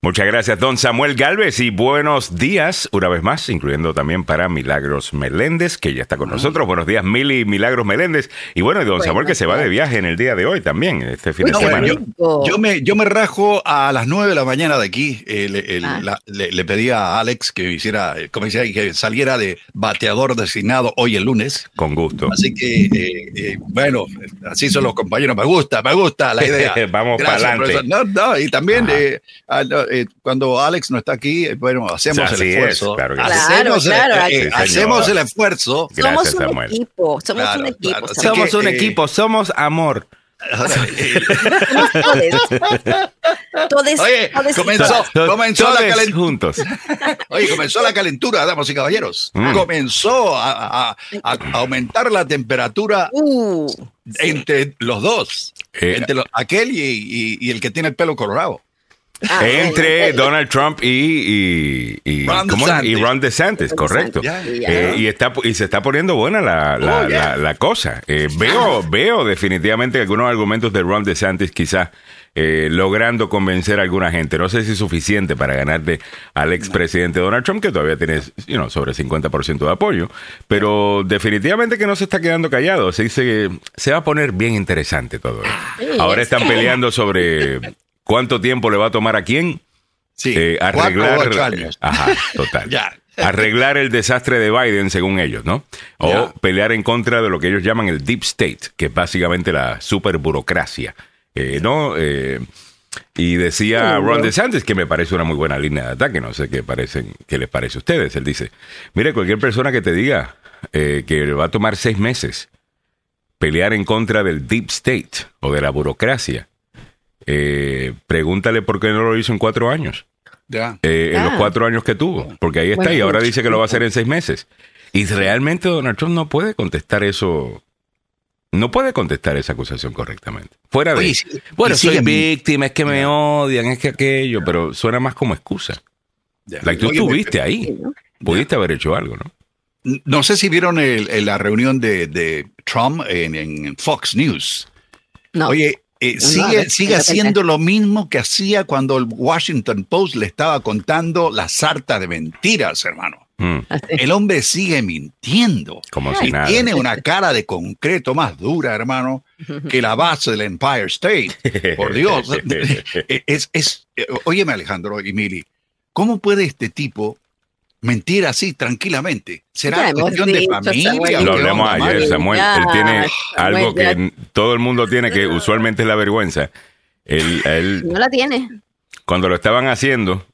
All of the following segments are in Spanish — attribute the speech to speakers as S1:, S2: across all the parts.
S1: Muchas gracias, don Samuel Galvez, y buenos días una vez más, incluyendo también para Milagros Meléndez, que ya está con nosotros. Buenos días, Mili Milagros Meléndez. Y bueno, y don Samuel, que se va de viaje en el día de hoy también, este fin de semana.
S2: yo, me, yo me rajo a las 9 de la mañana de aquí. Eh, ah. le, pedí a Alex que hiciera, como decía, que saliera de bateador designado hoy el lunes.
S1: Con gusto.
S2: Así que, eh, eh, bueno, así son los compañeros. Me gusta, me gusta la idea.
S1: Vamos para adelante.
S2: No, no, y también ah, eh, cuando Alex no está aquí, eh, bueno, hacemos el esfuerzo.
S1: claro
S2: hacemos, el, hacemos el esfuerzo.
S3: somos un equipo, somos un equipo.
S1: somos un equipo, somos amor.
S2: Oye, comenzó, comenzó la calentura.
S1: Juntos.
S2: Oye, comenzó la calentura, damas y caballeros. Mm. Comenzó a, aumentar la temperatura uh, entre los dos, eh, entre aquel y el que tiene el pelo colorado.
S1: Ah, entre Donald Trump y, y, Ron, DeSantis, correcto. Eh, y, está, y se está poniendo buena la, la, oh, cosa. Eh, veo, veo definitivamente algunos argumentos de Ron DeSantis quizás eh, logrando convencer a alguna gente. No sé si es suficiente para ganarte al expresidente Donald Trump, que todavía tiene you know, sobre 50% de apoyo, pero definitivamente que no se está quedando callado. Se dice que se va a poner bien interesante todo. Ahora están peleando sobre ¿Cuánto tiempo le va a tomar a quién?
S2: Sí, eh, arreglar.
S1: Ajá, total. Arreglar el desastre de Biden, según ellos, ¿no? O pelear en contra de lo que ellos llaman el deep state, que es básicamente la super burocracia, eh, ¿no? Eh, y decía Ron DeSantis, que me parece una muy buena línea de ataque, no sé qué, parecen, qué les parece a ustedes. Él dice, mire, cualquier persona que te diga que le va a tomar seis meses pelear en contra del deep state o de la burocracia, eh, pregúntale por qué no lo hizo en cuatro años.
S2: Ya.
S1: Eh, en los cuatro años que tuvo. Porque ahí está y ahora dice que lo va a hacer en seis meses. Y realmente Donald Trump no puede contestar eso. No puede contestar esa acusación correctamente. Fuera de. bueno, soy víctima, es que me odian, es que aquello, pero suena más como excusa. La tú estuviste ahí. Pudiste haber hecho algo, ¿no?
S2: No sé si vieron la reunión de, Trump en, en, Fox News.
S3: No.
S2: Oye, eh, sigue, sigue haciendo lo mismo que hacía cuando el Washington Post le estaba contando la sarta de mentiras, hermano. Mm. El hombre sigue mintiendo.
S1: Como si
S2: y tiene una cara de concreto más dura, hermano, que la base del Empire State. Por Dios. es, es, eh, óyeme, Alejandro y Mili, ¿cómo puede este tipo mentir así tranquilamente. ¿Será cuestión de familia?
S1: Lo hablamos ayer, Samuel. él tiene algo que todo el mundo tiene, que usualmente es la vergüenza. Él,
S3: no la tiene.
S1: Cuando lo estaban haciendo,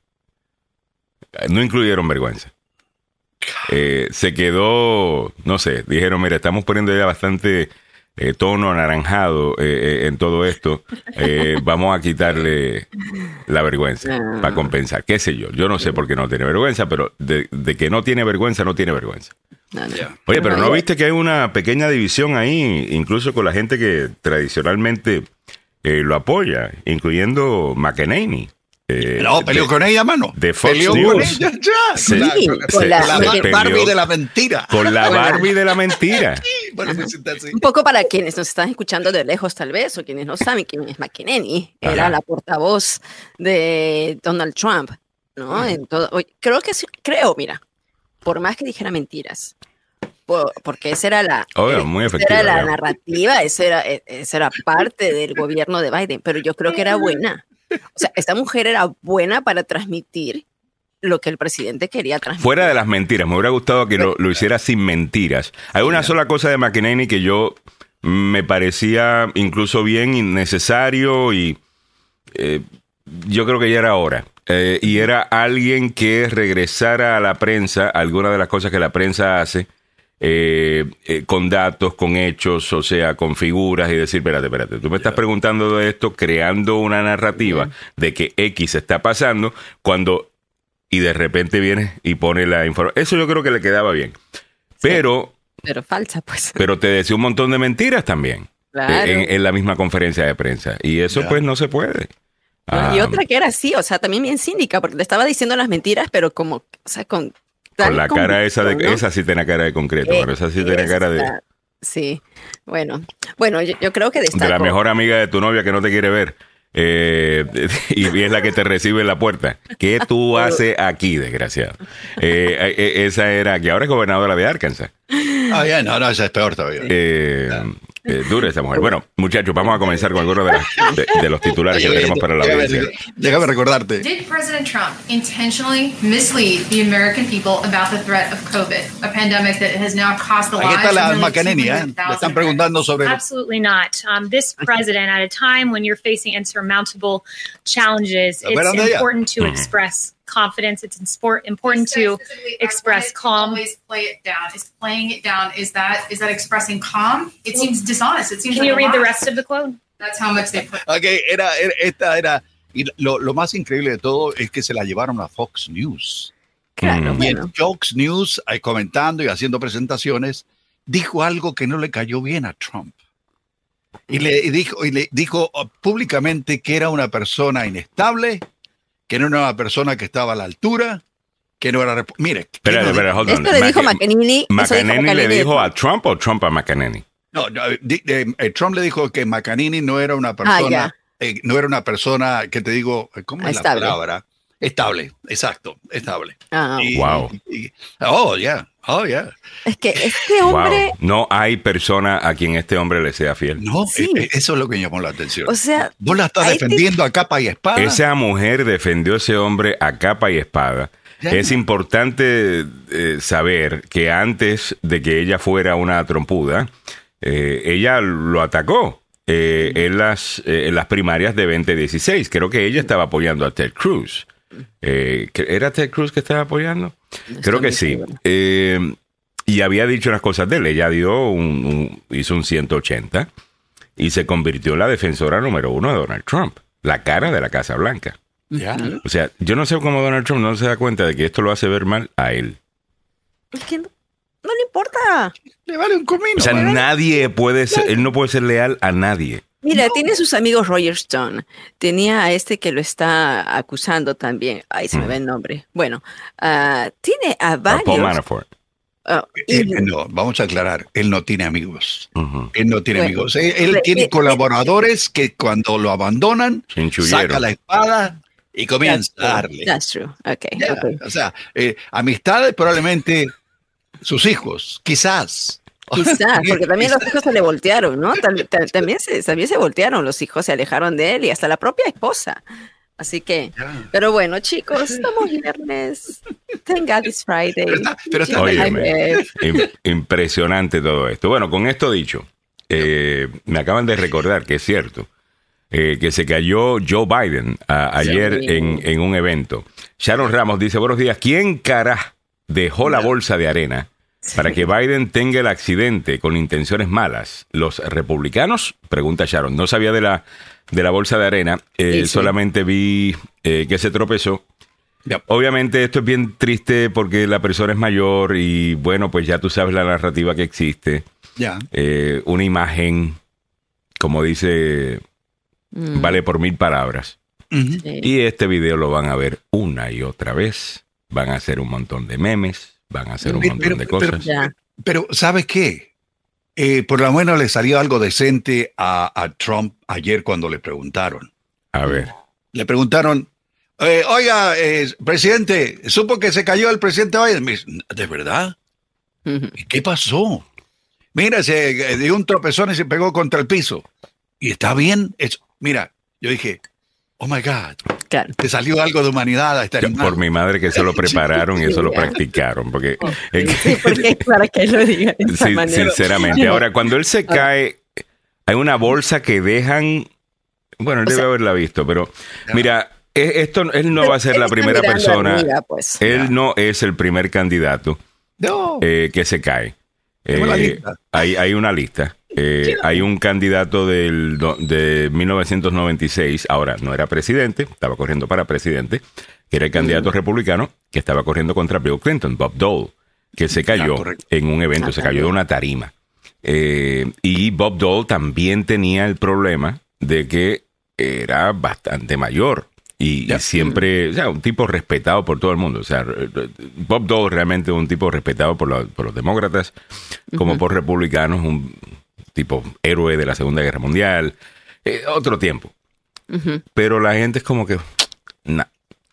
S1: no incluyeron vergüenza. Eh, se quedó, no sé, dijeron, mira, estamos poniendo ya bastante eh, tono anaranjado eh, eh, en todo esto, vamos a quitarle la vergüenza ah. para compensar. ¿Qué sé yo? Yo no sé por qué no tiene vergüenza, pero de, que no tiene vergüenza, no tiene vergüenza. Oye, pero ¿no viste que hay una pequeña división ahí, incluso con la gente que tradicionalmente lo apoya, incluyendo McEnany?
S2: Eh, no, peleó con ella, mano.
S1: De Fox
S2: peleó
S1: con
S2: ella ya. Sí, con la, Barbie de la mentira.
S1: Con la Barbie de la mentira.
S3: Un poco para quienes nos están escuchando de lejos, tal vez, o quienes no saben quién es McKinney. Era la portavoz de Donald Trump. ¿no? En todo, creo que creo, mira, por más que dijera mentiras, porque esa era la,
S1: muy
S3: esa era la narrativa, esa era, e, esa era parte del gobierno de Biden, pero yo creo que era buena. O sea, esta mujer era buena para transmitir lo que el presidente quería transmitir.
S1: Fuera de las mentiras, me hubiera gustado que lo, hiciera sin mentiras. Hay una sola cosa de McEnany que yo me parecía incluso bien innecesario y eh, yo creo que ya era hora. Eh, y era alguien que regresara a la prensa, alguna de las cosas que la prensa hace, eh, eh, con datos, con hechos, o sea, con figuras y decir, espérate, espérate, tú me estás preguntando de esto, creando una narrativa de que X está pasando, cuando y de repente viene y pone la información. Eso yo creo que le quedaba bien. Pero...
S3: pero falsa, pues.
S1: Pero te decía un montón de mentiras también. Eh, en, la misma conferencia de prensa. Y eso pues no se puede.
S3: y ah. otra que era así, o sea, también bien síndica, porque le estaba diciendo las mentiras, pero como, o sea, con
S1: con la cara esa de esa sí tiene cara de concreto, pero esa sí tiene cara de
S3: Sí. Bueno, bueno, yo, creo que
S1: de la mejor amiga de tu novia que no te quiere ver. Eh, y es la que te recibe en la puerta. ¿Qué tú haces aquí, desgraciado? Eh, eh, esa era, que ahora es gobernadora de Arkansas.
S2: Ah, ya, no, no, esa es peor todavía.
S1: Eh, eh, dura esa mujer. Bueno, muchachos, vamos a comenzar con algunos de, las- de- de los titulares que tenemos para la audiencia.
S2: Déjame recordarte.
S4: Did President Trump intentionally mislead the American people about the threat of COVID, a pandemic that has now cost the
S2: Aquí
S4: lives
S2: está la
S4: of nearly
S2: McEnany, ¿eh?
S4: 200,000
S2: Le están preguntando sobre...
S5: Absolutely not. Um, this president, at a time when you're facing insurmountable challenges, it's important to express confidence. It's inspor- important to express calm.
S4: Always play it down. Is playing it down. Is that is that expressing calm? It seems dishonest. It seems
S5: Can
S4: like
S5: you read the rest of the quote?
S4: That's how much they put.
S2: Ok, era, era- esta era... Y lo, lo más increíble de todo es que se la llevaron a Fox News.
S3: Claro.
S2: Y en
S3: bueno.
S2: Fox News, eh, comentando y haciendo presentaciones, dijo algo que no le cayó bien a Trump. Y le y dijo, y le dijo oh, públicamente que era una persona inestable, que no era una persona que estaba a la altura, que no era... Mire, ¿qué
S1: Espera,
S2: no dijo?
S1: hold on.
S3: Esto le dijo McEnany.
S1: McEnany le
S3: McEnany.
S1: dijo a Trump o Trump a McEnany.
S2: No, no, eh, eh, Trump le dijo que McAnini no era una persona,
S3: ya.
S2: eh, no era una persona que te digo, ¿cómo es
S3: Estable.
S2: la palabra? Estable, exacto, estable.
S3: Ah,
S2: Y-
S1: Wow.
S2: y- oh, yeah, oh, yeah.
S3: es que este hombre,
S1: Wow. No hay persona a quien este hombre le sea fiel.
S2: No,
S3: Sí.
S2: eh, eh, eso es lo que llamó la atención.
S3: o sea,
S2: Vos la estás
S3: te-
S2: defendiendo a capa y espada.
S1: Esa mujer defendió a ese hombre a capa y espada.
S2: Ya.
S1: Es importante eh, saber que antes de que ella fuera una trompuda, eh, ella lo atacó eh, en, las, eh, en las primarias de 2016. Creo que ella estaba apoyando a Ted Cruz. Eh, ¿Era Ted Cruz que estaba apoyando? Creo que sí. Eh, y había dicho unas cosas de él. Ella dio un, un- hizo un 180 y se convirtió en la defensora número uno de Donald Trump, la cara de la Casa Blanca. O sea, yo no sé cómo Donald Trump no se da cuenta de que esto lo hace ver mal a él.
S3: es que no, no le importa.
S2: Le vale un comino.
S1: O sea, nadie puede ser, él no puede ser leal a nadie.
S3: Mira, tiene sus amigos Roger Stone. Tenía a este que lo está acusando también. Ay, se me va el nombre. Bueno, ah, tiene a
S1: A Paul
S3: varios.
S1: Manafort.
S3: ah,
S2: Eh,
S3: y-
S2: eh, no, vamos a aclarar, él no tiene amigos. Él no tiene
S3: Bueno,
S2: amigos. Él, él
S3: pero-
S2: tiene
S3: eh,
S2: colaboradores que cuando lo abandonan, saca la espada y comienza a darle.
S3: That's true. Okay,
S2: Ya,
S3: okay.
S2: O sea, eh, amistades probablemente sus hijos, quizás.
S3: Quizás, porque también los hijos se le voltearon, ¿no? También se, también se voltearon, los hijos se alejaron de él y hasta la propia esposa. Así que, pero bueno, chicos, estamos viernes. Thank God it's Friday.
S2: Pero está- pero está-
S1: Óyeme. impresionante todo esto. Bueno, con esto dicho, eh, me acaban de recordar que es cierto eh, que se cayó Joe Biden a- ayer
S3: Sí.
S1: en, en un evento. Sharon Ramos dice, buenos días, ¿quién cara dejó la bolsa de arena para que Biden tenga el accidente con intenciones malas? ¿Los republicanos? Pregunta Sharon. No sabía de la, de la bolsa de arena, eh,
S3: Sí,
S1: solamente vi eh, que se tropezó. Obviamente esto es bien triste porque la persona es mayor y bueno, pues ya tú sabes la narrativa que existe.
S2: Ya.
S1: Eh, una imagen, como dice,
S3: Mm,
S1: vale por mil palabras.
S3: Sí.
S1: Y este video lo van a ver una y otra vez. Van a hacer un montón de memes, van a hacer un
S2: Pero-
S1: montón de
S2: pero-
S1: cosas.
S2: Pero, ¿sabes qué? Eh, por lo menos le salió algo decente a, a Trump ayer cuando le preguntaron.
S1: A ver.
S2: Le preguntaron, eh, oiga, eh, presidente, ¿supo que se cayó el presidente Biden? ¿De verdad?
S3: Ujú.
S2: ¿Y qué pasó? Mira, se eh, dio un tropezón y se pegó contra el piso. ¿Y está bien? Es- mira, yo dije, oh my God,
S3: Claro.
S2: te salió algo de humanidad a este animal.
S1: por mi madre que se lo prepararon y eso lo practicaron. Porque es que-
S3: Sí, porque para que lo diga de esa
S1: Sí,
S3: manera.
S1: sinceramente. Ahora, cuando él se cae, hay una bolsa que dejan. Bueno, él
S3: O
S1: debe
S3: sea-
S1: haberla visto, pero mira, esto él no
S3: Pero
S1: va a ser la primera persona.
S3: pues.
S1: Él no es el primer candidato
S2: No,
S1: eh, que se cae. Eh, hay, hay una lista. Eh, hay un candidato del, de 1996, ahora no era presidente, estaba corriendo para presidente, que era el candidato republicano que estaba corriendo contra Bill Clinton, Bob Dole, que se cayó
S2: correcto.
S1: en un evento,
S3: Ah,
S1: se cayó de una tarima. Eh, y Bob Dole también tenía el problema de que era bastante mayor. Y, siempre, o sea, un tipo respetado por todo el mundo. O sea, Bob Dole realmente un tipo respetado por, la- por los demócratas, como por republicanos, un tipo héroe de la Segunda Guerra Mundial. Eh, otro tiempo. pero la gente es como que, nah,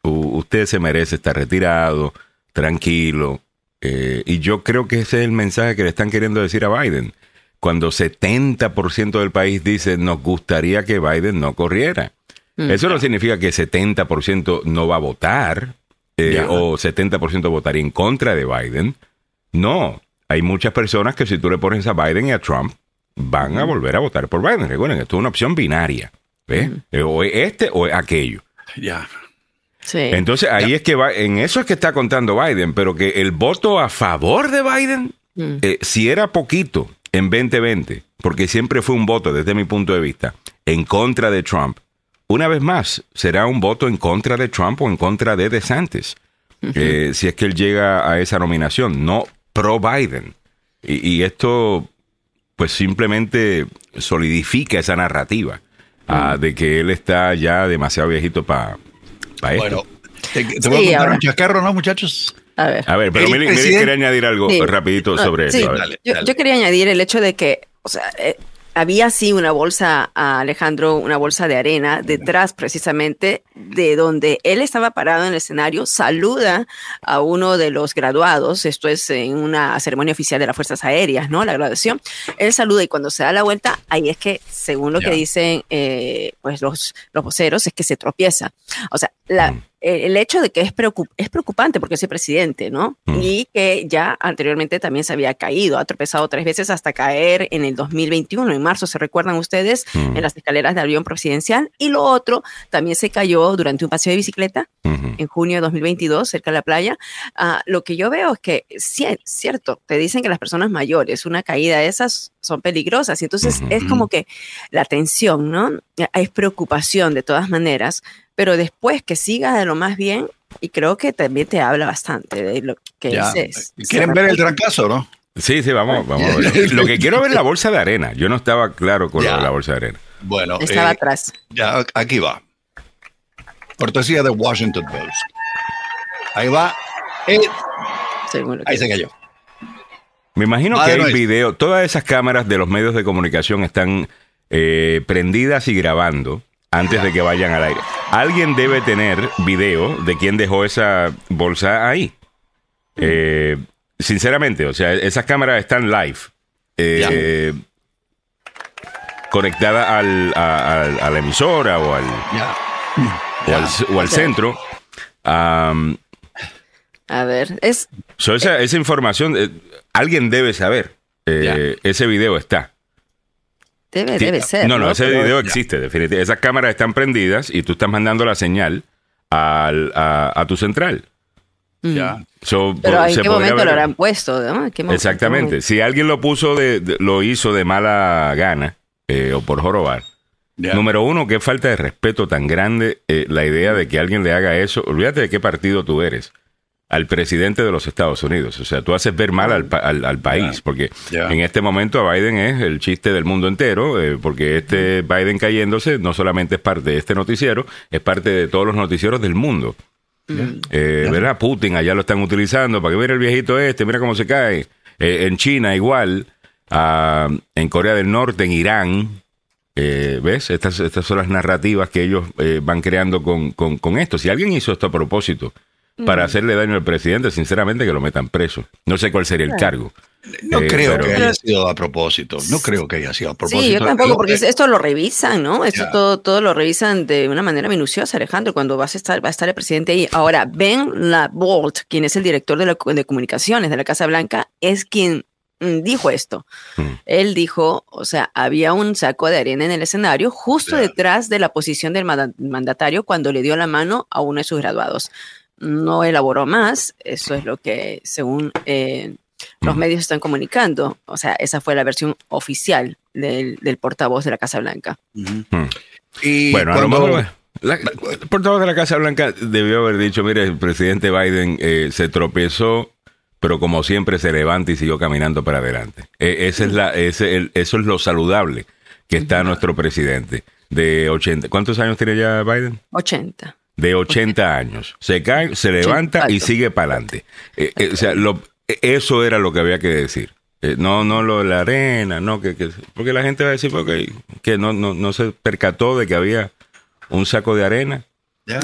S1: usted se merece estar retirado, tranquilo. Eh, y yo creo que ese es el mensaje que le están queriendo decir a Biden. Cuando 70% del país dice nos gustaría que Biden no corriera. Mm. Eso no significa que 70% no va a votar eh, o 70% votaría en contra de Biden. No, hay muchas personas que si tú le pones a Biden y a Trump, van a volver a votar por Biden. Recuerden, esto es una opción binaria. ¿ves? Eh, o este o aquello.
S2: Ya.
S1: Sí. Entonces ahí es que va, en eso es que está contando Biden, pero que el voto a favor de Biden, mm. eh, si era poquito en 2020, porque siempre fue un voto desde mi punto de vista, en contra de Trump, una vez más será un voto en contra de Trump o en contra de DeSantis, eh, si es que él llega a esa nominación, no pro Biden. Y, esto pues simplemente solidifica esa narrativa ah, mm. de que él está ya demasiado viejito para
S2: bueno, te, voy a contar un chacarro, ¿no, muchachos?
S3: A ver.
S1: A ver, pero Mili, quería añadir algo rapidito sobre eso.
S3: Yo, quería añadir el hecho de que, o sea, eh, había sí una bolsa, a Alejandro, una bolsa de arena detrás precisamente de donde él estaba parado en el escenario, saluda a uno de los graduados, esto es en una ceremonia oficial de las Fuerzas Aéreas, ¿no? La graduación, él saluda y cuando se da la vuelta, ahí es que, según lo que dicen eh, pues los, los voceros, es que se tropieza. O sea, la, mm el hecho de que es, es preocupante porque es el presidente, ¿no? Mm. Y que ya anteriormente también se había caído, ha tropezado tres veces hasta caer en el 2021, en marzo, se recuerdan ustedes, mm. en las escaleras del avión presidencial. Y lo otro, también se cayó durante un paseo de bicicleta en junio de 2022, cerca de la playa. Ah, lo que yo veo es que, sí, es cierto, te dicen que las personas mayores, una caída de esas son peligrosas. Y entonces es como que la tensión, ¿no? Hay preocupación de todas maneras pero después que sigas de lo más bien, y creo que también te habla bastante de lo que dices.
S2: ¿Quieren ver el trancazo, no?
S1: Sí, sí, vamos, vamos a ver. Lo que quiero ver es la bolsa de arena. Yo no estaba claro con la bolsa de arena.
S2: Bueno,
S3: estaba eh, atrás.
S2: Ya, aquí va. Cortesía de Washington Post. Ahí va. ahí se cayó.
S1: Me imagino que hay video. Todas esas cámaras de los medios de comunicación están eh, prendidas y grabando antes de que vayan al aire. Alguien debe tener video de quién dejó esa bolsa ahí. Eh, sinceramente, o sea, esas cámaras están live. Eh, conectadas al, a, la emisora o al, o al, centro.
S3: a ver, es...
S1: esa, información, eh, alguien debe saber. ese video está.
S3: Debe, debe ser.
S1: No, no, ese video existe, definitivamente. Esas cámaras están prendidas y tú estás mandando la señal al, a, tu central.
S3: Mm. Ya. Pero ¿en qué momento lo habrán puesto?
S1: Exactamente. Si alguien lo puso, de, lo hizo de mala gana eh, o por jorobar. Número uno, qué falta de respeto tan grande eh, la idea de que alguien le haga eso. Olvídate de qué partido tú eres al presidente de los Estados Unidos. O sea, tú haces ver mal al, al, país, porque en este momento a Biden es el chiste del mundo entero, eh, porque este Biden cayéndose no solamente es parte de este noticiero, es parte de todos los noticieros del mundo. Eh, ¿Verdad? Putin allá lo están utilizando para que mira el viejito este, mira cómo se cae. Eh, en China igual, ah, en Corea del Norte, en Irán, ¿Ves? Estas, estas son las narrativas que ellos van creando con, con, con, esto. Si alguien hizo esto a propósito, para hacerle daño al presidente, sinceramente que lo metan preso. No sé cuál sería el cargo.
S2: No eh, creo que haya sido a propósito. No creo que haya sido a propósito.
S3: Sí, yo tampoco, porque esto lo revisan, ¿no? Esto todo, todo lo revisan de una manera minuciosa, Alejandro, cuando vas a estar, va a estar el presidente ahí. Ahora, Ben Labolt, quien es el director de, de comunicaciones de la Casa Blanca, es quien mm, dijo esto. Mm. Él dijo, o sea, había un saco de arena en el escenario justo detrás de la posición del mandatario cuando le dio la mano a uno de sus graduados no elaboró más, eso es lo que según eh, los medios están comunicando, o sea, esa fue la versión oficial del, portavoz de la Casa Blanca.
S1: Y bueno, a lo mejor... el portavoz de la Casa Blanca debió haber dicho, mire, el presidente Biden eh, se tropezó, pero como siempre se levanta y siguió caminando para adelante. E, esa es la, ese, eso es lo saludable que está nuestro presidente de 80. ¿Cuántos años tiene ya Biden?
S3: 80
S1: de 80 años. Se cae, se levanta y sigue para adelante. Eh, eh, o sea, lo, eso era lo que había que decir. Eh, no, no lo de la arena, no, que, porque la gente va a decir porque, que no, no, no se percató de que había un saco de arena.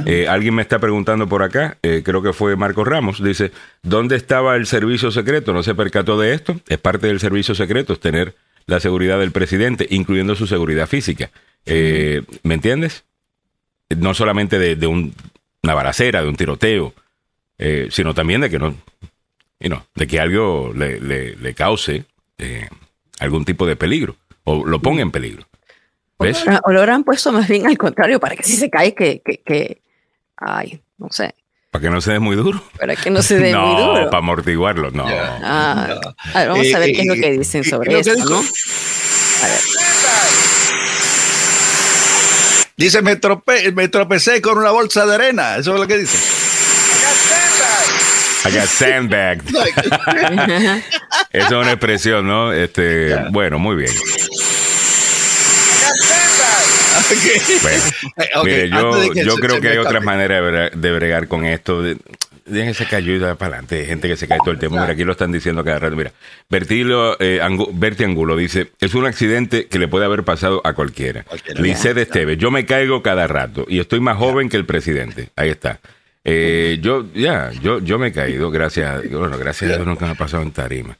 S1: Eh, alguien me está preguntando por acá, eh, creo que fue Marcos Ramos, dice, ¿dónde estaba el servicio secreto? ¿No se percató de esto? Es parte del servicio secreto, es tener la seguridad del presidente, incluyendo su seguridad física. Eh, ¿Me entiendes? No solamente de, una balacera, de un tiroteo, sino también de que no, de que algo le, le cause algún tipo de peligro o lo ponga en peligro. ¿Ves?
S3: O lo habrán puesto más bien al contrario, para que si se cae, que, que, que, ay, no sé.
S1: Para que no se dé muy duro.
S3: Para que no se dé muy duro.
S1: No, para amortiguarlo, no.
S3: Ah, a ver, vamos a ver qué es lo que dicen sobre eso, ¿no? A ver.
S2: Dice, me, trope me tropecé con una bolsa de arena. Eso es lo que dice.
S1: I got sandbagged. Eso es una expresión, ¿no? Este, Bueno, muy bien. Mire, yo, yo creo que hay otras maneras de bregar con esto. Déjense que ayuda para adelante. Hay gente que se cae todo el tiempo. Mira, aquí lo están diciendo cada rato. Mira, Bertilo, eh, Berti Angulo dice: Es un accidente que le puede haber pasado a cualquiera. Lice de Esteves, yo me caigo cada rato y estoy más joven que el presidente. Ahí está. Eh, yo, ya, yo, yo me he caído, gracias, bueno, gracias a Dios nunca me ha pasado en tarima.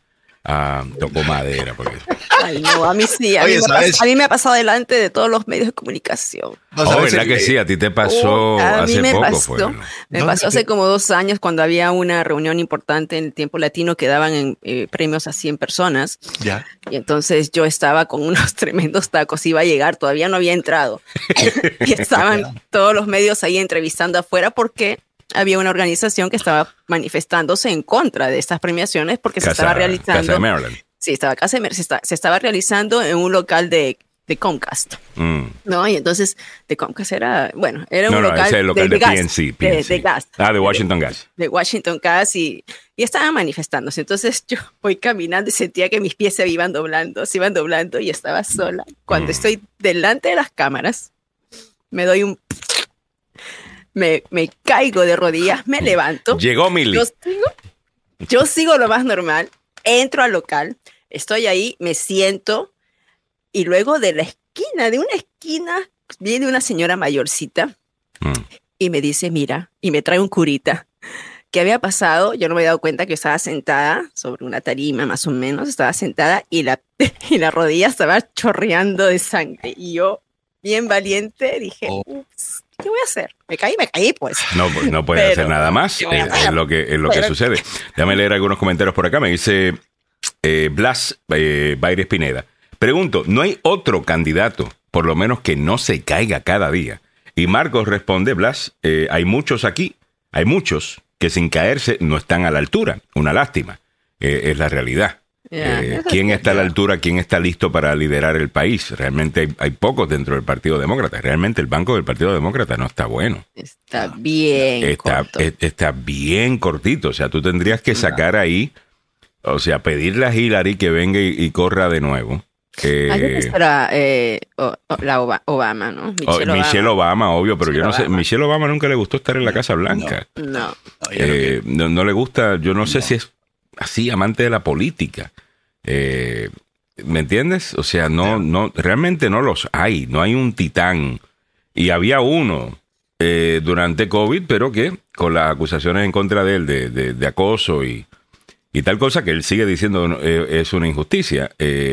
S1: Ah, tocó madera. Porque...
S3: Ay, no, a mí sí. A, mí a, mí me ha pasado delante de todos los medios de comunicación.
S1: Oh, ¿verdad que sí? A ti te pasó oh, hace
S3: me
S1: poco.
S3: Pasó, Me pasó hace como dos años cuando había una reunión importante en el tiempo latino que daban en, eh, premios a 100 personas.
S2: Ya.
S3: Y entonces yo estaba con unos tremendos tacos, iba a llegar, todavía no había entrado. y estaban todos los medios ahí entrevistando afuera porque había una organización que estaba manifestándose en contra de estas premiaciones porque se estaba realizando.
S1: Casa de Maryland.
S3: Sí, estaba casa de, se, se, estaba realizando en un local de, de Comcast. Mm. ¿No? Y entonces, de Comcast era, bueno, era un no, local,
S1: ese local de, PNC,
S3: De, gas.
S1: Ah, de Washington Gas.
S3: De Washington Gas y, y estaban manifestándose. Entonces yo voy caminando y sentía que mis pies se iban doblando, se iban doblando y estaba sola. Cuando mm. estoy delante de las cámaras, me doy un me, me caigo de rodillas, me levanto.
S1: Llegó Milly.
S3: Yo sigo, yo sigo lo más normal, entro al local, estoy ahí, me siento y luego de la esquina, de una esquina, viene una señora mayorcita mm. y me dice, mira, y me trae un curita. ¿Qué había pasado? Yo no me había dado cuenta que estaba sentada sobre una tarima, más o menos, estaba sentada y la, y la rodilla estaba chorreando de sangre. Y yo, bien valiente, dije, oh. ups, ¿qué voy a hacer? Me caí, me caí, pues.
S1: No, pues, no puede hacer nada más. Es, lo que, es lo que sucede. Déjame leer algunos comentarios por acá. Me dice eh, Blas eh, Baires Pineda. Pregunto, ¿no hay otro candidato, por lo menos que no se caiga cada día? Y Marcos responde, Blas, eh, hay muchos aquí, hay muchos que sin caerse no están a la altura. Una lástima. Eh, es la realidad. Eh, ¿Quién está a la altura? ¿Quién está listo para liderar el país? Realmente hay, pocos dentro del Partido Demócrata. Realmente el banco del Partido Demócrata no está bueno.
S3: Está bien.
S1: Está, está bien cortito. O sea, tú tendrías que sacar ahí, o sea, pedirle a Hillary que venga y, corra de nuevo.
S3: Eh, eh la Obama, ¿no?
S1: Michelle, Obama. obvio, pero yo no sé. Michelle Obama nunca le gustó estar en la Casa Blanca.
S3: No.
S1: No, no, le gusta, yo no sé si es así amante de la política. Eh, ¿Me entiendes? O sea, no, no, realmente no los hay, no hay un titán. Y había uno eh, durante COVID, pero que con las acusaciones en contra de él de, acoso y, y, tal cosa que él sigue diciendo eh, es una injusticia.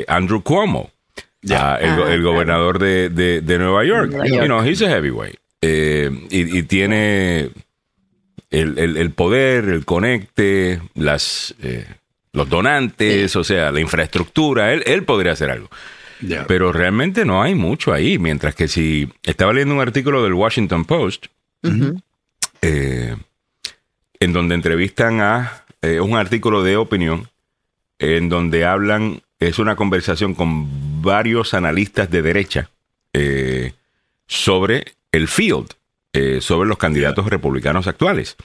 S1: Andrew Cuomo, ya. el, ah, gobernador de, de, Nueva York. You know, he's a heavyweight. y, tiene el, poder, el conecte, las, eh, los donantes, o sea, la infraestructura, él, él podría hacer algo. Pero realmente no hay mucho ahí, mientras que si estaba leyendo un artículo del Washington Post, eh, en donde entrevistan a eh, un artículo de opinión, en donde hablan, es una conversación con varios analistas de derecha sobre el field, eh, sobre los candidatos republicanos actuales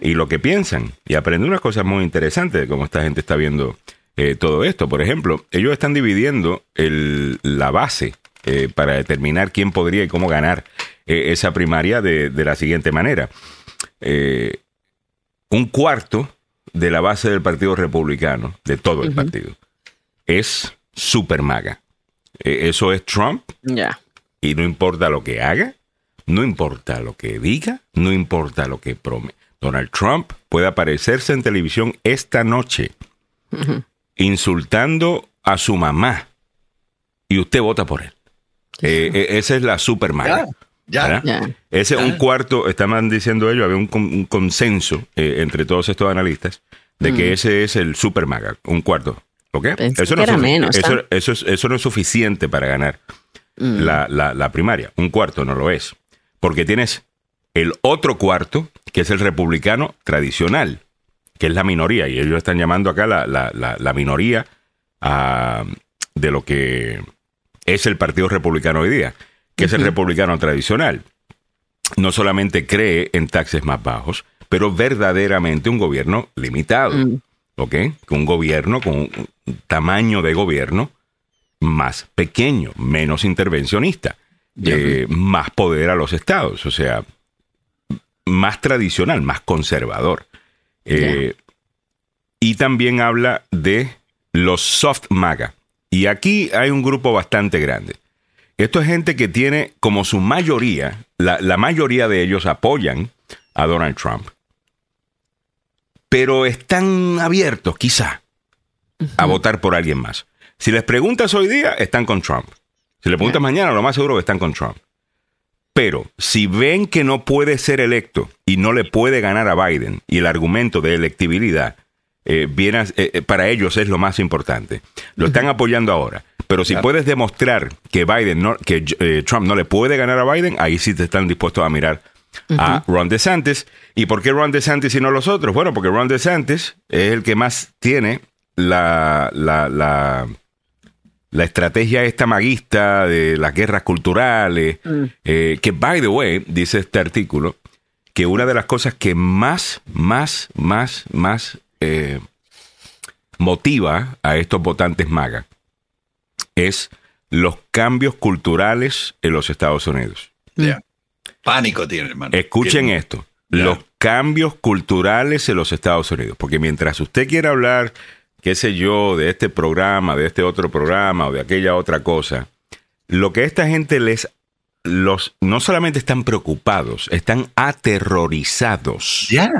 S1: y lo que piensan. Y aprende unas cosas muy interesantes de cómo esta gente está viendo eh, todo esto. Por ejemplo, ellos están dividiendo el, la base eh, para determinar quién podría y cómo ganar esa primaria de, la siguiente manera. un cuarto de la base del Partido Republicano, de todo el partido, es super maga. eso es Trump.
S3: Ya.
S1: Y no importa lo que haga, no importa lo que diga, no importa lo que promete. Donald Trump puede aparecerse en televisión esta noche insultando a su mamá y usted vota por él. Eh, eh, esa es la super maga.
S2: Ya,
S1: Ese un cuarto, estaban diciendo ellos, había un, consenso eh, entre todos estos analistas de que mm. ese es el super maga, un cuarto. ¿Ok? Eso no, es, eso, eso, no es suficiente para ganar mm. la, la primaria. Un cuarto no lo es. Porque tienes el otro cuarto, que es el republicano tradicional, que es la minoría, y ellos están llamando acá la, la, minoría ah, de lo que es el Partido Republicano hoy día, que es el republicano tradicional. No solamente cree en taxes más bajos, pero verdaderamente un gobierno limitado. Mm. ¿Ok? Un gobierno con un tamaño de gobierno más pequeño, menos intervencionista, eh, más poder a los estados. O sea, más tradicional, más conservador. Eh, y también habla de los soft MAGA. Y aquí hay un grupo bastante grande. Esto es gente que tiene como su mayoría, la, mayoría de ellos apoyan a Donald Trump. Pero están abiertos, quizá, a votar por alguien más. Si les preguntas hoy día, están con Trump. Si les preguntas mañana, lo más seguro que están con Trump. Pero si ven que no puede ser electo y no le puede ganar a Biden, y el argumento de electibilidad eh, viene eh, eh, para ellos es lo más importante. Lo están apoyando ahora. Pero si puedes demostrar que Biden no, que Trump no le puede ganar a Biden, ahí sí te están dispuestos a mirar a Ron DeSantis. ¿Y por qué Ron DeSantis y no los otros? Bueno, porque Ron DeSantis es el que más tiene la, la, la la estrategia esta maguista de las guerras culturales, mm. eh, que, by the way, dice este artículo, que una de las cosas que más, más, más, más eh, motiva a estos votantes magas es los cambios culturales en los Estados Unidos.
S2: Pánico tiene, hermano.
S1: Escuchen esto. Los cambios culturales en los Estados Unidos. Porque mientras usted quiera hablar qué sé yo, de este programa, de este otro programa o de aquella otra cosa, lo que esta gente les los no solamente están preocupados, están aterrorizados.
S2: Ya.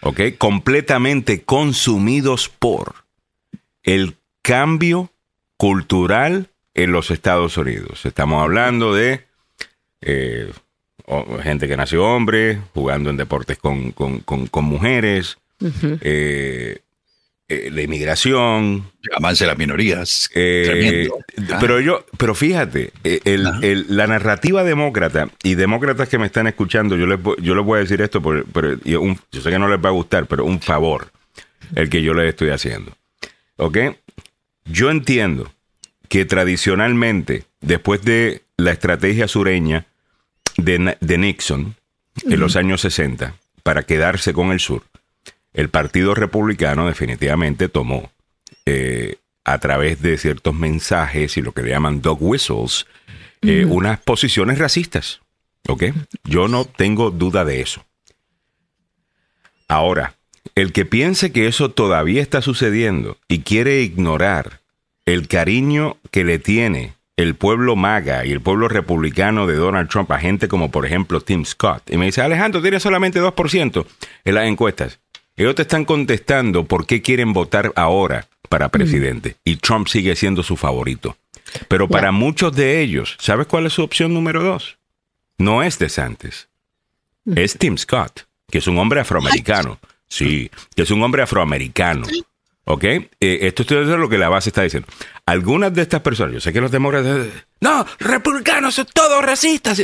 S1: ¿Ok? Completamente consumidos por el cambio cultural en los Estados Unidos. Estamos hablando de eh, gente que nació hombre, jugando en deportes con, mujeres, eh, la inmigración.
S2: Avance de las minorías.
S1: Eh, pero yo, pero fíjate, eh, la narrativa demócrata y demócratas que me están escuchando, yo les, yo les voy a decir esto, yo sé que no les va a gustar, pero un favor el que yo les estoy haciendo. ¿Ok? Yo entiendo que tradicionalmente, después de la estrategia sureña de, de Nixon en los años 60, para quedarse con el sur, el Partido Republicano definitivamente tomó eh, a través de ciertos mensajes y lo que le llaman dog whistles, eh, unas posiciones racistas. ¿Ok? Yo no tengo duda de eso. Ahora, el que piense que eso todavía está sucediendo y quiere ignorar el cariño que le tiene el pueblo maga y el pueblo republicano de Donald Trump a gente como por ejemplo Tim Scott, y me dice, Alejandro, tiene solamente 2% en las encuestas. Ellos te están contestando por qué quieren votar ahora para presidente y Trump sigue siendo su favorito. Pero para muchos de ellos, ¿sabes cuál es su opción número dos? No es DeSantis, es Tim Scott, que es un hombre afroamericano. Sí, que es un hombre afroamericano. ¿Ok? Eh, esto es lo que la base está diciendo. Algunas de estas personas, yo sé que los demócratas, no, republicanos son todos racistas.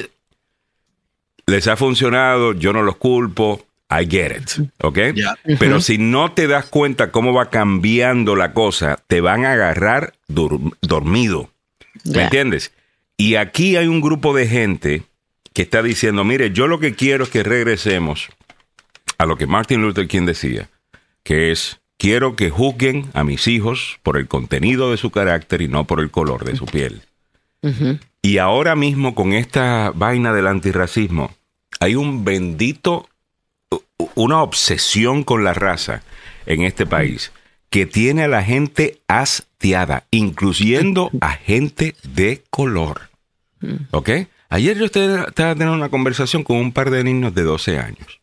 S1: Les ha funcionado, yo no los culpo, I get it, ¿ok? Pero si no te das cuenta cómo va cambiando la cosa, te van a agarrar dormido. ¿Me entiendes? Y aquí hay un grupo de gente que está diciendo, mire, yo lo que quiero es que regresemos a lo que Martin Luther King decía, que es, quiero que juzguen a mis hijos por el contenido de su carácter y no por el color de su piel. Y ahora mismo con esta vaina del antirracismo, hay un bendito una obsesión con la raza en este país que tiene a la gente hastiada, incluyendo a gente de color. ¿Ok? Ayer yo estaba teniendo una conversación con un par de niños de 12 años.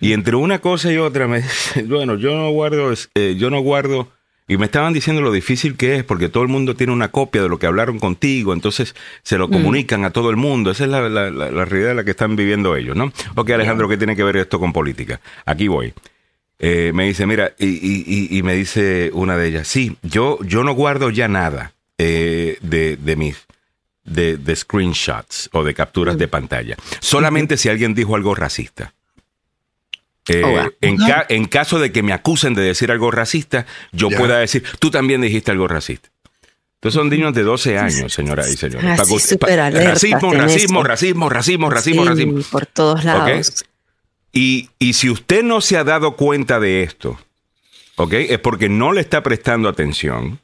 S1: Y entre una cosa y otra me dice, bueno, yo no guardo, eh, yo no guardo, y me estaban diciendo lo difícil que es, porque todo el mundo tiene una copia de lo que hablaron contigo, entonces se lo comunican a todo el mundo. Esa es la, la, la, realidad en la que están viviendo ellos, ¿no? Ok, Alejandro, ¿qué tiene que ver esto con política? Aquí voy. Eh, me dice, mira, y, y, y, me dice una de ellas, sí, yo, yo no guardo ya nada eh, de, de mis de, de, screenshots o de capturas de pantalla. Solamente si alguien dijo algo racista. Eh, oh, en, en, caso de que me acusen de decir algo racista, yo pueda decir, tú también dijiste algo racista. Entonces son niños de 12 años, señora y señores. racismo, racismo, racismo, racismo, racismo, racismo.
S3: Por todos lados.
S1: Y, y, si usted no se ha dado cuenta de esto, ¿ok? Es porque no le está prestando atención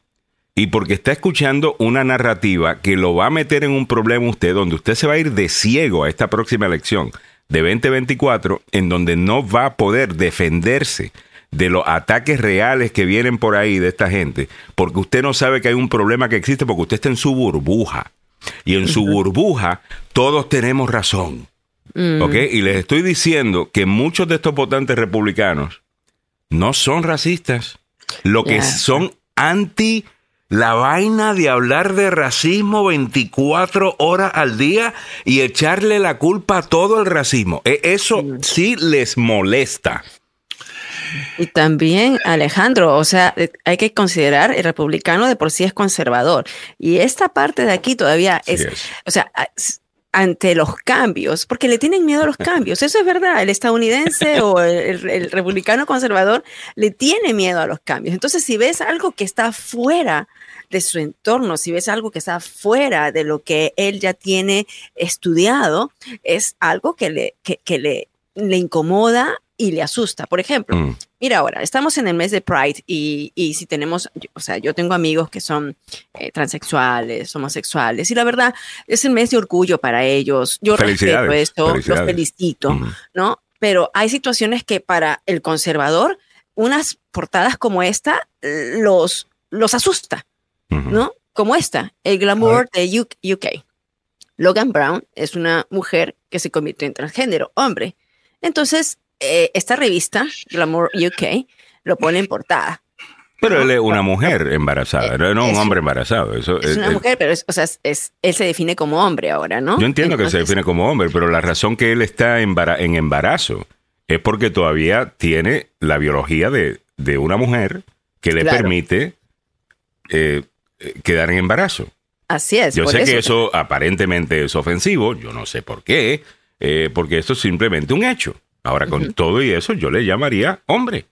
S1: y porque está escuchando una narrativa que lo va a meter en un problema usted, donde usted se va a ir de ciego a esta próxima elección de 2024 en donde no va a poder defenderse de los ataques reales que vienen por ahí de esta gente, porque usted no sabe que hay un problema que existe porque usted está en su burbuja. Y en su burbuja todos tenemos razón. Mm. ¿Ok? Y les estoy diciendo que muchos de estos votantes republicanos no son racistas. Lo que son anti la vaina de hablar de racismo 24 horas al día y echarle la culpa a todo el racismo. E, eso mm. sí les molesta.
S3: Y también, Alejandro, o sea, eh, hay que considerar el republicano de por sí es conservador. Y esta parte de aquí todavía es, o sea, ante los cambios, porque le tienen miedo a los cambios. Eso es verdad. El estadounidense o el, republicano conservador le tiene miedo a los cambios. Entonces, si ves algo que está fuera de su entorno, si ves algo que está fuera de lo que él ya tiene estudiado, es algo que le, que, le, le incomoda y le asusta. Por ejemplo, mm. mira ahora, estamos en el mes de Pride y, y, si tenemos, o sea, yo tengo amigos que son eh, transexuales, homosexuales y la verdad es el mes de orgullo para ellos. Yo respeto esto, los felicito, ¿no? Pero hay situaciones que para el conservador, unas portadas como esta los, los asusta, ¿no? Como esta, el glamour de UK. Logan Brown es una mujer que se convierte en transgénero, hombre. Entonces, eh, esta revista, Glamour UK, lo pone en portada.
S1: Pero él es una mujer embarazada, eh, no un hombre embarazado. Eso,
S3: es, una mujer, pero o sea, es, él se define como hombre ahora, ¿no?
S1: Yo entiendo que se define como hombre, pero la razón que él está en embarazo es porque todavía tiene la biología de, una mujer que le permite eh, quedar en embarazo.
S3: Así es.
S1: Yo sé que eso aparentemente es ofensivo, yo no sé por qué, porque esto es simplemente un hecho. Ahora, con todo y eso, yo le llamaría hombre.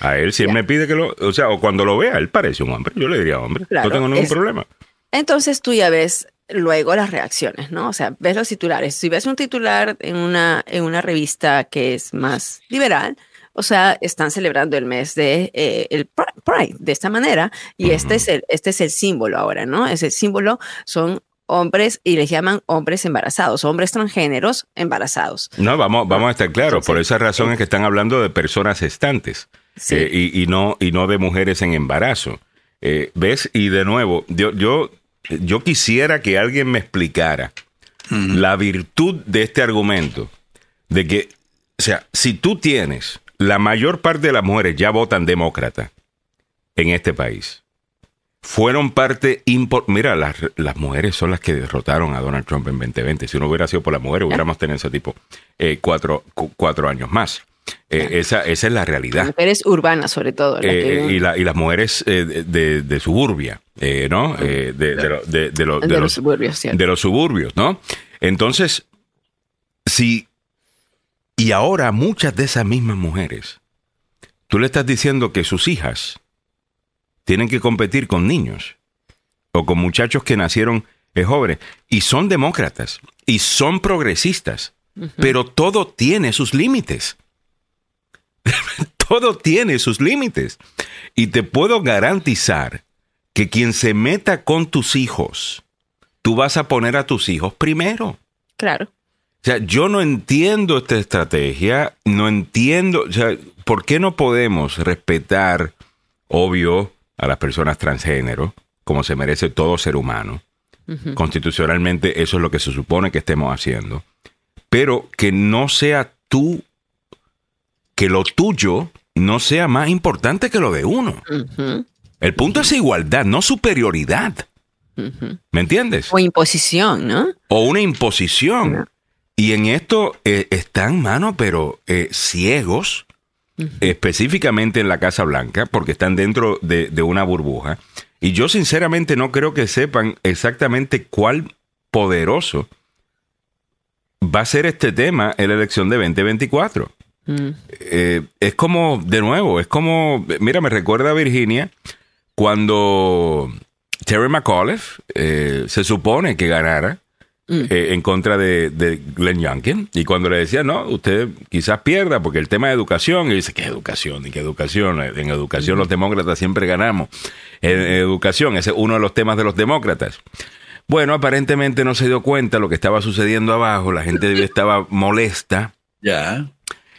S1: A él, si él me pide que lo, o sea, o cuando lo vea, él parece un hombre, yo le diría hombre. no tengo ningún problema.
S3: Entonces tú ya ves luego las reacciones, ¿no? O sea, ves los titulares. Si ves un titular en una, en una revista que es más liberal, o sea, están celebrando el mes de eh, el Pride de esta manera y este es el este es el símbolo ahora, ¿no? Es el símbolo son hombres y les llaman hombres embarazados, hombres transgéneros embarazados.
S1: No, vamos, vamos a estar claros, por esa razón es que están hablando de personas estantes eh, y, no, y no de mujeres en embarazo. Eh, ¿Ves? Y de nuevo, yo, yo, yo quisiera que alguien me explicara la virtud de este argumento, de que, o sea, si tú tienes, la mayor parte de las mujeres ya votan demócrata en este país fueron parte importante. Mira, las, las, mujeres son las que derrotaron a Donald Trump en 2020. Si no hubiera sido por las mujeres, hubiéramos tenido ese tipo eh, cuatro, cuatro, años más. Eh, esa, esa, es la realidad.
S3: mujeres urbanas, sobre todo.
S1: Eh, y, la, y, las mujeres de, de, suburbia, ¿no? de, de, los, suburbios, De los suburbios, ¿no? Entonces, si. Y ahora muchas de esas mismas mujeres, tú le estás diciendo que sus hijas tienen que competir con niños o con muchachos que nacieron jóvenes y son demócratas y son progresistas, pero todo tiene sus límites. todo tiene sus límites. Y te puedo garantizar que quien se meta con tus hijos, tú vas a poner a tus hijos primero.
S3: Claro.
S1: O sea, yo no entiendo esta estrategia, no entiendo, o sea, ¿por qué no podemos respetar, obvio, a las personas transgénero, como se merece todo ser humano. Constitucionalmente eso es lo que se supone que estemos haciendo. Pero que no sea tú, que lo tuyo no sea más importante que lo de uno. El punto es igualdad, no superioridad. ¿Me entiendes?
S3: O imposición, ¿no?
S1: O una imposición. Y en esto eh, están, mano, pero eh, ciegos, específicamente en la Casa Blanca, porque están dentro de, de, una burbuja. Y yo sinceramente no creo que sepan exactamente cuál poderoso va a ser este tema en la elección de 2024. Eh, es como, de nuevo, es como, mira, me recuerda a Virginia cuando Terry McAuliffe eh, se supone que ganara mm. eh, en contra de, Glenn Youngkin. Y cuando le decía, no, usted quizás pierda porque el tema de educación, y dice, ¿qué educación? ¿Y qué educación? En educación los demócratas siempre ganamos. En, educación, ese es uno de los temas de los demócratas. Bueno, aparentemente no se dio cuenta lo que estaba sucediendo abajo, la gente estaba molesta.
S2: Ya.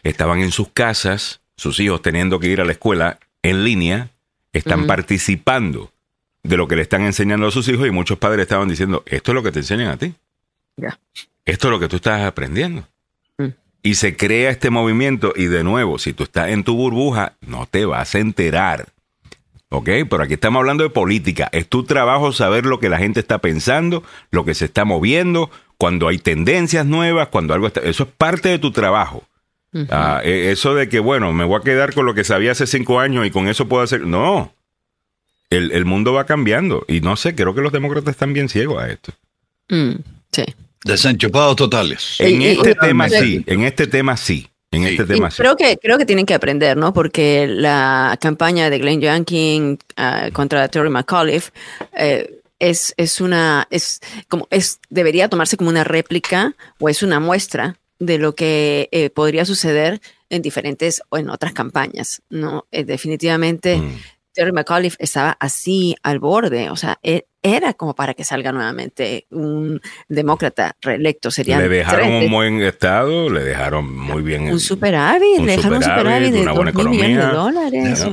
S1: Estaban en sus casas, sus hijos teniendo que ir a la escuela en línea, están participando de lo que le están enseñando a sus hijos y muchos padres estaban diciendo, esto es lo que te enseñan a ti. Esto es lo que tú estás aprendiendo. Mm. Y se crea este movimiento y de nuevo, si tú estás en tu burbuja, no te vas a enterar. ¿Ok? Pero aquí estamos hablando de política. Es tu trabajo saber lo que la gente está pensando, lo que se está moviendo, cuando hay tendencias nuevas, cuando algo está... Eso es parte de tu trabajo. Ah, e, eso de que, bueno, me voy a quedar con lo que sabía hace cinco años y con eso puedo hacer... No, el, mundo va cambiando. Y no sé, creo que los demócratas están bien ciegos a esto.
S3: Mm, sí.
S2: Desenchufados totales.
S1: En este tema sí, en este tema sí. En este tema sí.
S3: Creo que, creo que tienen que aprender, ¿no? Porque la campaña de Glenn Youngkin uh, contra Terry McAuliffe eh, es, es una, es como, es, debería tomarse como una réplica o es una muestra de lo que eh, podría suceder en diferentes o en otras campañas, ¿no? Eh, definitivamente. Mm. Terry McAuliffe estaba así al borde, o sea, e, era como para que salga nuevamente un demócrata reelecto. Sería
S1: le dejaron un buen estado, le dejaron muy bien.
S3: Un superávit, le dejaron un superávit de dos mil millones de dólares.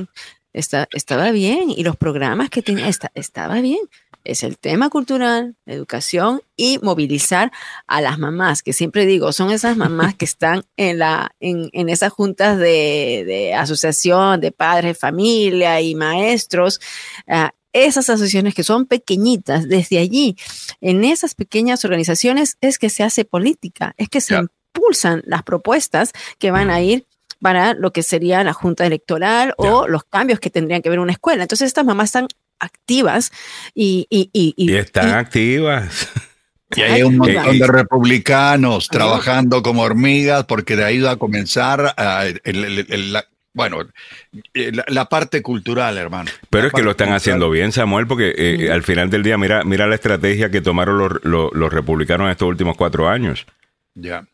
S3: estaba bien y los programas que tenía, estaba bien es el tema cultural, educación y movilizar a las mamás, que siempre digo, son esas mamás que están en, la, en, en esas juntas de, de, asociación de padres, familia y maestros. Uh, esas asociaciones que son pequeñitas, desde allí, en esas pequeñas organizaciones es que se hace política, es que se yeah. impulsan las propuestas que van a ir para lo que sería la junta electoral yeah. o los cambios que tendrían que ver una escuela. Entonces estas mamás están activas y... Y, y,
S1: y están activas.
S2: Y hay un montón de republicanos trabajando como hormigas porque de ahí va a comenzar uh, el, el, el, la, bueno, la, la, parte cultural, hermano.
S1: Pero
S2: la
S1: es que lo están cultural. haciendo bien, Samuel, porque eh, mm. al final del día, mira, mira la estrategia que tomaron los, los, los republicanos en estos últimos cuatro años.
S2: Ya.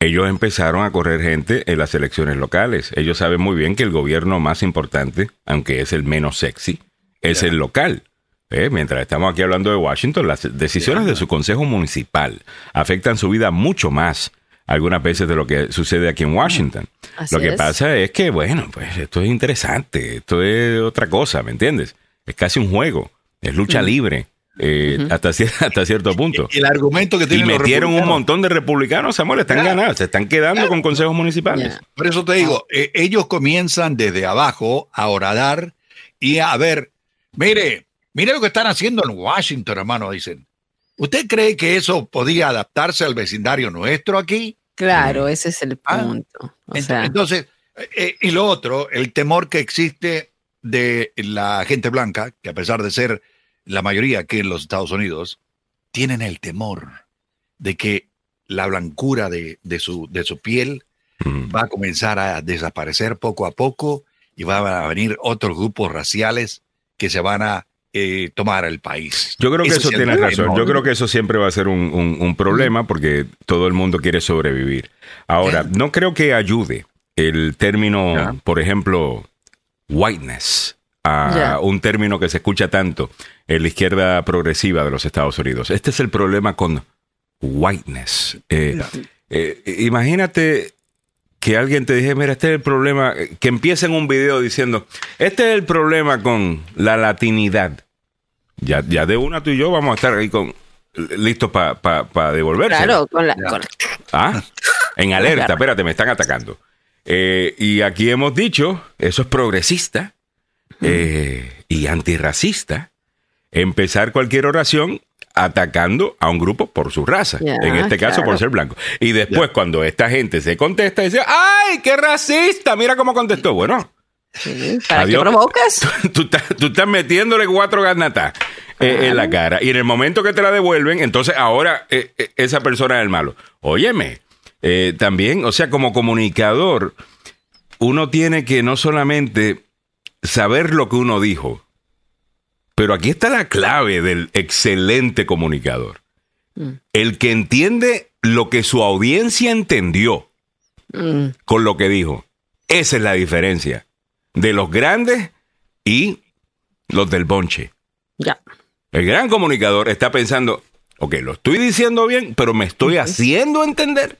S1: Ellos empezaron a correr gente en las elecciones locales. Ellos saben muy bien que el gobierno más importante, aunque es el menos sexy, es yeah. el local. ¿Eh? Mientras estamos aquí hablando de Washington, las decisiones yeah. de su consejo municipal afectan su vida mucho más algunas veces de lo que sucede aquí en Washington.
S3: Así
S1: lo que
S3: es.
S1: pasa es que, bueno, pues esto es interesante, esto es otra cosa, ¿me entiendes? Es casi un juego, es lucha mm. libre. Eh, uh -huh. hasta, hasta, cierto punto.
S2: Y el argumento que tienen
S1: Y metieron un montón de republicanos, Samuel, están ganando, se están quedando con consejos municipales. Yeah.
S2: Por eso te digo, eh, ellos comienzan desde abajo a oradar y a ver, mire, mire lo que están haciendo en Washington, hermano, dicen. ¿Usted cree que eso podía adaptarse al vecindario nuestro aquí?
S3: Claro, ese es el ah, punto.
S2: Ah, o sea. Entonces, eh, y lo otro, el temor que existe de la gente blanca, que a pesar de ser la mayoría aquí en los Estados Unidos, tienen el temor de que la blancura de, de, su, de su piel mm. va a comenzar a desaparecer poco a poco y van a venir otros grupos raciales que se van a eh, tomar el país.
S1: Yo creo que eso, eso tiene razón. Yo creo que eso siempre va a ser un, un, un problema porque todo el mundo quiere sobrevivir. Ahora, no creo que ayude el término, yeah. por ejemplo, whiteness, a yeah. un término que se escucha tanto en la izquierda progresiva de los Estados Unidos. Este es el problema con whiteness. Eh, eh, imagínate que alguien te dije, mira, este es el problema, que empiecen un video diciendo, este es el problema con la latinidad. Ya, ya de una tú y yo vamos a estar ahí con listos para devolverse.
S3: Claro, con la,
S1: Ah, en alerta, espérate, me están atacando. Eh, y aquí hemos dicho, eso es progresista eh, y antirracista, empezar cualquier oración atacando a un grupo por su raza, en este caso por ser blanco. Y después cuando esta gente se contesta, dice, ¡ay, qué racista! Mira cómo contestó. Bueno.
S3: ¿Para qué provocas?
S1: Tú, estás metiéndole cuatro garnatas eh, en la cara. Y en el momento que te la devuelven, entonces ahora eh, eh, esa persona es el malo. Óyeme, también, o sea, como comunicador, uno tiene que no solamente saber lo que uno dijo, pero aquí está la clave del excelente comunicador. Mm. El que entiende lo que su audiencia entendió mm. con lo que dijo. Esa es la diferencia de los grandes y los del bonche.
S3: Ya.
S1: El gran comunicador está pensando, ok, lo estoy diciendo bien, pero me estoy haciendo entender.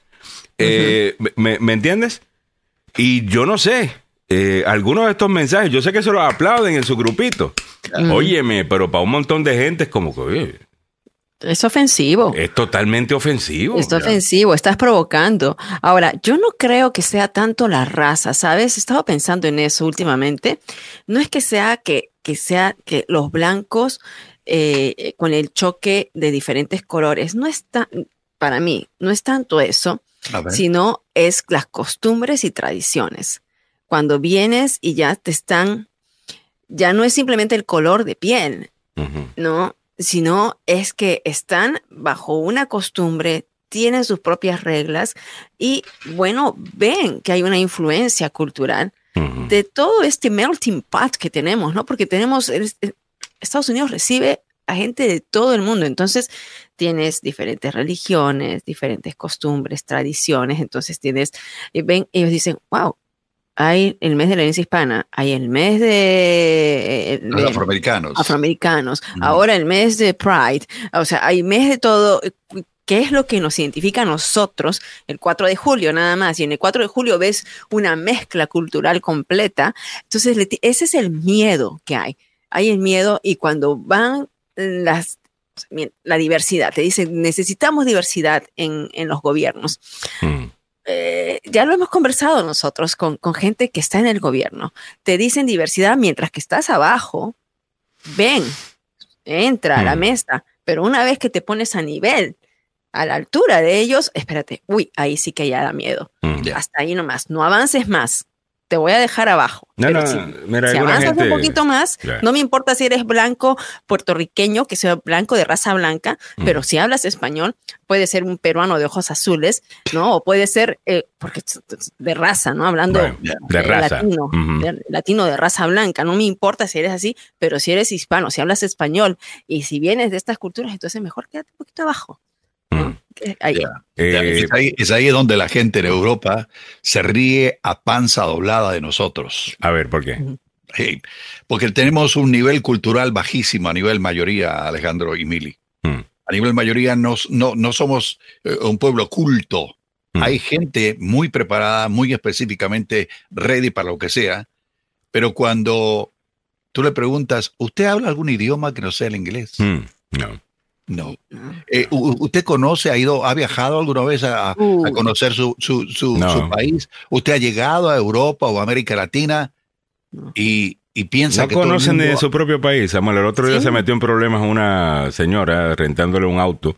S1: Eh, me, entiendes? Y yo no sé, eh, algunos de estos mensajes, yo sé que se los aplauden en su grupito. Óyeme, pero para un montón de gente es como que,
S3: es ofensivo.
S1: Es totalmente ofensivo.
S3: Es ofensivo, estás provocando. Ahora, yo no creo que sea tanto la raza, ¿sabes? He estado pensando en eso últimamente. No es que sea que, que sea que los blancos eh, con el choque de diferentes colores, no es para mí, no es tanto eso, sino es las costumbres y tradiciones cuando vienes y ya te están, ya no es simplemente el color de piel, ¿no? Sino es que están bajo una costumbre, tienen sus propias reglas y, bueno, ven que hay una influencia cultural de todo este melting pot que tenemos, ¿no? Porque tenemos, Estados Unidos recibe a gente de todo el mundo, entonces tienes diferentes religiones, diferentes costumbres, tradiciones, entonces tienes, ven, ellos dicen, wow, hay el mes de la herencia hispana, hay el mes de,
S2: eh, los afroamericanos.
S3: Afroamericanos. Ahora el mes de Pride. O sea, hay mes de todo. ¿Qué es lo que nos identifica a nosotros el 4 de julio nada más? Y en el 4 de julio ves una mezcla cultural completa. Entonces, ese es el miedo que hay. Hay el miedo y cuando van las la diversidad, te dicen, necesitamos diversidad en, en los gobiernos. Mm. Eh, ya lo hemos conversado nosotros con, gente que está en el gobierno. Te dicen diversidad mientras que estás abajo. Ven, entra a la mm. mesa, pero una vez que te pones a nivel, a la altura de ellos, espérate, uy, ahí sí que ya da miedo. Mm. Hasta ahí nomás, no avances más te voy a dejar abajo. No, no, si, avanzas un poquito más, no me importa si eres blanco puertorriqueño, que sea blanco de raza blanca, mm. pero si hablas español, puede ser un peruano de ojos azules, ¿no? O puede ser, eh, porque de raza, ¿no? Hablando de, raza. latino, de, latino de raza blanca, no me importa si eres así, pero si eres hispano, si hablas español y si vienes de estas culturas, entonces mejor quédate un poquito abajo.
S2: Eh, es, ahí, donde la gente en Europa se ríe a panza doblada de nosotros.
S1: A ver, ¿por qué?
S2: porque tenemos un nivel cultural bajísimo a nivel mayoría, Alejandro y Mili. Hmm. A nivel mayoría no, no, somos eh, un pueblo culto. Hmm. Hay gente muy preparada, muy específicamente ready para lo que sea, pero cuando tú le preguntas, ¿usted habla algún idioma que no sea el inglés?
S1: Hmm. No.
S2: No. Eh, ¿Usted conoce, ha ido, ha viajado alguna vez a, conocer su, país? ¿Usted ha llegado a Europa o América Latina y, piensa
S1: no
S2: que...
S1: No conocen de su propio país, Samuel. El otro día se metió en problemas una señora rentándole un auto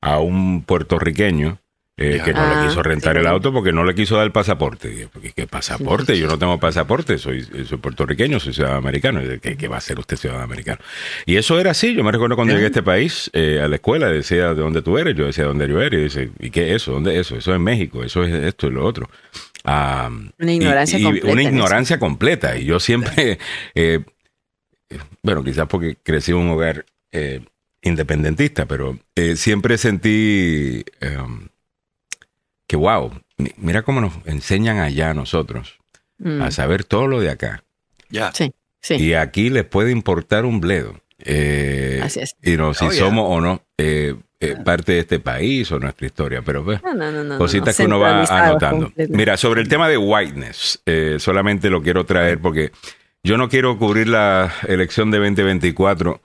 S1: a un puertorriqueño eh, que no le ah, quiso rentar el auto porque no le quiso dar el pasaporte. ¿Qué pasaporte? Yo no tengo pasaporte, soy, soy puertorriqueño, soy ciudadano americano. ¿Qué, ¿Qué, va a ser usted ciudadano americano? Y eso era así. Yo me recuerdo cuando llegué a este país, eh, a la escuela, decía de dónde tú eres, yo decía de dónde yo era, y dice, ¿y qué es eso? ¿Dónde es eso? Eso es México, eso es esto y lo otro.
S3: Ah, una ignorancia completa.
S1: Una ignorancia completa. Y yo siempre, eh, bueno, quizás porque crecí en un hogar independentista, pero siempre sentí que wow, mira cómo nos enseñan allá a nosotros a mm. saber todo lo de acá.
S3: Ya. Sí, sí.
S1: Y aquí les puede importar un bledo. Eh, Así es. Y no, si oh, somos o no eh, eh, parte de este país o nuestra historia, pero pues, cositas que uno va anotando. Mira, sobre el tema de whiteness, solamente lo quiero traer porque yo no quiero cubrir la elección de 2024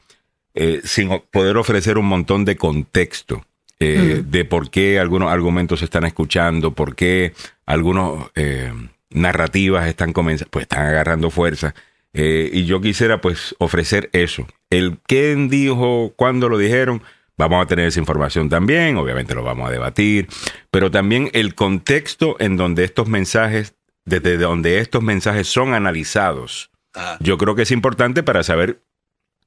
S1: eh, sin poder ofrecer un montón de contexto eh, de por qué algunos argumentos se están escuchando, por qué algunas narrativas están comenzando, pues están agarrando fuerza. y yo quisiera pues ofrecer eso. El quién dijo, cuándo lo dijeron, Vamos a tener esa información también, obviamente lo vamos a debatir, pero también el contexto en donde estos mensajes, desde donde estos mensajes son analizados. Ah. Yo creo que es importante para saber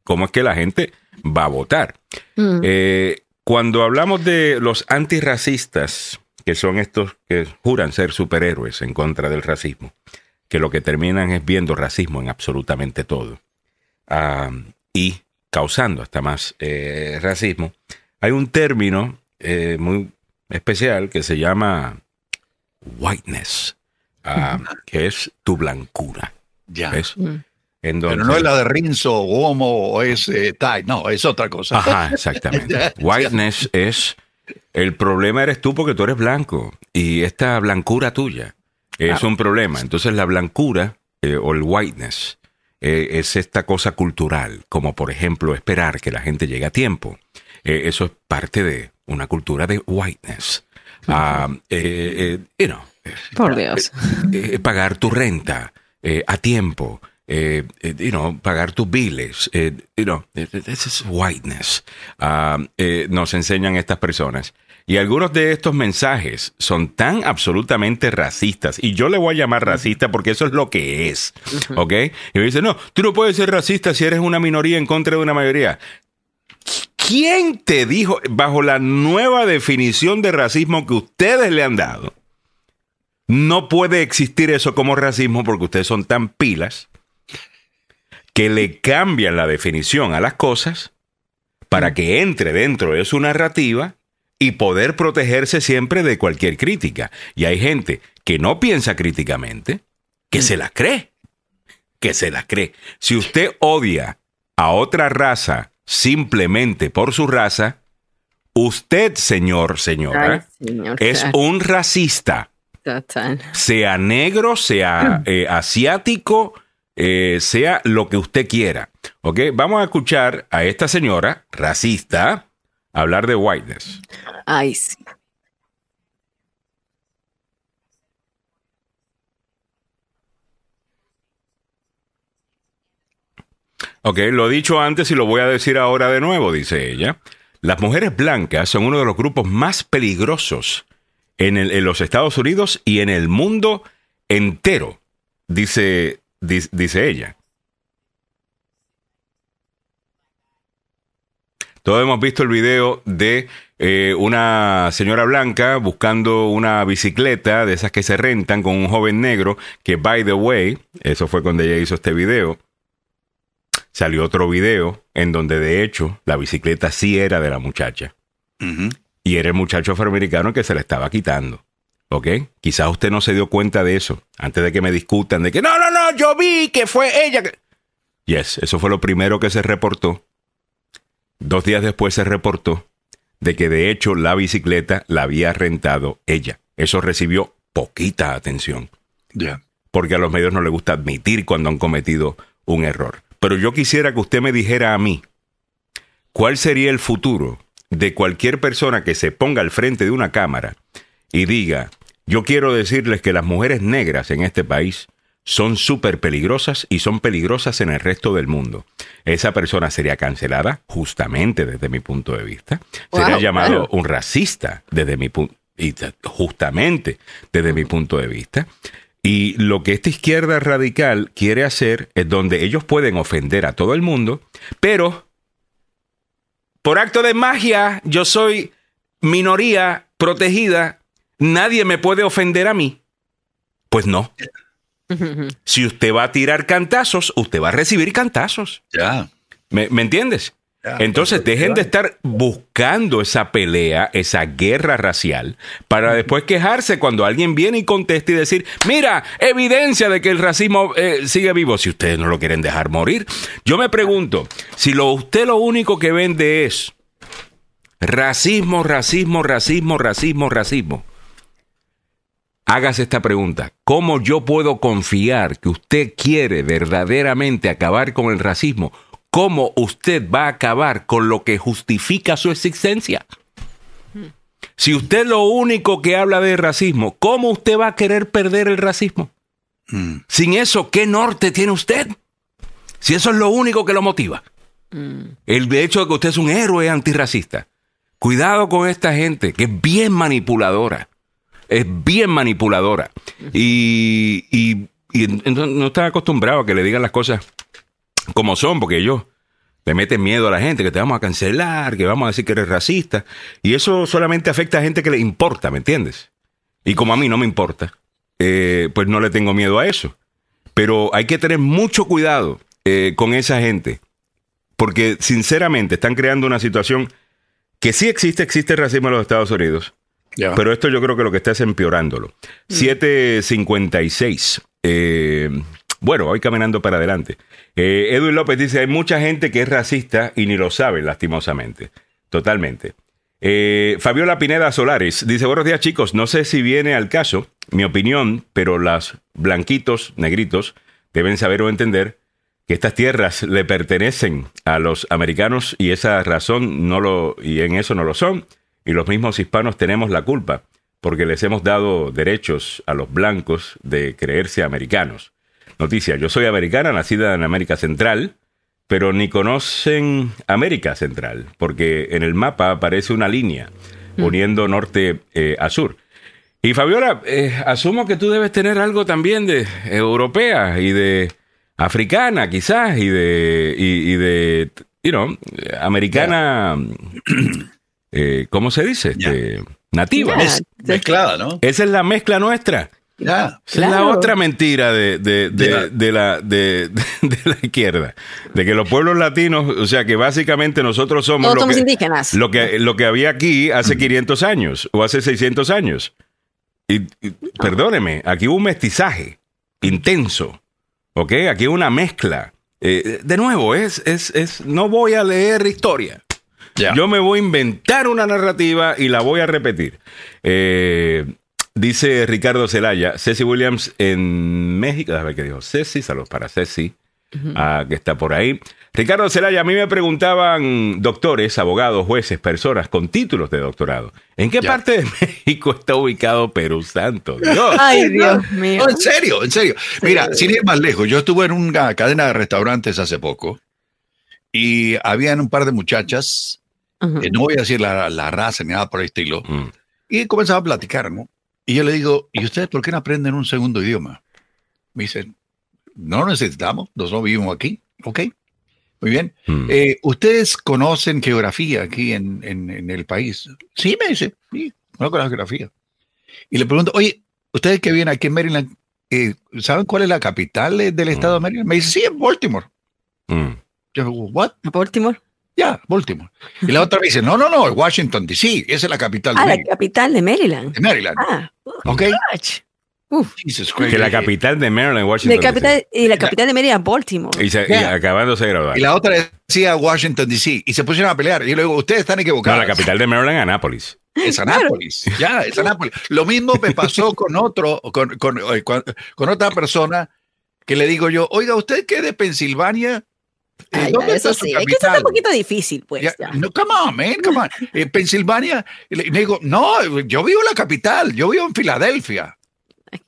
S1: cómo es que la gente va a votar. Mm. Eh, cuando hablamos de los antirracistas, que son estos que juran ser superhéroes en contra del racismo, que lo que terminan es viendo racismo en absolutamente todo. Ah, y causando hasta más eh, racismo, hay un término eh, muy especial que se llama whiteness, ah, que es tu blancura.
S2: Ya. Mm. Pero no es la de Rinzo, Homo o es eh, no, es otra cosa.
S1: Ajá, exactamente. whiteness es el problema eres tú porque tú eres blanco y esta blancura tuya es un problema. Entonces la blancura o el whiteness eh, es esta cosa cultural, como por ejemplo esperar que la gente llegue a tiempo. Eh, eso es parte de una cultura de whiteness. Ah, eh,
S3: por Dios.
S1: pagar tu renta a tiempo. You know, pagar tus biles, you know, this is whiteness. Ah, nos enseñan estas personas. Y algunos de estos mensajes son tan absolutamente racistas, y yo le voy a llamar racista porque eso es lo que es, ¿ok? Y me dice, no, tú no puedes ser racista si eres una minoría en contra de una mayoría. ¿Quién te dijo, bajo la nueva definición de racismo que ustedes le han dado, no puede existir eso como racismo porque ustedes son tan pilas que le cambian la definición a las cosas para que entre dentro de su narrativa y poder protegerse siempre de cualquier crítica. Y hay gente que no piensa críticamente, que se la cree, que se la cree. Si usted odia a otra raza simplemente por su raza, usted, señor, señora, es un racista. Sea negro, sea eh, asiático, eh, sea lo que usted quiera. ¿Ok? Vamos a escuchar a esta señora racista hablar de whiteness.
S3: Ay, sí.
S1: Ok, lo he dicho antes y lo voy a decir ahora de nuevo, dice ella. Las mujeres blancas son uno de los grupos más peligrosos en, en los Estados Unidos y en el mundo entero, dice, dice ella. Todos hemos visto el video de eh, una señora blanca buscando una bicicleta de esas que se rentan con un joven negro que, by the way, eso fue cuando ella hizo este video. Salió otro video en donde de hecho la bicicleta sí era de la muchacha. Y era el muchacho afroamericano que se la estaba quitando. ¿Ok? Quizás usted no se dio cuenta de eso antes de que me discutan de que no, no, no, yo vi que fue ella. Yes, eso fue lo primero que se reportó. Dos días después se reportó de que de hecho la bicicleta la había rentado ella. Eso recibió poquita atención.
S2: Ya.
S1: Porque a los medios no les gusta admitir cuando han cometido un error. Pero yo quisiera que usted me dijera a mí, ¿cuál sería el futuro de cualquier persona que se ponga al frente de una cámara y diga, yo quiero decirles que las mujeres negras en este país son súper peligrosas y son peligrosas en el resto del mundo. Esa persona sería cancelada justamente desde mi punto de vista. sería llamado un racista desde mi punto justamente desde mi punto de vista. Y lo que esta izquierda radical quiere hacer es donde ellos pueden ofender a todo el mundo, pero por acto de magia yo soy minoría protegida, nadie me puede ofender a mí. Pues no. Si usted va a tirar cantazos, usted va a recibir cantazos.
S2: Ya.
S1: ¿Me, entiendes? Entonces dejen de estar buscando esa pelea, esa guerra racial, para después quejarse cuando alguien viene y contesta y decir, mira, evidencia de que el racismo eh, sigue vivo, si ustedes no lo quieren dejar morir. Yo me pregunto, si lo, usted lo único que vende es racismo, racismo, racismo, racismo, racismo, hágase esta pregunta. ¿Cómo yo puedo confiar que usted quiere verdaderamente acabar con el racismo cómo usted va a acabar con lo que justifica su existencia. Si usted lo único que habla de racismo, ¿cómo usted va a querer perder el racismo?
S2: Mm.
S1: Sin eso, ¿qué norte tiene usted? Si eso es lo único que lo motiva. El hecho de que usted es un héroe antirracista. Cuidado con esta gente que es bien manipuladora. Es bien manipuladora. Y, y, y entonces no está acostumbrado a que le digan las cosas como son, porque ellos le meten miedo a la gente, que te vamos a cancelar, que vamos a decir que eres racista. Y eso solamente afecta a gente que le importa, ¿me entiendes? Y como a mí no me importa, eh, pues no le tengo miedo a eso. Pero hay que tener mucho cuidado eh, con esa gente, porque sinceramente están creando una situación que sí existe, existe el racismo en los Estados Unidos, Pero esto yo creo que lo que está es empeorándolo. 756. Eh, bueno, voy caminando para adelante. Eh, Edwin López dice, hay mucha gente que es racista y ni lo sabe, lastimosamente. Totalmente. Eh, Fabiola Pineda Solares dice, buenos días chicos, no sé si viene al caso mi opinión, pero las blanquitos, negritos, deben saber o entender que estas tierras le pertenecen a los americanos y esa razón no lo, y en eso no lo son, y los mismos hispanos tenemos la culpa, porque les hemos dado derechos a los blancos de creerse americanos. Noticia, yo soy americana, nacida en América Central, pero ni conocen América Central, porque en el mapa aparece una línea uniendo norte eh, a sur. Y Fabiola, eh, asumo que tú debes tener algo también de europea y de africana, quizás, y de, y, y de, you know, americana, eh, ¿cómo se dice? Este, nativa.
S2: Mezclada, ¿no?
S1: Esa es la mezcla nuestra.
S2: Ya.
S1: Es la otra mentira de, de, de, de la, de, de la izquierda. De que los pueblos latinos, o sea, que básicamente nosotros somos,
S3: Todos
S1: lo,
S3: somos
S1: que,
S3: indígenas.
S1: lo, que, lo que había aquí hace 500 años o hace 600 años. Y, y, perdóneme, aquí hubo un mestizaje intenso. ¿Ok? Aquí hubo una mezcla. Eh, de nuevo, es, es, es, no voy a leer historia. Yo me voy a inventar una narrativa y la voy a repetir. Eh, dice Ricardo Zelaya, Ceci Williams en México. A ver qué dijo Ceci, saludos para Ceci, ah, que está por ahí. Ricardo Zelaya, a mí me preguntaban doctores, abogados, jueces, personas con títulos de doctorado. ¿En qué
S2: Ya.
S1: parte de México está ubicado Perú Santo? Dios.
S3: Ay, Dios mío.
S2: No, en serio, en serio. Mira, sin ir más lejos, yo estuve en una cadena de restaurantes hace poco y habían un par de muchachas,
S3: Ujú.
S2: eh, no voy a decir la, la raza ni nada por el estilo,
S1: Mm.
S2: y comenzaba a platicar, ¿no? Y yo le digo, ¿y ustedes por qué no aprenden un segundo idioma? Me dicen, no lo necesitamos, nosotros vivimos aquí, ¿ok? Muy bien.
S1: Mm.
S2: Eh, ¿Ustedes conocen geografía aquí en, en- en el país? Sí, me dice, sí, conozco la geografía. Y le pregunto, oye, ustedes que vienen aquí en Maryland, eh, ¿saben cuál es la capital eh, del estado de Maryland? Me dice, sí, en Baltimore.
S1: Mm.
S2: Yo digo, ¿what?
S3: Baltimore.
S2: Ya, Baltimore. Y la otra me dice, no, no, no, Washington DC, esa es la capital de
S3: Ah, la
S2: Maryland.
S3: capital de Maryland.
S2: de Maryland.
S3: Ah,
S2: ¿Ok?
S3: gosh. Uf.
S2: Jesus Christ.
S1: Que la capital de Maryland, Washington.
S3: De capital, y la capital de Maryland, Baltimore.
S1: Y, se- y
S2: Ya.
S1: acabándose de graduar.
S2: Y la otra decía Washington DC. Y se pusieron a pelear. Y yo le digo, ustedes están
S1: No,
S2: equivocados.
S1: la capital de Maryland, Anápolis.
S2: Es Anápolis. Ya, es Anápolis. Lo mismo me pasó con otro, con, con, eh, con- con otra persona que le digo yo, oiga, ¿usted qué es de Pensilvania? Eh,
S3: Ah, ya,
S2: ¿Dónde
S3: eso
S2: está
S3: sí. Es que eso está un poquito difícil, pues.
S2: Ya,
S3: ya.
S2: no, come on, man, come on. Eh, Pensilvania. Y le, digo, no, yo vivo en la capital, yo vivo en Filadelfia.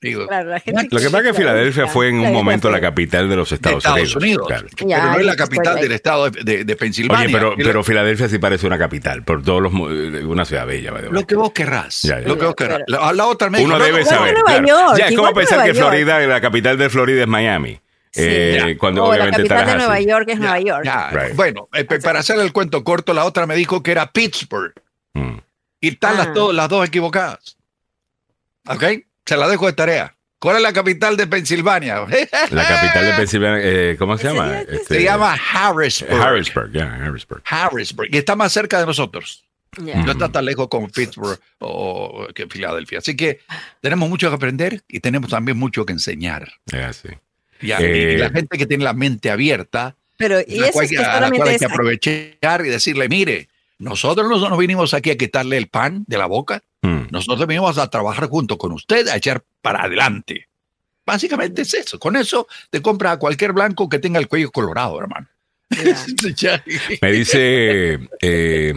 S2: Digo,
S3: Claro, la gente
S1: Lo que pasa es que Filadelfia fue en un momento la capital de los
S2: de
S1: Estados,
S2: Unidos.
S1: Claro.
S2: Pero no es la capital del estado de, de- de Pensilvania.
S1: Oye, pero, pero Filadelfia sí parece una capital, por todos los eh, una ciudad bella.
S2: Lo que vos querrás.
S1: Ya, ya.
S2: Lo que vos querrás. La, la otra me
S1: Uno debe saber.
S3: Nueva
S1: claro.
S3: York,
S1: ya, es como pensar que. Florida, la capital de Florida es Miami.
S3: Sí.
S1: Eh, cuando
S3: o la
S1: obviamente
S3: capital de. Nueva York es Nueva York.
S2: Ya,
S1: Right.
S2: Bueno, eh, para hacer el cuento corto, la otra me dijo que era Pittsburgh.
S1: Mm.
S2: Y están las,
S3: Ah.
S2: to- las dos equivocadas. ¿Ok? Se la dejo de tarea. ¿Cuál es la capital de Pensilvania?
S1: La capital de Pensilvania, eh, ¿cómo se
S3: ¿En
S1: llama? Este,
S2: Se llama Harrisburg.
S1: Harrisburg, ya, Harrisburg.
S2: Harrisburg. Y está más cerca de nosotros.
S3: Ya.
S2: No está tan lejos como Pittsburgh o que Filadelfia. Así que tenemos mucho que aprender y tenemos también mucho que enseñar.
S1: Ya, sí. Eh,
S2: y la gente que tiene la mente abierta,
S3: Pero, y
S2: la
S3: eso
S2: cual
S3: es
S2: hay
S3: que
S2: que- a la cual hay que aprovechar y decirle, mire, nosotros no nos vinimos aquí a quitarle el pan de la boca,
S1: Mm.
S2: nosotros vinimos a trabajar junto con usted, a echar para adelante. Básicamente es eso. Con eso te compras a cualquier blanco que tenga el cuello colorado, hermano.
S1: Me dice, eh,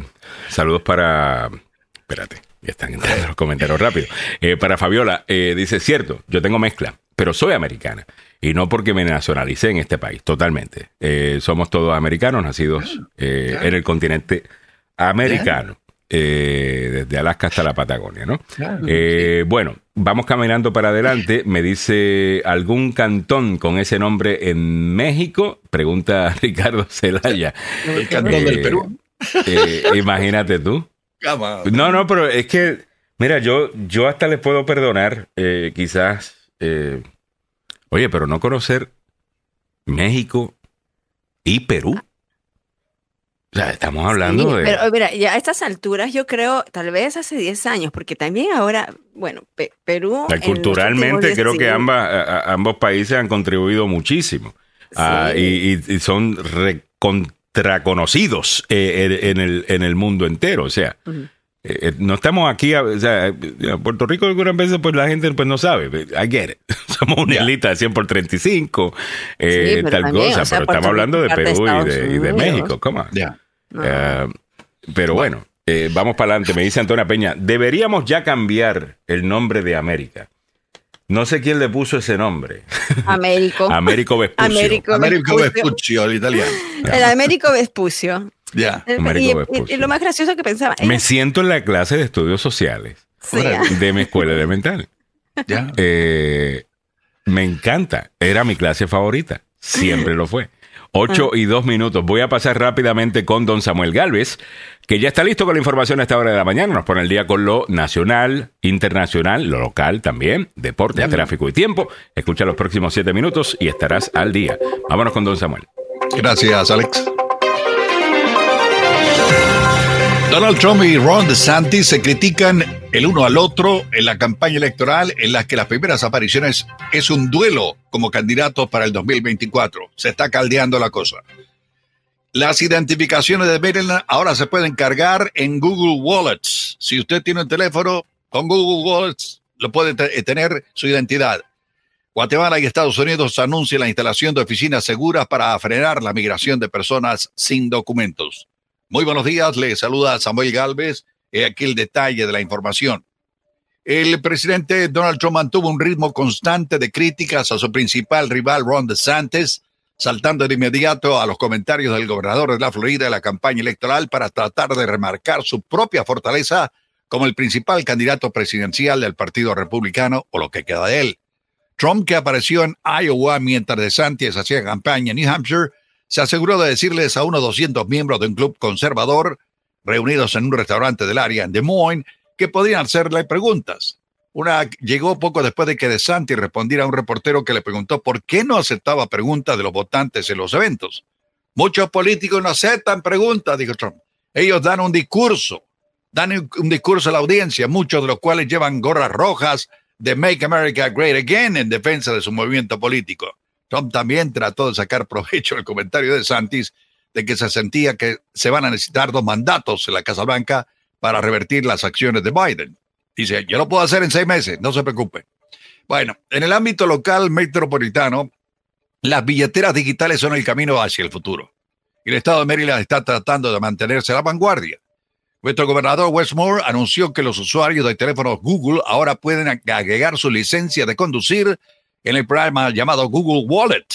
S1: saludos para, espérate, ya están entrando los comentarios rápido. Eh, para Fabiola, eh, dice, cierto, yo tengo mezcla, pero soy americana. Y no porque me nacionalicé en este país, totalmente. somos todos americanos, nacidos en el continente americano. desde Alaska hasta la Patagonia, ¿no? bueno, vamos caminando para adelante. Me dice algún cantón con ese nombre en México. Pregunta Ricardo Celaya.
S2: El cantón del Perú.
S1: Eh, imagínate tú. No, no, pero es que, mira, yo, yo hasta les puedo perdonar, eh, quizás, eh, oye, pero no conocer México y Perú. O sea, estamos hablando de...
S3: Pero mira, ya a estas alturas yo creo, tal vez hace 10 años, porque también ahora, bueno, Perú...
S1: culturalmente creo que ambas, ambos países han contribuido muchísimo. Ah, y, son recontraconocidos eh, en, el, en el mundo entero. O sea, eh, eh, no estamos aquí, o sea, Puerto Rico algunas veces pues la gente pues no sabe. I get it. Somos una islita de 100 por 35, tal cosa, pero estamos hablando de Perú y de, y de, México. ¿Cómo? Ya. Eh, pero bueno, eh, vamos para adelante. Me dice Antonia Peña, deberíamos ya cambiar el nombre de América. No sé quién le puso ese nombre.
S3: Américo.
S1: Américo Vespucio.
S2: Américo, Vespucio, el italiano.
S3: El Américo Vespucio.
S2: Ya.
S3: Y, lo más gracioso que pensaba.
S1: Me siento en la clase de estudios sociales de mi escuela elemental. Ya. Eh, me encanta. Era mi clase favorita. Siempre lo fue. 8 y 2 minutos. Voy a pasar rápidamente con don Samuel Galvez, que ya está listo con la información a esta hora de la mañana. Nos pone el día con lo nacional, internacional, lo local también, deporte, tráfico y tiempo. Escucha los próximos 7 minutos y estarás al día. Vámonos con don Samuel.
S2: Gracias, Alex. Donald Trump y Ron DeSantis se critican el uno al otro en la campaña electoral en la que las primeras apariciones es un duelo como candidatos para el 2024. Se está caldeando la cosa. Las identificaciones de Maryland ahora se pueden cargar en Google Wallets. Si usted tiene un teléfono con Google Wallets, lo puede eh, tener su identidad. Guatemala y Estados Unidos anuncian la instalación de oficinas seguras para frenar la migración de personas sin documentos. Muy buenos días, le saluda Samuel Galvez. Aquí el detalle de la información. El presidente Donald Trump mantuvo un ritmo constante de críticas a su principal rival Ron DeSantis, saltando de inmediato a los comentarios del gobernador de la Florida en la campaña electoral para tratar de remarcar su propia fortaleza como el principal candidato presidencial del Partido Republicano o lo que queda de él. Trump, que apareció en Iowa mientras DeSantis hacía campaña en New Hampshire, se aseguró de decirles a unos 200 miembros de un club conservador reunidos en un restaurante del área en Des Moines que podían hacerle preguntas. Una llegó poco después de que DeSantis respondiera a un reportero que le preguntó por qué no aceptaba preguntas de los votantes en los eventos. Muchos políticos no aceptan preguntas, dijo Trump. Ellos dan un discurso, dan un discurso a la audiencia, muchos de los cuales llevan gorras rojas de Make America Great Again en defensa de su movimiento político. Trump también trató de sacar provecho del comentario de Santis de que se sentía que se van a necesitar dos mandatos en la Casa Blanca para revertir las acciones de Biden. Dice, yo lo puedo hacer en seis meses, no se preocupe. Bueno, en el ámbito local metropolitano, las billeteras digitales son el camino hacia el futuro. El estado de Maryland está tratando de mantenerse a la vanguardia. Nuestro gobernador Westmore anunció que los usuarios de teléfonos Google ahora pueden agregar su licencia de conducir en el programa llamado Google Wallet.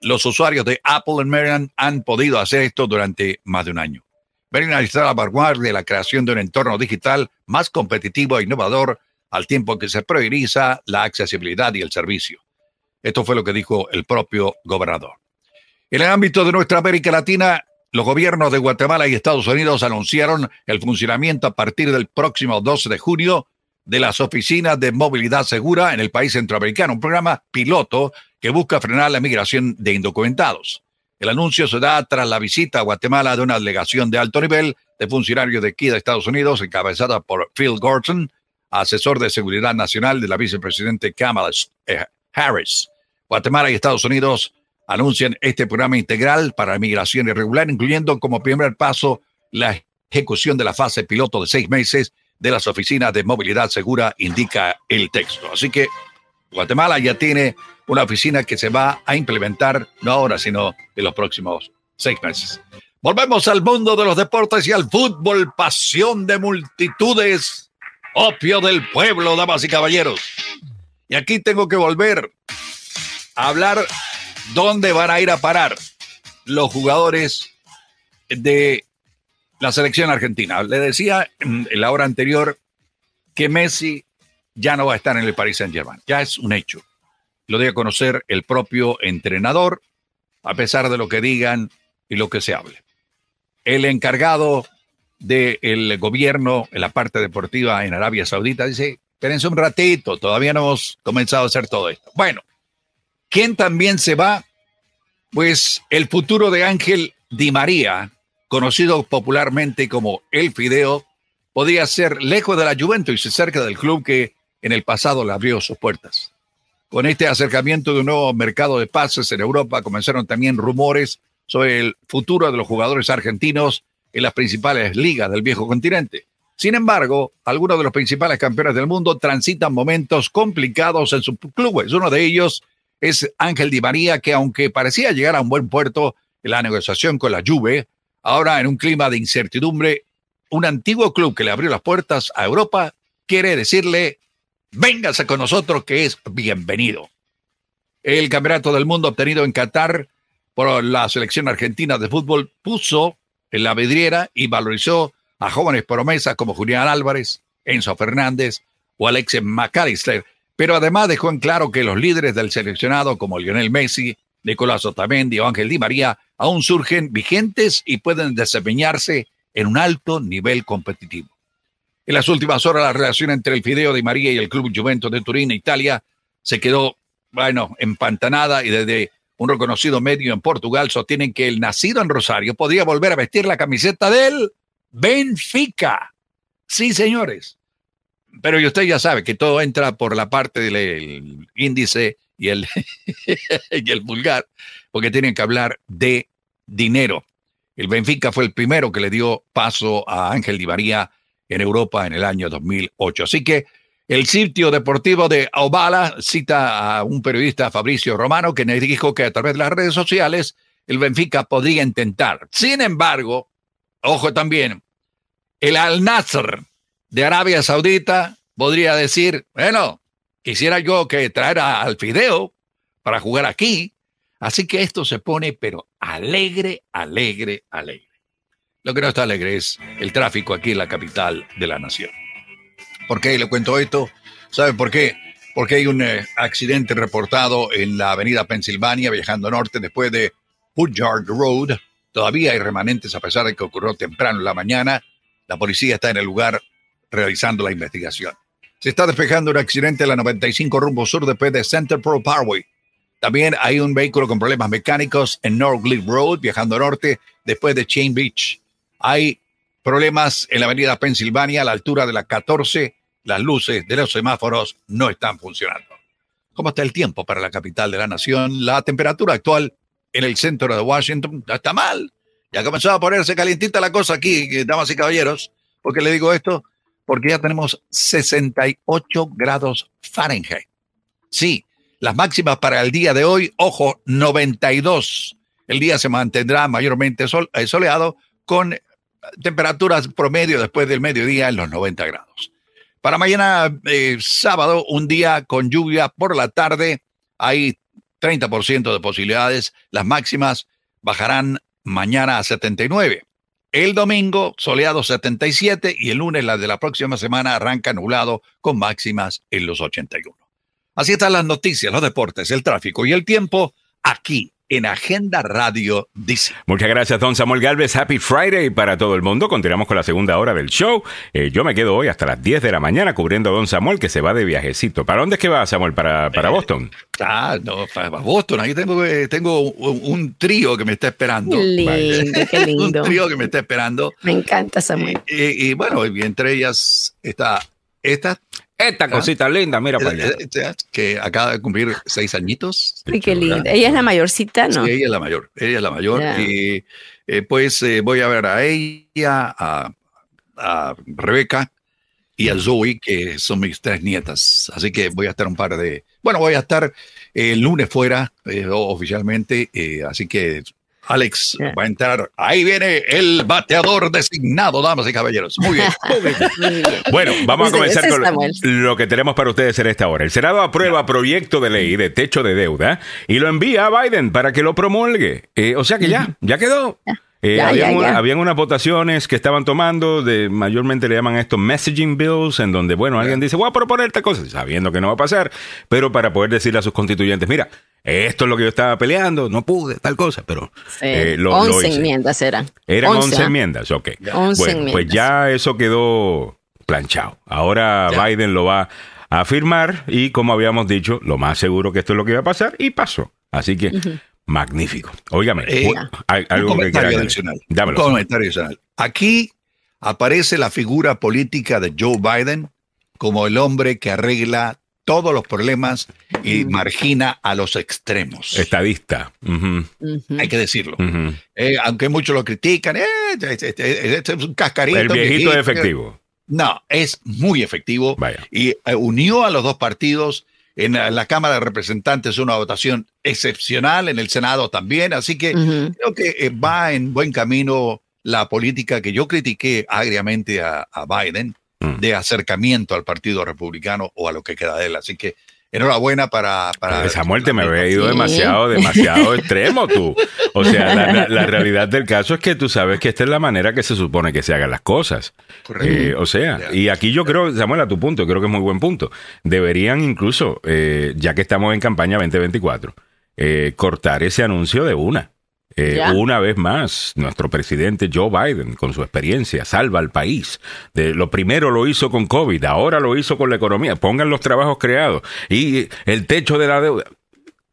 S2: Los usuarios de Apple en Maryland han podido hacer esto durante más de un año. Maryland está a la vanguardia de la creación de un entorno digital más competitivo e innovador al tiempo que se prioriza la accesibilidad y el servicio. Esto fue lo que dijo el propio gobernador. En el ámbito de nuestra América Latina, los gobiernos de Guatemala y Estados Unidos anunciaron el funcionamiento a partir del próximo 12 de junio de las oficinas de movilidad segura en el país centroamericano, un programa piloto que busca frenar la migración de indocumentados. El anuncio se da tras la visita a Guatemala de una delegación de alto nivel de funcionarios de aquí de Estados Unidos, encabezada por Phil Gorton, asesor de seguridad nacional de la vicepresidente Kamala eh, Harris. Guatemala y Estados Unidos anuncian este programa integral para migración irregular, incluyendo como primer paso la ejecución de la fase piloto de seis meses de las oficinas de movilidad segura, indica el texto. Así que Guatemala ya tiene una oficina que se va a implementar no ahora, sino en los próximos seis meses. Volvemos al mundo de los deportes y al fútbol, pasión de multitudes, opio del pueblo, damas y caballeros. Y aquí tengo que volver a hablar dónde van a ir a parar los jugadores de la selección argentina. Le decía en la hora anterior que Messi ya no va a estar en el Paris Saint-Germain. Ya es un hecho. Lo debe conocer el propio entrenador, a pesar de lo que digan y lo que se hable. El encargado del gobierno en la parte deportiva en Arabia Saudita dice, espérense un ratito, todavía no hemos comenzado a hacer todo esto. Bueno, ¿quién también se va? Pues el futuro de Ángel Di María, conocido popularmente como El Fideo, podría ser lejos de la Juventus y cerca del club que en el pasado le abrió sus puertas. Con este acercamiento de un nuevo mercado de pases en Europa comenzaron también rumores sobre el futuro de los jugadores argentinos en las principales ligas del viejo continente. Sin embargo, algunos de los principales campeones del mundo transitan momentos complicados en sus clubes. Uno de ellos es Ángel Di María, que aunque parecía llegar a un buen puerto en la negociación con la Juve, ahora en un clima de incertidumbre, un antiguo club que le abrió las puertas a Europa quiere decirle, véngase con nosotros que es bienvenido. El campeonato del mundo obtenido en Qatar por la selección argentina de fútbol puso en la vidriera y valorizó a jóvenes promesas como Julián Álvarez, Enzo Fernández o Alexis McAllister, pero además dejó en claro que los líderes del seleccionado como Lionel Messi, Nicolás Otamendi o Ángel Di María aún surgen vigentes y pueden desempeñarse en un alto nivel competitivo. En las últimas horas, la relación entre el Fideo Di María y el Club Juventus de Turín, Italia, se quedó, bueno, empantanada y desde un reconocido medio en Portugal sostienen que el nacido en Rosario podría volver a vestir la camiseta del Benfica. Sí, señores. Pero usted ya sabe que todo entra por la parte del índice y el, y el vulgar, porque tienen que hablar de dinero. El Benfica fue el primero que le dio paso a Ángel Di María en Europa en el año 2008. Así que el sitio deportivo de Obala cita a un periodista, Fabricio Romano, que le dijo que a través de las redes sociales el Benfica podría intentar. Sin embargo, ojo también, el Al Nasser de Arabia Saudita podría decir, bueno, quisiera yo que traera al Fideo para jugar aquí. Así que esto se pone, pero alegre, alegre, alegre. Lo que no está alegre es el tráfico aquí en la capital de la nación. ¿Por qué le cuento esto? ¿Sabe por qué? Porque hay un eh, accidente reportado en la avenida Pensilvania, viajando norte, después de Woodyard Road. Todavía hay remanentes a pesar de que ocurrió temprano en la mañana. La policía está en el lugar realizando la investigación. Se está despejando un accidente en la 95 rumbo sur después de Center Pro Parkway. También hay un vehículo con problemas mecánicos en North Glen Road, viajando norte después de Chain Beach. Hay problemas en la avenida Pensilvania a la altura de la 14. Las luces de los semáforos no están funcionando. ¿Cómo está el tiempo para la capital de la nación? La temperatura actual en el centro de Washington está mal. Ya comenzó a ponerse calientita la cosa aquí, damas y caballeros. ¿Por qué le digo esto? Porque ya tenemos 68 grados Fahrenheit. Sí, las máximas para el día de hoy, ojo, 92. El día se mantendrá mayormente eh, soleado con temperaturas promedio después del mediodía en los 90 grados. Para mañana eh, sábado, un día con lluvia por la tarde, hay 30% de posibilidades. Las máximas bajarán mañana a 79. El domingo, soleado 77 y el lunes, la de la próxima semana, arranca nublado con máximas en los 81. Así están las noticias, los deportes, el tráfico y el tiempo aquí en Agenda Radio dice.
S1: Muchas gracias, don Samuel Galvez. Happy Friday para todo el mundo. Continuamos con la segunda hora del show. Eh, yo me quedo hoy hasta las 10 de la mañana cubriendo a don Samuel, que se va de viajecito. ¿Para dónde es que va, Samuel? ¿Para, para Boston?
S2: Ah, no, para Boston. Ahí tengo, eh, tengo un, trío que me está esperando.
S3: Lindo, qué lindo.
S2: un trío que me está esperando.
S3: Me encanta, Samuel.
S2: Y, y bueno, y entre ellas está esta
S1: esta cosita linda, mira para allá.
S2: Eh, eh, que acaba de cumplir seis añitos.
S3: Ay, qué linda. Ella es la mayorcita, ¿no?
S2: Sí, ella es la mayor. Ella es la mayor. Y eh, pues voy a ver a ella, a, a, Rebeca y a Zoe, que son mis tres nietas. Así que voy a estar un par de. Bueno, voy a estar el lunes fuera oficialmente. así que Alex va a entrar. Ahí viene el bateador designado, damas y caballeros. Muy bien. Muy bien.
S1: Bueno, vamos a comenzar con lo que tenemos para ustedes en esta hora. El Senado aprueba proyecto de ley de techo de deuda y lo envía a Biden para que lo promulgue. Eh, o sea que ya, ya quedó. Eh, habían, unas votaciones que estaban tomando, de mayormente le llaman esto messaging bills, en donde, bueno, alguien dice, voy a proponer esta cosa, sabiendo que no va a pasar, pero para poder decirle a sus constituyentes, mira, esto es lo que yo estaba peleando, no pude, tal cosa, pero
S3: eh, lo, 11 enmiendas eran.
S1: Eran 11, enmiendas, ok. bueno, pues ya eso quedó planchado. Ahora Biden lo va a firmar y como habíamos dicho, lo más seguro que esto es lo que iba a pasar y pasó. Así que Magnífico. Óigame,
S2: eh, algo un comentario adicional. comentario adicional. Aquí aparece la figura política de Joe Biden como el hombre que arregla todos los problemas y margina a los extremos.
S1: Estadista.
S2: Hay que decirlo. Eh, aunque muchos lo critican, eh, este, este, este, es un cascarito.
S1: El viejito es efectivo.
S2: No, es muy efectivo. Y unió a los dos partidos en la, Cámara de Representantes una votación excepcional, en el Senado también, así que creo que eh, va en buen camino la política que yo critiqué agriamente a, Biden. De acercamiento al Partido Republicano o a lo que queda de él. Así que enhorabuena para... para
S1: esa muerte me había ido demasiado, demasiado extremo tú. O sea, la, realidad del caso es que tú sabes que esta es la manera que se supone que se hagan las cosas. Eh, o sea, y aquí yo creo, Samuel, a tu punto, creo que es muy buen punto. Deberían incluso, eh, ya que estamos en campaña 2024, eh, cortar ese anuncio de una. Eh, una vez más, nuestro presidente Joe Biden, con su experiencia, salva al país. De, lo primero lo hizo con COVID, ahora lo hizo con la economía. Pongan los trabajos creados y el techo de la deuda.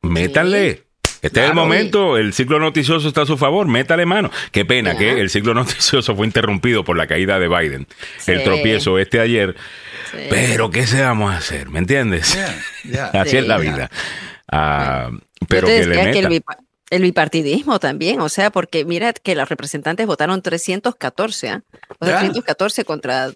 S1: Métanle. Este es el momento, el ciclo noticioso está a su favor, métale mano. Qué pena que el ciclo noticioso fue interrumpido por la caída de Biden, el tropiezo este ayer. Pero, ¿qué se vamos a hacer? ¿Me entiendes? Así es la vida. Ah, pero que le meta.
S3: El bipartidismo también, o sea, porque mira que los representantes votaron 314, ¿eh? O 314 contra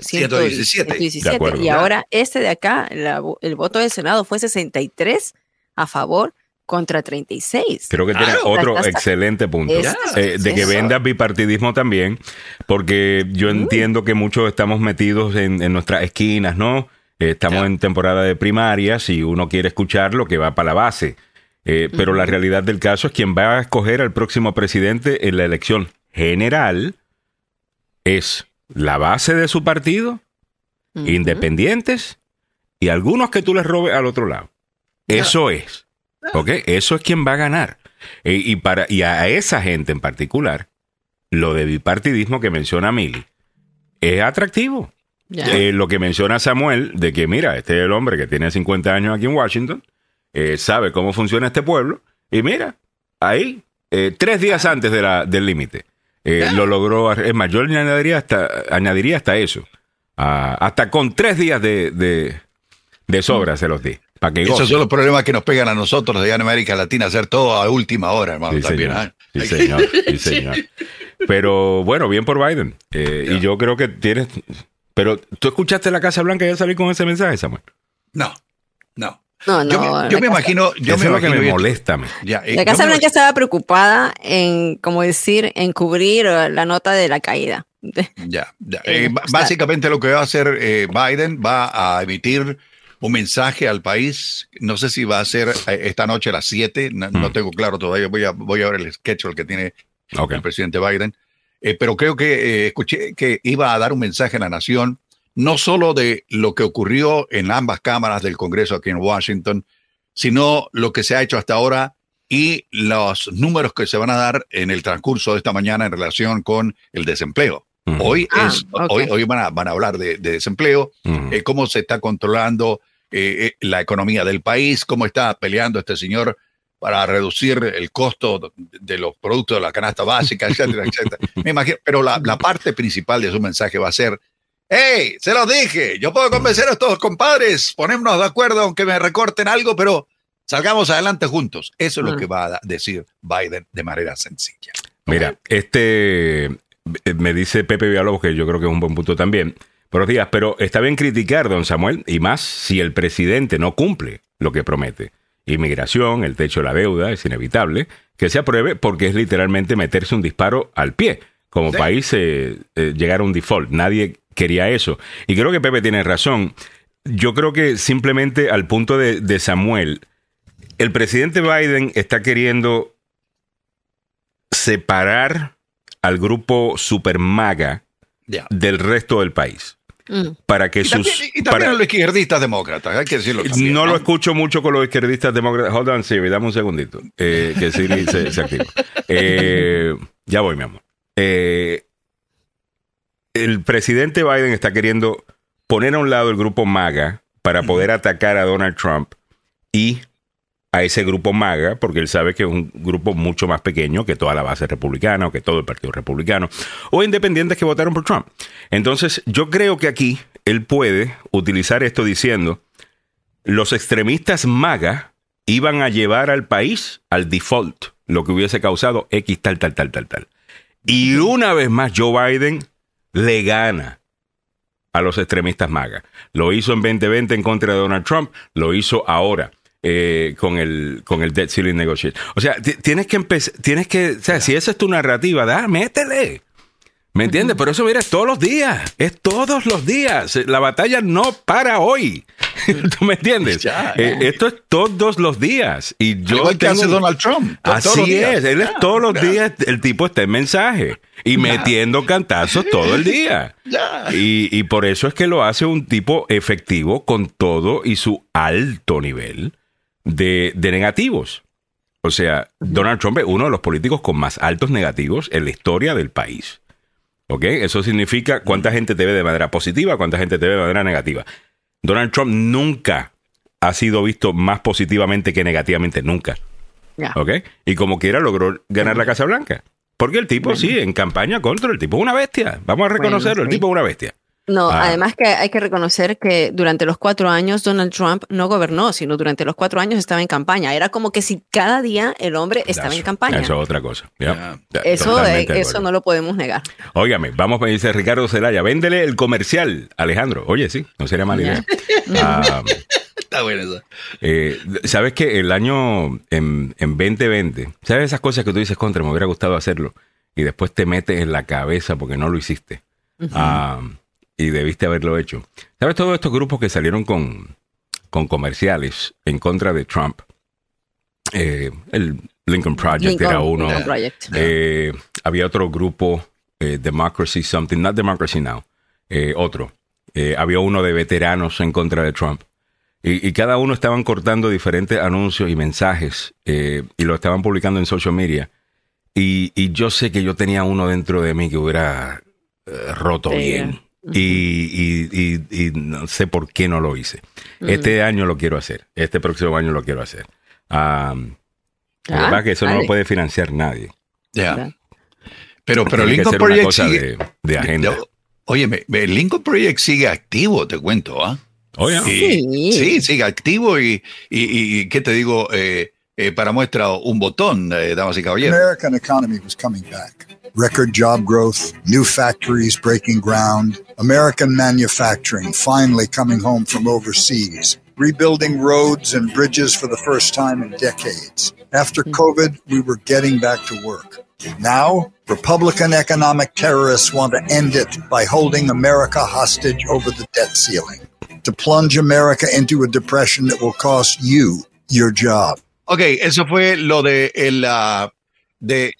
S3: 117. Eh, y ahora este de acá, el voto del Senado fue 63 a favor contra 36.
S1: Creo que tiene otro excelente punto eh, de que venda bipartidismo también, porque yo mm. entiendo que muchos estamos metidos en, nuestras esquinas, ¿no? estamos en temporada de primarias y uno quiere escuchar lo que va para la base. Eh, pero la realidad del caso es quien va a escoger al próximo presidente en la elección general es la base de su partido, independientes y algunos que tú les robes al otro lado. Eso es. ¿Ok? Eso es quien va a ganar. Eh, y, para, y a esa gente en particular, lo de bipartidismo que menciona Mili es atractivo. Eh, lo que menciona Samuel, de que mira, este es el hombre que tiene 50 años aquí en Washington, eh, sabe cómo funciona este pueblo y mira, ahí, eh, tres días antes de la, del límite, eh, lo logró. Es más, yo añadiría hasta, añadiría hasta eso. Ah, hasta con tres días de, de, sobra se los di.
S2: Para que Esos son los problemas que nos pegan a nosotros allá en América Latina, hacer todo a última hora, hermano. Sí, señor.
S1: Sí, señor. sí, señor. Pero bueno, bien por Biden. Y yo creo que tienes. Pero, ¿tú escuchaste la Casa Blanca ya salir con ese mensaje, Samuel?
S2: No, no.
S3: No, no,
S2: yo, me, imagino, yo me
S1: imagino que me molesta.
S3: Eh, la Casa Blanca estaba preocupada en, como decir, en cubrir la nota de la caída.
S2: Ya, eh, básicamente lo que va a hacer eh, Biden va a emitir un mensaje al país. No sé si va a ser esta noche a las 7, no, mm. tengo claro todavía. Voy a, voy a ver el sketch que tiene el presidente Biden. pero creo que escuché que iba a dar un mensaje a la nación no solo de lo que ocurrió en ambas cámaras del Congreso aquí en Washington, sino lo que se ha hecho hasta ahora y los números que se van a dar en el transcurso de esta mañana en relación con el desempleo. Hoy, ah, es, hoy, hoy van, a, van a hablar de, desempleo, eh, cómo se está controlando eh, eh, la economía del país, cómo está peleando este señor para reducir el costo de los productos de la canasta básica, etcétera, etcétera. Me imagino, pero la, la parte principal de su mensaje va a ser ¡Hey! Se los dije. Yo puedo convencer a estos compadres, ponernos de acuerdo aunque me recorten algo, pero salgamos adelante juntos. Eso es lo que va a decir Biden de manera sencilla.
S1: Mira, este eh, me dice Pepe Villalobos, que yo creo que es un buen punto también. Buenos días, pero está bien criticar, don Samuel, y más si el presidente no cumple lo que promete. inmigración, el techo de la deuda, es inevitable que se apruebe porque es literalmente meterse un disparo al pie. Como país eh, eh, llegar a un default. Nadie quería eso. Y creo que Pepe tiene razón. Yo creo que simplemente al punto de, de Samuel, el presidente Biden está queriendo separar al grupo super maga
S2: Ya.
S1: del resto del país.
S3: Mm.
S1: Para que
S2: Y
S1: sus.
S2: también, y también
S1: para-
S2: a los izquierdistas demócratas, hay que decirlo también.
S1: no lo escucho mucho con los izquierdistas demócratas. Hold on, Siri, dame un segundito. Eh, que Siri se, se activa. Eh, ya voy, mi amor. Eh, el presidente Biden está queriendo poner a un lado el grupo MAGA para poder atacar a Donald Trump y a ese grupo MAGA, porque él sabe que es un grupo mucho más pequeño que toda la base republicana o que todo el partido republicano, o independientes que votaron por Trump. Entonces, yo creo que aquí él puede utilizar esto diciendo, los extremistas MAGA iban a llevar al país al default, lo que hubiese causado X tal, tal, tal, tal, tal. Y una vez más Joe Biden le gana a los extremistas MAGA. Lo hizo en 2020 en contra de Donald Trump, lo hizo ahora. eh, con el con el debt ceiling negotiation. O sea, ti- tienes que empezar, tienes que, o sea, si esa es tu narrativa, da, métele. ¿Me entiendes? Pero eso, mira, es todos los días. Es todos los días. La batalla no para hoy. ¿Tú me entiendes?
S2: Ya,
S1: Eh, esto es todos los días. Y yo
S2: igual que hace Donald Trump. to- todos los
S1: Así
S2: días.
S1: es, él es todos los días, el tipo está en mensaje y metiendo cantazos todo el día. Y, y por eso es que lo hace un tipo efectivo con todo y su alto nivel de, de negativos. O sea, Donald Trump es uno de los políticos con más altos negativos en la historia del país. ¿Ok? Eso significa cuánta gente te ve de manera positiva, cuánta gente te ve de manera negativa. Donald Trump nunca ha sido visto más positivamente que negativamente, nunca.
S3: Ya.
S1: ¿Ok? Y como quiera logró ganar la Casa Blanca. Porque el tipo, sí, en campaña contra, el tipo es una bestia. Vamos a reconocerlo, el
S3: sí.
S1: tipo es una bestia.
S3: No,
S1: Ah.
S3: además que hay que reconocer que durante los cuatro años Donald Trump no gobernó, sino durante los cuatro años estaba en campaña. Era como que si cada día el hombre estaba en campaña.
S1: Eso es otra cosa.
S3: Eso, eh, eso no lo podemos negar.
S1: Óigame, vamos a dice Ricardo Zelaya, véndele el comercial, Alejandro. Oye, sí, no sería mala idea. Ah,
S2: Está bueno eso.
S1: eh, ¿Sabes que el año en, en 2020, ¿sabes esas cosas que tú dices contra? Me hubiera gustado hacerlo y después te metes en la cabeza porque no lo hiciste Ah, y debiste haberlo hecho. ¿Sabes todos estos grupos que salieron con, con comerciales en contra de Trump? Eh, el Lincoln Project
S3: Lincoln-
S1: era uno. Eh, había otro grupo, eh, Democracy Something, not Democracy Now, otro. Había uno de veteranos en contra de Trump. Y, y cada uno estaban cortando diferentes anuncios y mensajes y lo estaban publicando en social media. Y, y yo sé que yo tenía uno dentro de mí que hubiera roto
S3: Sí.
S1: bien. Y, y- y- y no sé por qué no lo hice. Este año lo quiero hacer. Este próximo año lo quiero hacer. Ah, la
S3: Ah,
S1: verdad que eso no lo puede financiar nadie.
S2: Ya.
S3: Ya.
S2: Pero, pero
S1: Tiene que
S2: Lincoln Project
S1: cosa
S2: sigue.
S1: de, de agenda.
S2: Óyeme, el Lincoln Project sigue activo, te cuento, ¿ah?
S1: Oye,
S2: Y-
S3: Sí.
S2: sí, sigue activo y, y, y- y ¿qué te digo? Eh, eh, para muestra un botón, eh, damas y caballeros.
S6: American economy was coming back. Record job growth, new factories breaking ground, American manufacturing finally coming home from overseas, rebuilding roads and bridges for the first time in decades. After COVID, we were getting back to work. Now, Republican economic terrorists want to end it by holding America hostage over the debt ceiling, to plunge America into a depression that will cost you your job.
S2: Ok, eso fue lo de el, ah, de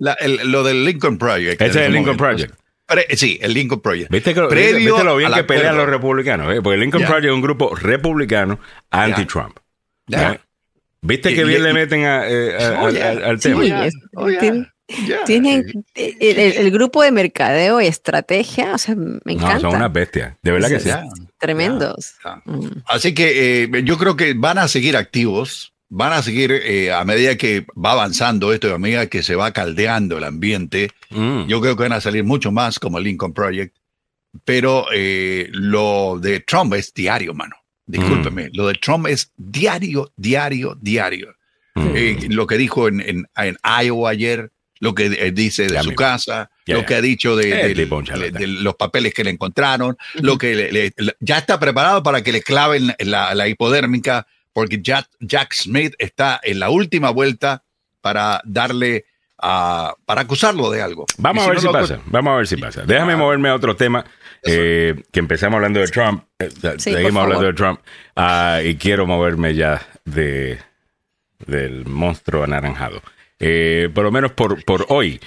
S2: la- el- lo del Lincoln Project.
S1: ese es el Lincoln
S2: momento.
S1: Project.
S2: Pre- sí, el Lincoln Project.
S1: ¿Viste, que,
S2: Previo
S1: viste lo bien que pelean los republicanos? eh? Porque el Lincoln
S2: Ya.
S1: Project es un grupo republicano anti-Trump.
S2: Ya.
S1: ¿eh? ¿Viste que
S2: y-
S1: bien le meten a, eh, a-
S2: Oh,
S1: al- al, al
S3: Sí,
S1: tema?
S2: ya.
S3: es-
S2: Oh, ya.
S3: tienen- el, el- el grupo de mercadeo y estrategia, o sea, me
S1: No,
S3: encanta.
S1: son unas bestias. De verdad que sí.
S3: Tremendos.
S2: Ya.
S3: Mm.
S2: Así que eh, yo creo que van a seguir activos, van a seguir eh, a medida que va avanzando esto y a medida que se va caldeando el ambiente.
S1: Mm.
S2: Yo creo que van a salir mucho más como el Lincoln Project, pero eh, lo de Trump es diario, mano. Discúlpeme,
S1: Mm.
S2: lo de Trump es diario, diario, diario.
S1: Mm.
S2: Eh, lo que dijo en, en, en Iowa ayer, lo que dice de
S1: Ya
S2: su
S1: mismo.
S2: casa,
S1: Ya,
S2: lo
S1: ya.
S2: que ha dicho de, los papeles que le encontraron, lo que le- le- le- ya está preparado para que le claven la, la hipodérmica porque Jack, Jack Smith está en la última vuelta para darle a, para acusarlo de algo.
S1: Vamos a ver
S2: no
S1: si pasa. Vamos a ver si pasa. Déjame
S2: Ah.
S1: moverme a otro tema. eh, que empezamos hablando de Trump. eh,
S3: Sí,
S1: seguimos hablando de Trump. ah, y quiero moverme ya de del monstruo anaranjado. Eh, por lo menos por, por hoy.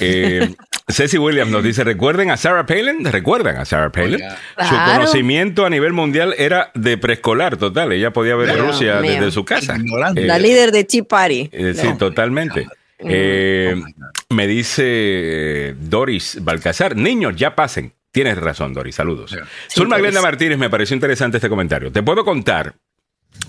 S1: Eh, Ceci Williams nos dice, ¿recuerden a Sarah Palin? ¿Recuerdan a Sarah Palin?
S2: Oiga.
S1: Su
S3: Claro.
S1: conocimiento a nivel mundial era de preescolar total. Ella podía ver Rusia desde su casa.
S2: Ignorante.
S1: Eh,
S3: La líder de Tea Party.
S1: eh, sí, totalmente. Eh,
S2: Oh
S1: me dice Doris Balcazar, niños, ya pasen. Tienes razón, Doris, saludos.
S2: Yeah.
S1: Zulma
S3: Doris.
S1: Glenda Martínez, me pareció interesante este comentario. Te puedo contar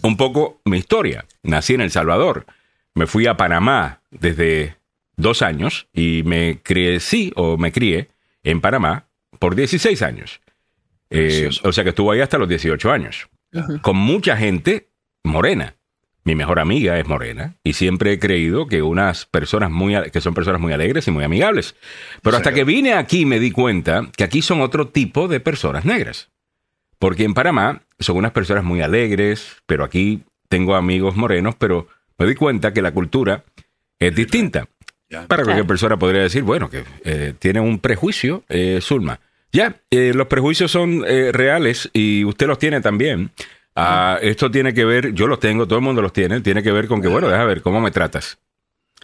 S1: un poco mi historia. Nací en El Salvador, me fui a Panamá desde dos años y me crecí o me crié en Panamá por 16 años. Eh, o sea que estuve ahí hasta los 18 años. Con mucha gente morena. Mi mejor amiga es morena y siempre he creído que unas personas muy que son personas muy alegres y muy amigables. Pero hasta que vine aquí me di cuenta que aquí son otro tipo de personas negras. Porque en Panamá son unas personas muy alegres, pero aquí tengo amigos morenos, pero me di cuenta que la cultura es distinta.
S2: Ya.
S1: Para cualquier
S3: Claro.
S1: persona podría decir, bueno, que eh, tiene un prejuicio, eh, Zulma. Ya, eh, los prejuicios son eh, reales y usted los tiene también. Ah, esto tiene que ver, yo los tengo, todo el mundo los tiene, tiene que ver con que, bueno, deja ver cómo me tratas.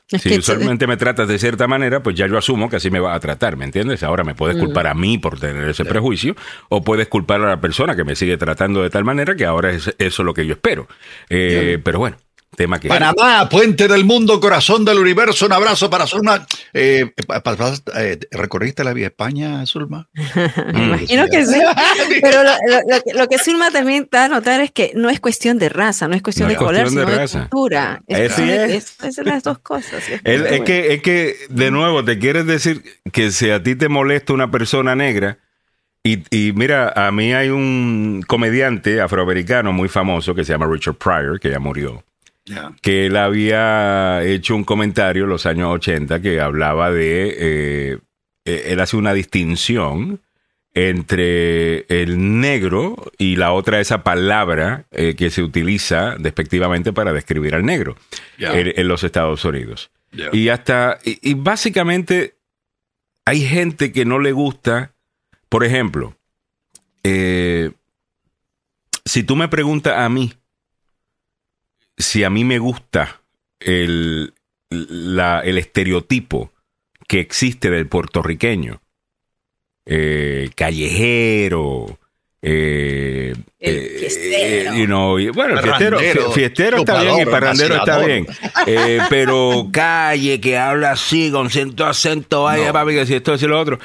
S3: Es
S1: Si usualmente me tratas de cierta manera, pues ya yo asumo que así me vas a tratar, ¿me entiendes? Ahora me puedes culpar a mí por tener ese prejuicio o puedes culpar a la persona que me sigue tratando de tal manera que ahora es eso lo que yo espero. Eh, pero bueno, tema que...
S2: Panamá, puente del mundo, corazón del universo. Un abrazo para Zulma. Eh, pa- pa- pa- eh, ¿Recorriste la vía España, Zulma?
S3: Me imagino que sí. Pero lo, lo- lo que- lo que Zulma también da a notar es que no es cuestión de raza, no es cuestión
S1: No
S3: de
S1: es
S3: color,
S1: de
S3: sino de, cultura. Es,
S1: Así es.
S3: es- es de las dos cosas. Es, bueno.
S1: que, es que, de nuevo, te quieres decir que si a ti te molesta una persona negra, y, y mira, a mí hay un comediante afroamericano muy famoso que se llama Richard Pryor, que ya murió, Que él había hecho un comentario en los años 80 que hablaba de, eh, eh, él hace una distinción entre el negro y la otra, esa palabra eh, que se utiliza despectivamente para describir al negro en, en los Estados Unidos. Y hasta, y, y básicamente hay gente que no le gusta, por ejemplo, eh, si tú me preguntas a mí, si a mí me gusta el, la- el estereotipo que existe del puertorriqueño, eh, callejero, eh,
S3: El
S1: eh,
S3: fiestero.
S1: you know, y- bueno, el fiestero, fiestero está bien y parrandero está bien, Eh, pero calle que habla así con cierto acento, vaya
S2: No.
S1: papi, que si esto es lo otro.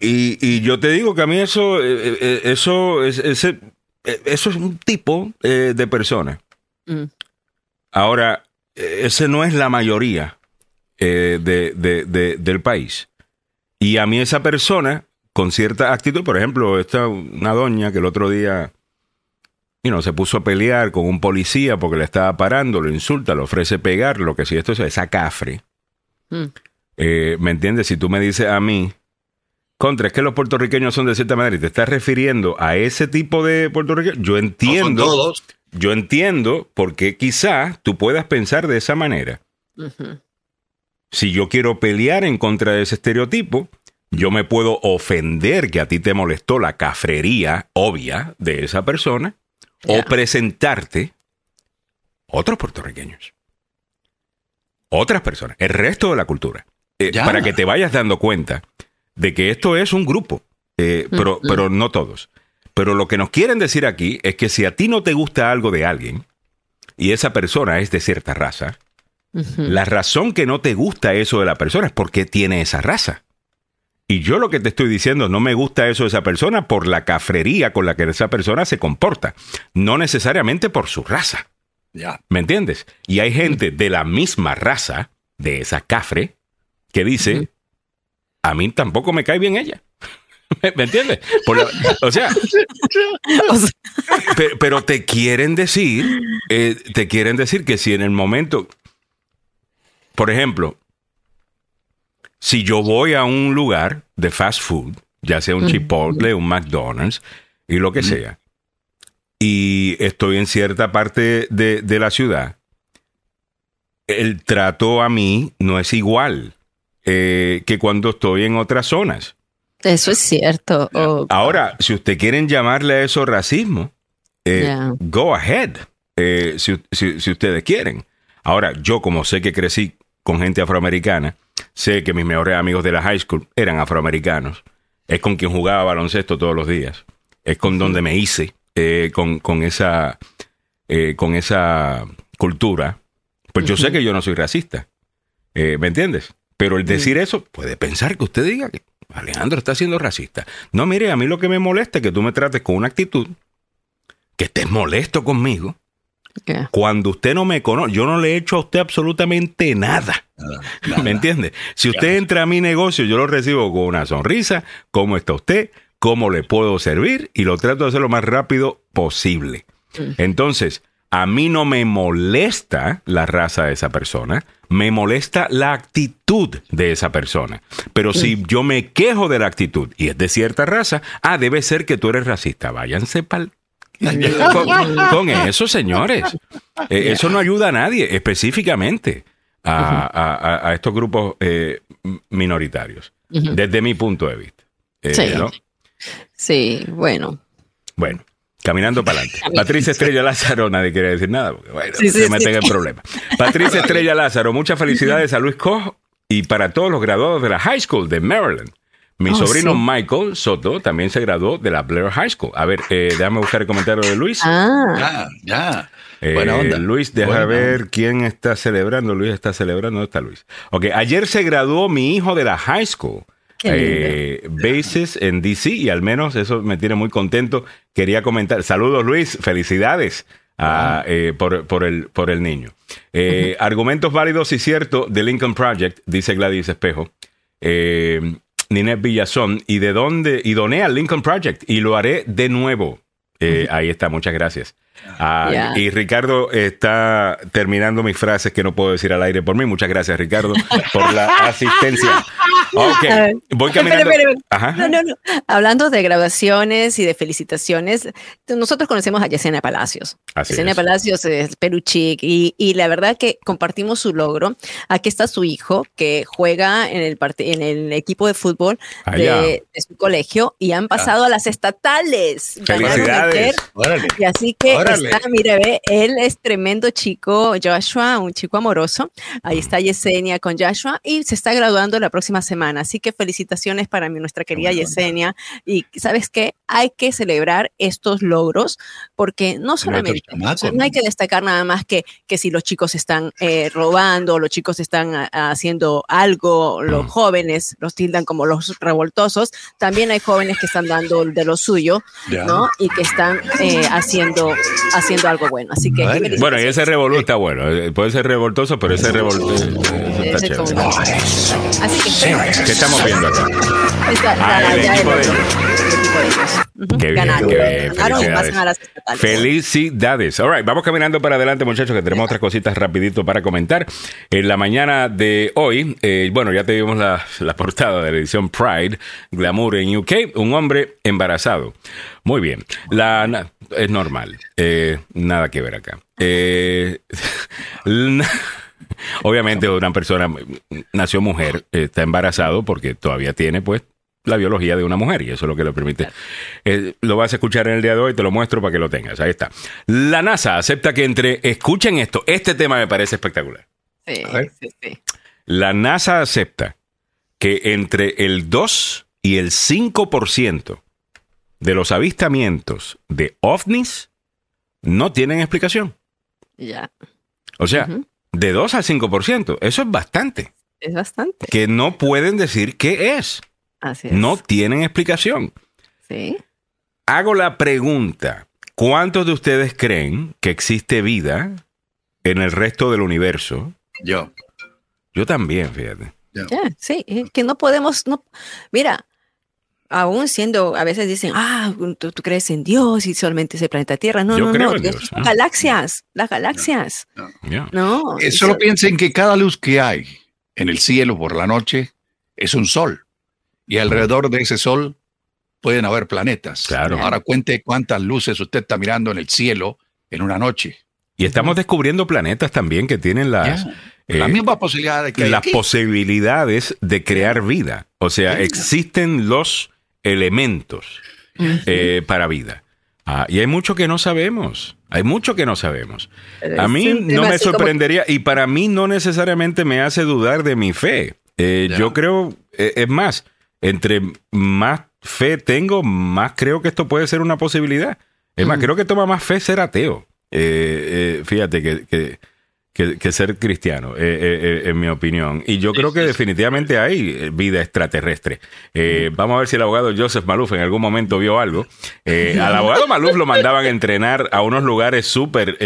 S1: Y, y yo te digo que a mí eso, eh, eh, eso, es, ese, eh, eso es un tipo eh, de persona.
S3: Mm.
S1: Ahora, eh, ese no es la mayoría eh, de, de- de- del país. Y a mí esa persona, con cierta actitud, por ejemplo, esta una doña que el otro día you know, se puso a pelear con un policía porque le estaba parando, lo insulta, le ofrece pegar, lo que si esto es esa cafre.
S3: Mm.
S1: Eh, ¿Me entiendes? Si tú me dices a mí, contra, es que los puertorriqueños son de cierta manera y te estás refiriendo a ese tipo de puertorriqueños, yo
S2: No son
S1: entiendo,
S2: todos.
S1: Yo entiendo por qué quizá tú puedas pensar de esa manera. Si yo quiero pelear en contra de ese estereotipo, yo me puedo ofender que a ti te molestó la cafrería obvia de esa persona o presentarte otros puertorriqueños. Otras personas, el resto de la cultura. Eh, para que te vayas dando cuenta de que esto es un grupo, eh, pero, pero no todos. Pero lo que nos quieren decir aquí es que si a ti no te gusta algo de alguien y esa persona es de cierta raza, la razón que no te gusta eso de la persona es porque tiene esa raza. Y yo lo que te estoy diciendo, no me gusta eso de esa persona por la cafrería con la que esa persona se comporta, no necesariamente por su raza.
S2: Ya.
S1: ¿Me entiendes? Y hay gente de la misma raza, de esa cafre, que dice, a mí tampoco me cae bien ella. ¿Me, entiendes? Por la- o sea, pero, te quieren decir, eh, te quieren decir que si en el momento, por ejemplo, si yo voy a un lugar de fast food, ya sea un
S3: Ujú.
S1: Chipotle, un McDonald's y lo que sea, y estoy en cierta parte de, de la ciudad, el trato a mí no es igual eh, que cuando estoy en otras zonas.
S3: Eso es cierto. Oh,
S1: Ahora, si usted quieren llamarle a eso racismo, eh,
S3: Yeah.
S1: go ahead, eh, si, si- si ustedes quieren. Ahora, yo como sé que crecí con gente afroamericana, sé que mis mejores amigos de la high school eran afroamericanos, es con quien jugaba baloncesto todos los días, es con donde me hice eh, con, con esa, eh, con esa cultura, pues yo sé que yo no soy racista, ¿me entiendes? Pero el decir eso puede pensar que usted diga que Alejandro está siendo racista. No, mire, a mí lo que me molesta es que tú me trates con una actitud, que estés molesto conmigo,
S3: yeah.
S1: cuando usted no me conoce. Yo no le he hecho a usted absolutamente nada. ¿Me entiende? Si usted entra a mi negocio, yo lo recibo con una sonrisa. ¿Cómo está usted? ¿Cómo le puedo servir? Y lo trato de hacer lo más rápido posible. Entonces, a mí no me molesta la raza de esa persona, me molesta la actitud de esa persona. Pero si yo me quejo de la actitud y es de cierta raza, ah, debe ser que tú eres racista. Váyanse pa'l con, con eso, señores. Eh, Eso no ayuda a nadie, específicamente a, a- a- a estos grupos eh, minoritarios, desde mi punto de vista. Eh,
S3: Sí.
S1: ¿no?
S3: Sí, bueno.
S1: Bueno, caminando para adelante. Patricia Estrella Lázaro, nadie quiere decir nada, porque bueno,
S3: Sí, sí,
S1: se meten
S3: sí.
S1: en problemas. Patricia Estrella Lázaro, muchas felicidades a Luis Koch y para todos los graduados de la High School de Maryland. Mi
S3: Oh,
S1: sobrino
S3: sí.
S1: Michael Soto también se graduó de la Blair High School. A ver, eh, déjame buscar el comentario de Luis.
S3: Ah,
S2: Ya, ya.
S1: Eh,
S2: Buena onda.
S1: Luis, deja
S2: Buena
S1: ver quién está celebrando. Luis está celebrando. ¿Dónde está Luis? Ok, ayer se graduó mi hijo de la high school. Eh, Bases en DC y al menos eso me tiene muy contento. Quería comentar. Saludos Luis, felicidades ah, eh, por, por el, por el niño. Eh, Argumentos válidos y ciertos de Lincoln Project, dice Gladys Espejo. Eh, Ninette Villazón. ¿Y de dónde? Y doné al Lincoln Project y lo haré de nuevo. Eh, Ahí está, muchas gracias. Ah. Y Ricardo está terminando mis frases que no puedo decir al aire por mí. Muchas gracias, Ricardo, por la asistencia. Ok, voy caminando. Ajá.
S3: No, no, no. Hablando de graduaciones y de felicitaciones, nosotros conocemos a Yesenia Palacios.
S1: Así
S3: Yesenia
S1: es.
S3: Palacios es peluchic y, y la verdad que compartimos su logro. Aquí está su hijo que juega en el, part- en el equipo de fútbol
S1: Allá.
S3: de, de su colegio y han pasado a las estatales. Ganaron
S1: Felicidades.
S3: Y así que
S2: Órale.
S3: está, mira, ve, él es tremendo chico, Joshua, un chico amoroso. Ahí está Yesenia con Joshua y se está graduando la próxima semana. Así que felicitaciones para mi, nuestra querida
S2: onda.
S3: Yesenia. Y sabes qué, hay que celebrar estos logros porque no solamente,
S2: chamacos,
S3: o sea, no hay que destacar nada más que, que si los chicos están eh, robando, los chicos están ah, haciendo algo, los jóvenes los tildan como los revoltosos. También hay jóvenes que están dando de lo suyo. Y que están eh, haciendo, haciendo algo bueno. Así que.
S2: Vale.
S1: Bueno, y ese revolú está bueno. Eh, Puede ser revoltoso, pero ese revolú eso está
S3: Ese
S1: chévere.
S3: como- Así que.
S1: ¿Qué estamos viendo acá?
S3: Está-
S1: Ah, el
S3: ya
S1: equipo de
S3: otro,
S1: ellos.
S3: Ellos.
S1: Qué bien, qué Felicidades. Felicidades. All right, vamos caminando para adelante, muchachos, que tenemos otras cositas rapidito para comentar. En la mañana de hoy, eh, bueno, ya te dimos la, la portada de la edición Pride, Glamour en UK, un hombre embarazado. Muy bien. La, na- es normal. Eh, nada que ver acá. Eh, obviamente una persona nació mujer, está embarazado porque todavía tiene pues la biología de una mujer y eso es lo que le permite. Eh, lo vas a escuchar en el día de hoy, te lo muestro para que lo tengas. Ahí está. La NASA acepta que entre, escuchen esto, este tema me parece espectacular.
S3: Sí, sí, sí.
S1: La NASA acepta que entre el 2 y el 5% de los avistamientos de ovnis no tienen explicación.
S3: Ya.
S1: O sea, de 2 al 5%, eso es bastante.
S3: Es bastante.
S1: Que no pueden decir qué es.
S3: Así es.
S1: No tienen explicación.
S3: Sí.
S1: Hago la pregunta, ¿cuántos de ustedes creen que existe vida en el resto del universo?
S2: Yo.
S1: Yo también, fíjate.
S3: Ya, sí, es que no podemos, no, mira, aún siendo, a veces dicen, ah, tú, tú crees en Dios y solamente es el planeta Tierra. No,
S1: Yo
S3: no,
S1: creo
S3: no,
S1: en
S3: Dios
S1: Dios,
S3: son
S1: ¿no?
S3: galaxias, las galaxias. No,
S2: Eh, Solo
S3: so-
S2: piensen que cada luz que hay en el cielo por la noche es un sol. Y alrededor de ese sol pueden haber planetas.
S1: Claro.
S2: Ahora cuente cuántas luces usted está mirando en el cielo en una noche.
S1: Y estamos descubriendo planetas también que tienen las,
S2: la
S1: eh,
S2: misma posibilidad de que hay
S1: las posibilidades de crear vida. O sea, existen los elementos eh, para vida. Ah, y hay mucho que no sabemos. Hay mucho que no sabemos. A mí no me sorprendería y para mí no necesariamente me hace dudar de mi fe. Eh. Yo creo, eh, es más, entre más fe tengo, más creo que esto puede ser una posibilidad. Es más, creo que toma más fe ser ateo. Eh, eh, fíjate que, que, que- que ser cristiano, eh, eh, eh, en mi opinión. Y yo creo que definitivamente hay vida extraterrestre. Eh, Vamos a ver si el abogado Joseph Maluf en algún momento vio algo. Al abogado Maluf lo mandaban a entrenar a unos lugares súper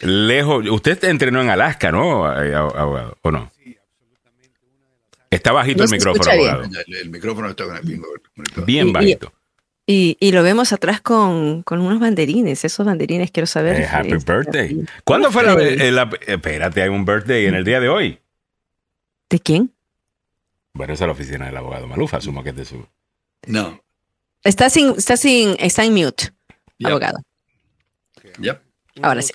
S1: lejos. Usted entrenó en Alaska, ¿no, abogado? ¿O no? Está bajito
S3: No
S1: el micrófono,
S3: bien.
S1: abogado.
S2: El, el micrófono está con el pingo.
S1: Bien
S3: Y- y-
S1: bajito.
S3: Y, y lo vemos atrás con, con unos banderines. Esos banderines quiero saber.
S1: Eh, happy
S3: este,
S1: birthday. ¿Cuándo fue la,
S3: birthday.
S1: eh, la- Espérate, hay un birthday en el día de hoy.
S3: ¿De quién?
S1: Bueno, esa es la oficina del abogado Maluf, asumo que es de su...
S2: No.
S3: Está sin, está sin, está en mute,
S2: Yep.
S3: abogado.
S2: Yep.
S3: Ahora sí.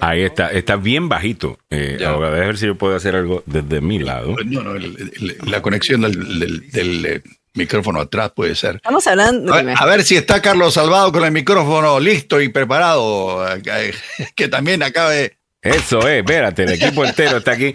S1: Ahí está, está bien bajito. Eh, abogado, déjame ver si yo puedo hacer algo desde mi lado.
S2: No, no, el- el- la conexión del, del- del, eh, micrófono atrás puede ser.
S3: Estamos hablando.
S2: A ver, a ver si está Carlos Salvado con el micrófono listo y preparado, eh, que también acabe.
S1: Eso es, espérate, el equipo entero está aquí.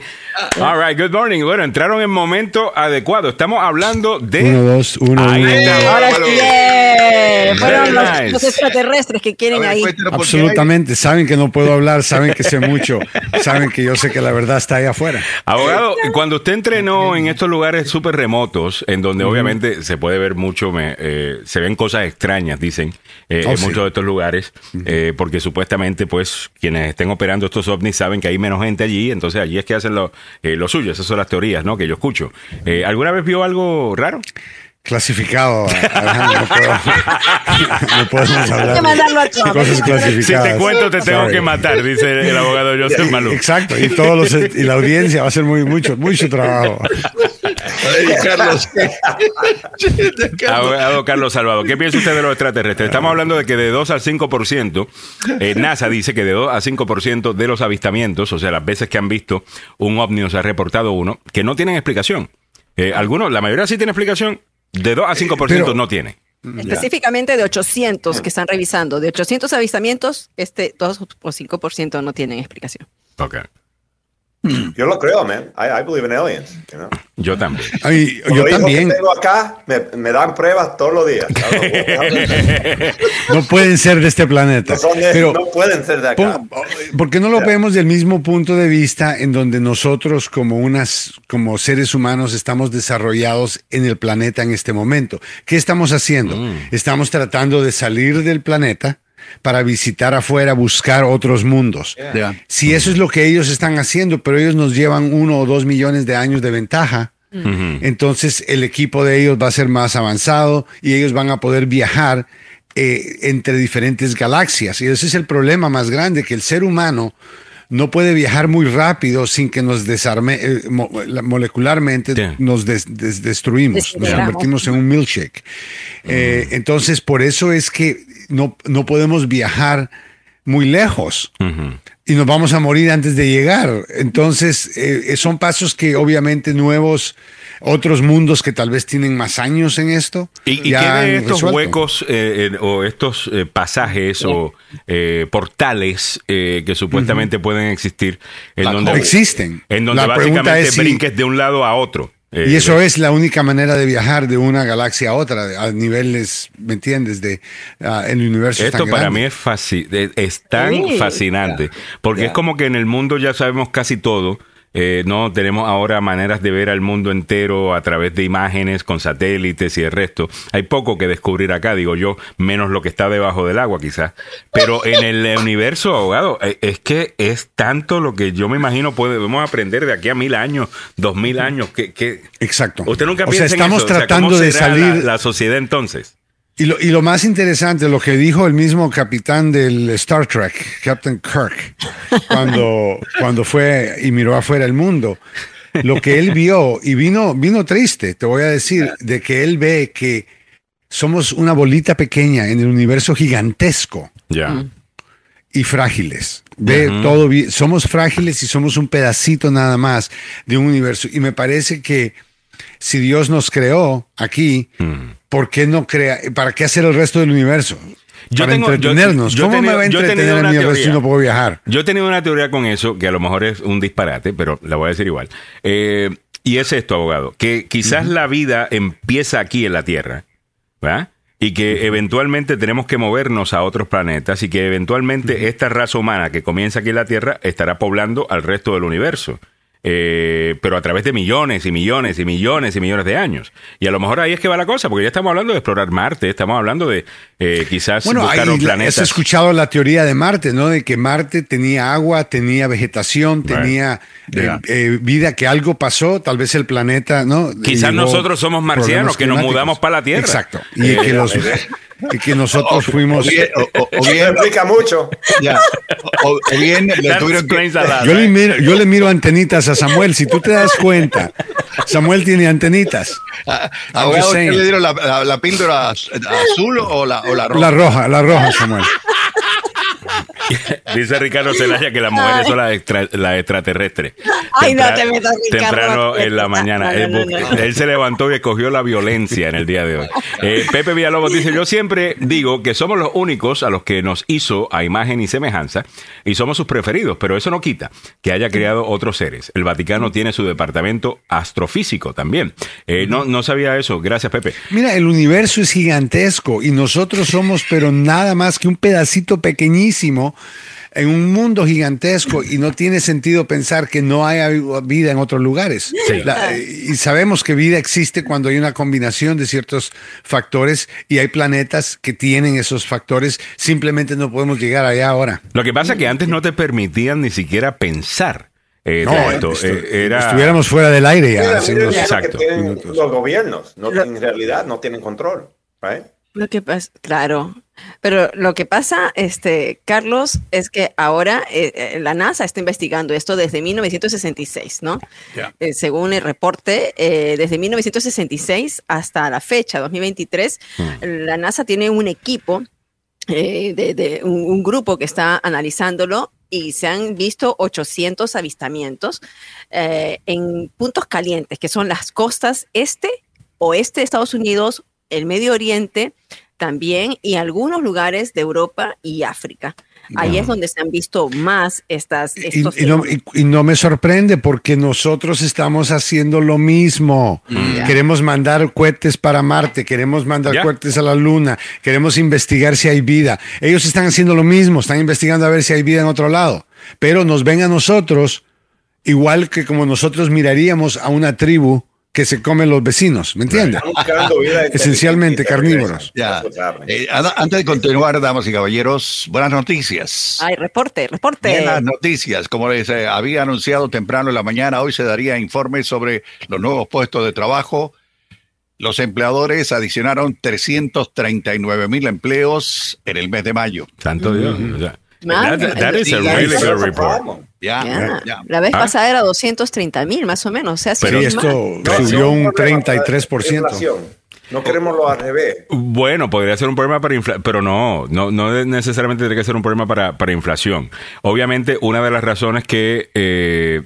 S1: All right, good morning. Bueno, entraron en momento adecuado. Estamos hablando de...
S7: Uno, dos, uno,
S1: Ahí
S7: uno.
S1: está.
S3: Ahora sí. eh, Fueron los,
S1: nice.
S3: los extraterrestres que quieren
S2: ver,
S3: ahí.
S7: Absolutamente. Saben que no puedo hablar, saben que sé mucho, saben que yo sé que la verdad está ahí afuera.
S1: Abogado, cuando usted entrenó en estos lugares súper remotos, en donde obviamente se puede ver mucho, me- eh, se ven cosas extrañas, dicen, eh,
S7: Oh,
S1: en
S7: sí.
S1: muchos de estos lugares, eh, porque supuestamente, pues, quienes estén operando estos ovnis saben que hay menos gente allí, entonces allí es que hacen lo, eh, lo suyo, esas son las teorías, ¿no? Que yo escucho. Eh, ¿Alguna vez vio algo raro?
S7: Clasificado, Alejandro, no, puedo, no podemos hablar
S3: que mandarlo a
S7: de
S3: Trump.
S7: cosas
S1: Si
S7: clasificadas.
S1: te cuento, te tengo
S7: Sorry.
S1: que matar, dice el abogado Joseph Malou.
S7: Exacto, y todos los, y la audiencia va a hacer muy mucho, mucho trabajo.
S2: Ay, Carlos. Carlos.
S1: Abogado Carlos Salvador, ¿qué piensa usted de los extraterrestres? Estamos hablando de que de 2 al 5%, eh, NASA dice que de 2 a 5% de los avistamientos, o sea, las veces que han visto un ovni o se ha reportado uno, que no tienen explicación. Eh, algunos, la mayoría sí tiene explicación, de 2 a 5%
S7: pero-
S1: no tiene.
S3: Específicamente de 800 que están revisando. De 800 avistamientos, este 2 o 5% no tienen explicación.
S1: Ok.
S8: Yo lo creo, man. I, I believe in aliens. You know?
S1: Yo también.
S7: Ay, yo
S8: hijos
S7: también.
S8: que tengo acá me, me dan pruebas todos los días.
S7: No pueden ser de este planeta.
S8: No, son de-
S7: Pero
S8: no pueden ser de acá.
S7: pon- ¿por qué no lo vemos del mismo punto de vista en donde nosotros como unas como seres humanos estamos desarrollados en el planeta en este momento? ¿Qué estamos haciendo? Estamos tratando de salir del planeta para visitar afuera, buscar otros mundos. Si eso es lo que ellos están haciendo, pero ellos nos llevan uno o dos millones de años de ventaja,
S1: Ujú.
S7: entonces el equipo de ellos va a ser más avanzado y ellos van a poder viajar eh, entre diferentes galaxias. Y ese es el problema más grande, que el ser humano no puede viajar muy rápido sin que nos desarme, eh, mo- la- molecularmente nos des- des- destruimos, nos convertimos en un milkshake. Eh, entonces, por eso es que no, no podemos viajar muy lejos y nos vamos a morir antes de llegar. Entonces, eh, son pasos que obviamente nuevos, otros mundos que tal vez tienen más años en esto.
S1: ¿Y, y
S7: ya
S1: qué de
S7: han
S1: estos
S7: resuelto.
S1: huecos eh, eh, o estos eh, pasajes o eh, portales eh, que supuestamente pueden existir en donde.
S7: Existen.
S1: en donde
S7: La pregunta
S1: básicamente
S7: es si-
S1: brinques de un lado a otro? Eh,
S7: Y eso es la única manera de viajar de una galaxia a otra, a niveles, ¿me entiendes? De ah, el universo. es
S1: Esto
S7: tan
S1: para
S7: grande.
S1: mí es, fasci- es- tan
S3: Sí.
S1: fascinante, porque es como que en el mundo ya sabemos casi todo. Eh, no tenemos ahora maneras de ver al mundo entero a través de imágenes con satélites y el resto. Hay poco que descubrir acá, digo yo, menos lo que está debajo del agua quizás. Pero en el universo, abogado, eh, es que es tanto lo que yo me imagino podemos aprender de aquí a mil años, dos mil años. que, que
S7: Exacto.
S1: Usted nunca
S7: o sea,
S1: piensa en
S7: estamos?
S1: O sea,
S7: tratando
S1: ¿cómo
S7: de salir.
S1: la, la sociedad entonces.
S7: Y lo, y lo más interesante, lo que dijo el mismo capitán del Star Trek, Captain Kirk, cuando, cuando fue y miró afuera el mundo, lo que él vio, y vino, vino triste, te voy a decir, de que él ve que somos una bolita pequeña en el universo gigantesco
S1: Ya.
S7: y frágiles. Ve todo bien. Somos frágiles y somos un pedacito nada más de un universo. Y me parece que si Dios nos creó aquí,
S1: Mm.
S7: ¿Por qué no crea? ¿Para qué hacer el resto del universo?
S1: Yo
S7: Para
S1: tengo-
S7: entretenernos.
S1: yo
S7: ¿Cómo me va a entretener en mi universo si no puedo viajar?
S1: Yo he tenido una teoría con eso, que a lo mejor es un disparate, pero la voy a decir igual. Eh, y es esto, abogado, que quizás la vida empieza aquí en la Tierra, ¿verdad? Y que eventualmente tenemos que movernos a otros planetas y que eventualmente esta raza humana que comienza aquí en la Tierra estará poblando al resto del universo. Eh, pero a través de millones y millones y millones y millones de años. Y a lo mejor ahí es que va la cosa, porque ya estamos hablando de explorar Marte, estamos hablando de eh, quizás
S7: Bueno,
S1: buscar los
S7: la-
S1: planetas.
S7: has escuchado la teoría de Marte, ¿no? De que Marte tenía agua, tenía vegetación, tenía eh,
S2: Yeah.
S7: eh, vida, que algo pasó, tal vez el planeta, ¿no?
S1: Quizás nosotros somos marcianos, que nos mudamos para la Tierra.
S7: Exacto. Y
S1: Eh,
S7: que, los- y que nosotros fuimos...
S2: O bien, o- bien,
S8: explica mucho.
S2: ya, o, bien le tuvieron que,
S1: a
S7: Yo le,
S1: right?
S7: miro, yo le miro antenitas a Samuel, si tú te das cuenta. Samuel tiene antenitas.
S2: a-
S7: just
S2: ¿usted le dieron la, la- la píldora az- azul o la, o la roja?
S7: La roja, la roja, Samuel.
S1: Dice Ricardo Celaya que las mujeres son las, extra- las extraterrestres.
S3: Ay, no te metas, Ricardo.
S1: Temprano en la mañana.
S3: No, no,
S1: él,
S3: no,
S1: él se levantó y escogió la violencia en el día de hoy. Eh, Pepe Villalobos dice, yo siempre digo que somos los únicos a los que nos hizo a imagen y semejanza y somos sus preferidos, pero eso no quita que haya creado otros seres. El Vaticano tiene su departamento astrofísico también. Eh, no, no sabía eso. Gracias, Pepe.
S7: Mira, el universo es gigantesco y nosotros somos, pero nada más que un pedacito pequeñísimo en un mundo gigantesco y no tiene sentido pensar que no haya vida en otros lugares.
S1: Sí.
S7: La- y sabemos que vida existe cuando hay una combinación de ciertos factores y hay planetas que tienen esos factores. Simplemente no podemos llegar allá ahora.
S1: Lo que pasa es que antes no te permitían ni siquiera pensar. eh,
S7: No,
S1: de esto. Eh, era...
S7: estuviéramos fuera del aire ya.
S8: Mira,
S7: hace
S8: mira
S7: unos-
S8: lo que
S1: Exacto.
S8: tienen
S7: minutos.
S8: los gobiernos. No, en realidad no tienen control. right?
S3: Lo que pasa, claro, pero lo que pasa, este, Carlos, es que ahora eh, eh, la NASA está investigando esto desde 1966, ¿no?
S2: Ya.
S3: Eh, según el reporte, eh, desde 1966 hasta la fecha, 2023, la NASA tiene un equipo, eh, de, de un, un grupo que está analizándolo y se han visto 800 avistamientos eh, en puntos calientes, que son las costas este, oeste de Estados Unidos, el Medio Oriente también y algunos lugares de Europa y África. Ahí es donde se han visto más estas...
S7: Y,
S3: estos
S7: y no,
S3: fenómenos.
S7: y- y no me sorprende porque nosotros estamos haciendo lo mismo. Queremos mandar cohetes para Marte, queremos mandar cohetes a la Luna, queremos investigar si hay vida. Ellos están haciendo lo mismo, están investigando a ver si hay vida en otro lado. Pero nos ven a nosotros igual que como nosotros miraríamos a una tribu que se come los vecinos, ¿me entiendes?
S8: Están buscando vida
S7: Esencialmente carnívoros.
S2: Ya. Eh, antes de continuar, damas y caballeros, buenas noticias.
S3: Ay, reporte, reporte.
S2: Buenas noticias. Como les eh, había anunciado temprano en la mañana, hoy se daría informe sobre los nuevos puestos de trabajo. Los empleadores adicionaron 339 mil empleos en el mes de mayo.
S1: Santo Dios. o sea,
S3: Man,
S1: that, that is a really good report.
S3: La vez
S1: Ah.
S3: pasada era 230 mil, más o menos. O sea,
S7: Pero
S3: es
S7: esto subió un
S8: problema para
S7: 33%.
S8: inflación. No queremos lo al revés.
S1: Bueno, podría ser un problema para inflación, pero no, no, no necesariamente tiene que ser un problema para, para inflación. Obviamente, una de las razones que, eh,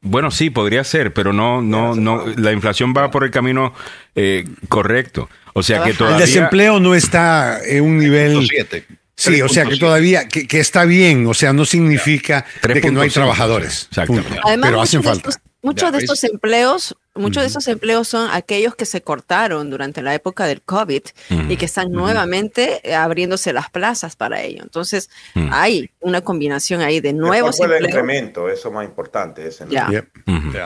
S1: bueno, sí, podría ser, pero no, no, no, la inflación va por el camino eh, correcto. O sea que
S3: El
S7: El
S1: todavía...
S7: desempleo no está en un nivel...
S2: 3.7.
S7: Sí, o sea que
S2: 3.7.
S7: todavía, que, que está bien, o sea, no significa de que no hay
S1: 3.5,
S7: trabajadores.
S1: exactamente.
S3: Además,
S7: Pero hacen
S3: muchos de
S7: falta.
S3: estos- Muchos de estos empleos, muchos de estos empleos son aquellos que se cortaron durante la época del COVID y que están nuevamente eh, abriéndose las plazas para ello. Entonces, hay una combinación ahí de nuevos
S8: Después del
S3: empleos.
S8: incremento, eso es más importante. Ese, ¿no?
S3: Ya.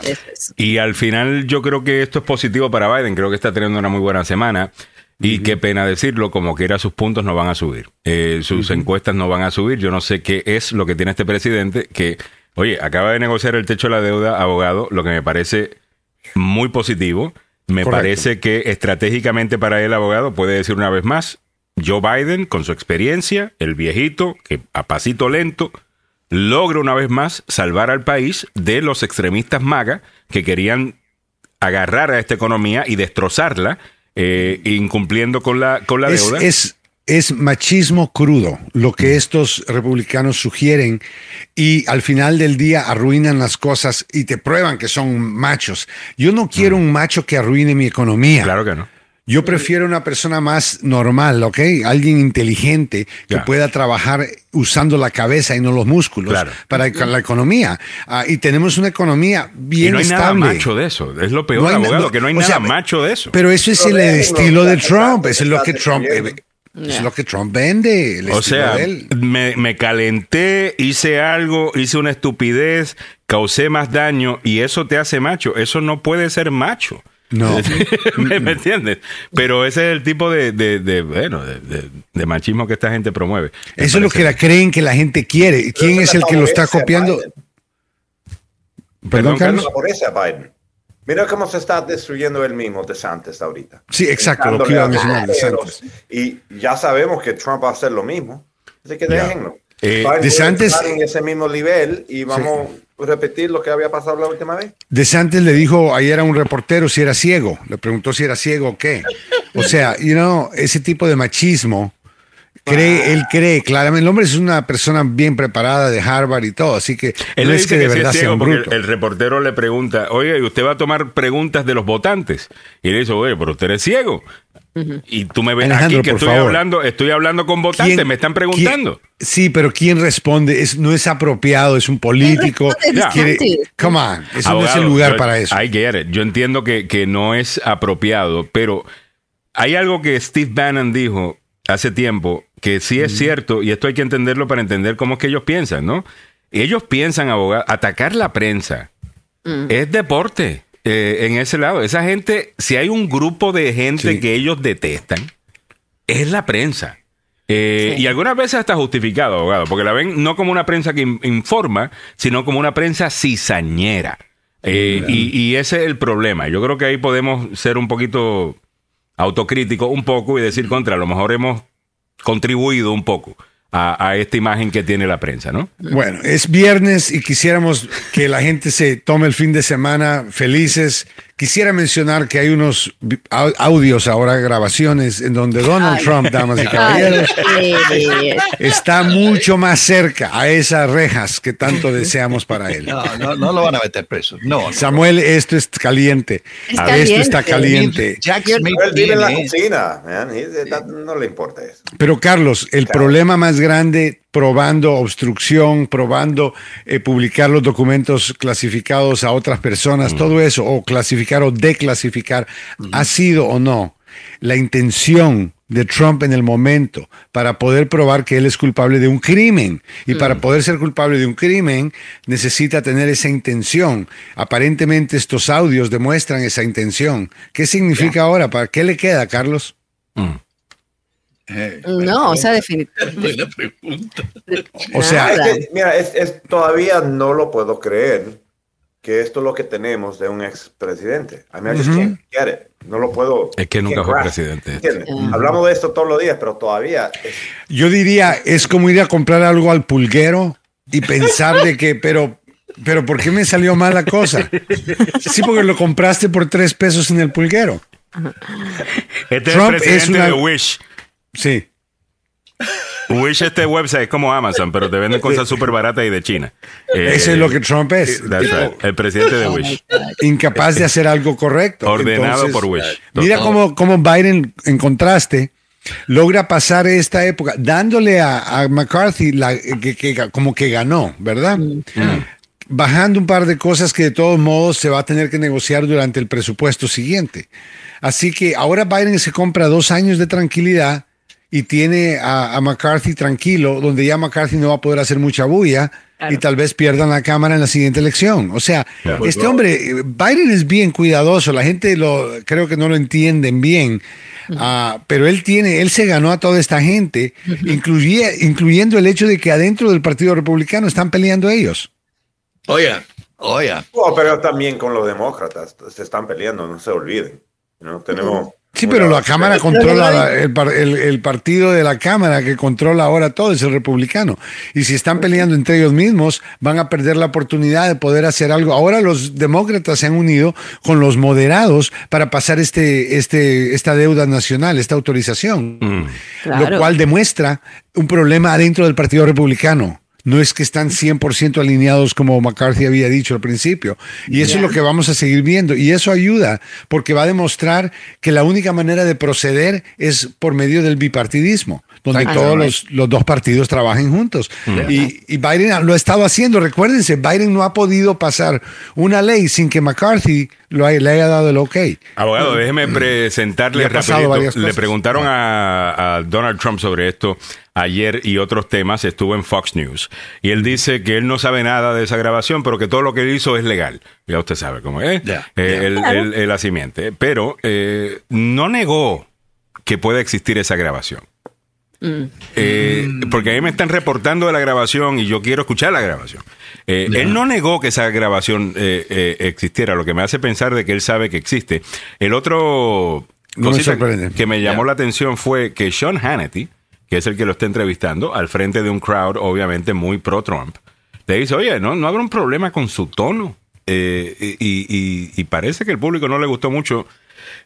S3: eso es.
S1: Y al final yo creo que esto es positivo para Biden, creo que está teniendo una muy buena semana. Y qué pena decirlo, como quiera sus puntos no van a subir, Eh, sus encuestas no van a subir. Yo no sé qué es lo que tiene este presidente que, oye, acaba de negociar el techo de la deuda, abogado, lo que me parece muy positivo. Me
S7: Correcto.
S1: parece que estratégicamente para el abogado puede decir una vez más, Joe Biden con su experiencia, el viejito, que a pasito lento logra una vez más salvar al país de los extremistas maga que querían agarrar a esta economía y destrozarla, eh, incumpliendo con la, con la
S7: Es,
S1: deuda.
S7: es, es machismo crudo lo que estos republicanos sugieren y al final del día arruinan las cosas y te prueban que son machos. Yo no quiero un macho que arruine mi economía.
S1: Claro que no.
S7: Yo prefiero una persona más normal, ¿ok? Alguien inteligente que pueda trabajar usando la cabeza y no los músculos
S1: Claro.
S7: para la economía. Ah, y tenemos una economía bien
S1: y no hay nada macho de eso. Es lo peor,
S7: No hay
S1: abogado,
S7: no,
S1: que no hay nada
S7: sea,
S1: macho de eso.
S7: Pero eso es el estilo de Trump, eso es lo que
S8: está
S7: Trump,
S8: defendiendo.
S7: eh, es lo que Trump vende. el
S1: o
S7: estilo
S1: sea,
S7: de él.
S1: me, me calenté, hice algo, hice una estupidez, causé más daño y eso te hace macho. Eso no puede ser macho.
S7: No.
S1: ¿Me, me entiendes? Pero ese es el tipo de, de- de, bueno, de, de- de machismo que esta gente promueve.
S7: Eso es lo que la creen que la gente quiere. ¿Quién es el que lo está copiando? Perdón, Carlos.
S8: favorece a Biden. Mira cómo se está destruyendo él mismo de Santos ahorita.
S7: Sí, exacto, lo que iba a mencionar de Santos.
S8: Y ya sabemos que Trump va a hacer lo mismo. Así que déjenlo.
S1: Eh,
S8: Biden puede
S7: DeSantis-
S8: estar en ese mismo nivel y vamos repetir lo que había pasado la última vez.
S7: DeSantis le dijo ayer a un reportero si era ciego. Le preguntó si era ciego o qué. O sea, you know, ese tipo de machismo. Cree, él cree, claramente. El hombre es una persona bien preparada de Harvard y todo, así que
S1: Él
S7: no es que de
S1: que sí es
S7: verdad sea un bruto.
S1: el, el reportero le pregunta, oye, ¿y usted va a tomar preguntas de los votantes? Y le dice, oye, pero usted es ciego. Y tú me ves
S7: Alejandro,
S1: aquí que estoy
S7: favor.
S1: hablando, estoy hablando con votantes,
S7: ¿Quién-
S1: me están preguntando.
S7: quién- sí, pero ¿quién responde? Es, no es apropiado, es un político. Quiere- come on, eso no es el lugar
S1: yo-
S7: para eso.
S1: I get it. Yo entiendo que, que no es apropiado, pero hay algo que Steve Bannon dijo hace tiempo que sí es cierto, y esto hay que entenderlo para entender cómo es que ellos piensan, ¿no? Ellos piensan, abogado, atacar la prensa es deporte eh, en ese lado. Esa gente, si hay un grupo de gente
S7: Sí.
S1: que ellos detestan, es la prensa. Eh,
S3: Sí.
S1: Y algunas veces está justificado, abogado, porque la ven no como una prensa que in- informa, sino como una prensa cizañera. Eh, y, y ese es el problema. Yo creo que ahí podemos ser un poquito autocríticos, un poco, y decir contra, a lo mejor hemos contribuido un poco a, a esta imagen que tiene la prensa, ¿no?
S7: Bueno, es viernes y quisiéramos que la gente se tome el fin de semana felices. Quisiera mencionar que hay unos audios ahora, grabaciones, en donde Donald
S3: Ay.
S7: Trump, damas y caballeros, está mucho más cerca a esas rejas que tanto deseamos para él.
S2: No, no, no lo van a meter preso. No, no.
S7: Samuel, esto es caliente.
S3: Es
S7: Esto está
S3: caliente.
S2: Jack
S3: Yo-
S2: Smith
S8: Él vive en la cocina, no le importa eso.
S7: Pero Carlos, el
S8: Claro.
S7: problema más grande probando obstrucción, probando eh, publicar los documentos clasificados a otras personas, todo eso, o clasificar o declasificar, ha sido o no la intención de Trump en el momento para poder probar que él es culpable de un crimen. Y para poder ser culpable de un crimen necesita tener esa intención. Aparentemente estos audios demuestran esa intención. ¿Qué significa ahora? ¿Para qué le queda, Carlos?
S2: Eh,
S3: No, o sea, definitivamente.
S2: buena pregunta.
S7: O sea,
S8: Es que, mira, es, es- todavía no lo puedo creer que esto es lo que tenemos de un expresidente. I mean, I just can't get it. No lo puedo.
S1: Es que nunca fue
S8: grasp.
S1: presidente.
S8: Hablamos de esto todos los días, pero todavía es-
S7: Yo diría, es como ir a comprar algo al pulguero y pensar de que, pero, pero ¿por qué me salió mal la cosa? Sí, porque lo compraste por tres pesos en el pulguero.
S1: Este
S7: Trump
S1: es el presidente
S7: es una-
S1: de Wish.
S7: Sí.
S1: Wish este website es como Amazon, pero te venden cosas súper baratas y de China. Eh,
S7: Ese es lo que Trump es.
S1: that's right, el presidente de Wish.
S7: Incapaz de hacer algo correcto.
S1: Ordenado
S7: Entonces,
S1: por Wish.
S7: Mira cómo, cómo Biden, en contraste, logra pasar esta época dándole a, a McCarthy la, que, que- como que ganó, ¿verdad? Bajando un par de cosas que de todos modos se va a tener que negociar durante el presupuesto siguiente. Así que ahora Biden se compra dos años de tranquilidad y tiene a, a McCarthy tranquilo, donde ya McCarthy no va a poder hacer mucha bulla y tal vez pierdan la Cámara en la siguiente elección. O sea, este hombre, Biden es bien cuidadoso, la gente lo creo que no lo entienden bien. Ah, pero él tiene, él se ganó a toda esta gente, incluye- incluyendo el hecho de que adentro del Partido Republicano están peleando ellos.
S2: Oye, oye.
S8: Oh, pero también con los demócratas se están peleando, no se olviden. ¿no? Tenemos
S7: Sí, pero la Cámara controla el, partido de la Cámara que controla ahora todo es el republicano. Y si están peleando entre ellos mismos, van a perder la oportunidad de poder hacer algo. Ahora los demócratas se han unido con los moderados para pasar este, este, esta deuda nacional, esta autorización, mm. lo cual demuestra un problema adentro del Partido Republicano no es que están 100% alineados como McCarthy había dicho al principio. Y eso es lo que vamos a seguir viendo. Y eso ayuda porque va a demostrar que la única manera de proceder es por medio del bipartidismo, donde todos los, dos partidos trabajen juntos. Y, y, Biden lo ha estado haciendo. Recuérdense, Biden no ha podido pasar una ley sin que McCarthy lo le haya dado el ok.
S1: Abogado, déjeme presentarle rapidito. Le preguntaron a Donald Trump sobre esto ayer y otros temas, estuvo en Fox News. Y él dice que él no sabe nada de esa grabación, pero que todo lo que él hizo es legal. Ya usted sabe cómo es. Eh, el, asimiente. Pero eh, no negó que pueda existir esa grabación. Mm. Eh, porque a mí me están reportando de la grabación y yo quiero escuchar la grabación. Él no negó que esa grabación existiera, lo que me hace pensar de que él sabe que existe. El otro que me llamó la atención fue que Sean Hannity, que es el que lo está entrevistando, al frente de un crowd obviamente muy pro-Trump, le dice, oye, no, no habrá un problema con su tono. Eh, y, parece que el público no le gustó mucho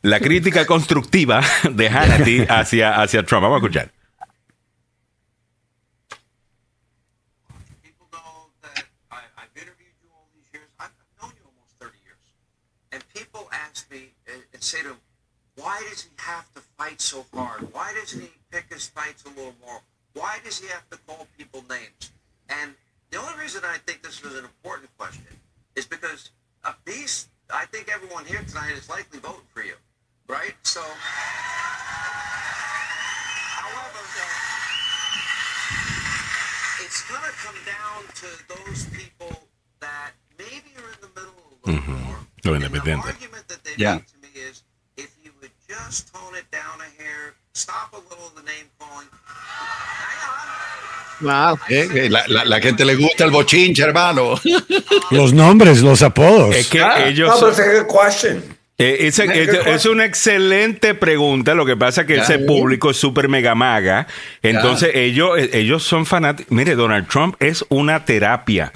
S1: la crítica constructiva de Hannity hacia, hacia Trump. Vamos a escuchar. Why does he have to fight so hard? Why doesn't he pick his fights a little more? Why does he have to call people names? And the only reason I think this was an important question is because a beast, I think everyone here tonight is likely voting for you, right? So, however, it's going to come down to those people that maybe are in the middle a little mm-hmm. more. Lo independiente.
S2: Yeah.
S1: Just tone it down a hair. Stop a little the name calling.
S2: Wow. Eh, eh, la, la, la, gente le gusta el bochinche, hermano.
S7: Los nombres, los apodos.
S1: Es que ah, ellos. No, eh, es, es, es, una excelente pregunta. Lo que pasa es que ese público es súper mega maga. Entonces, ellos, ellos son fanáticos. Mire, Donald Trump es una terapia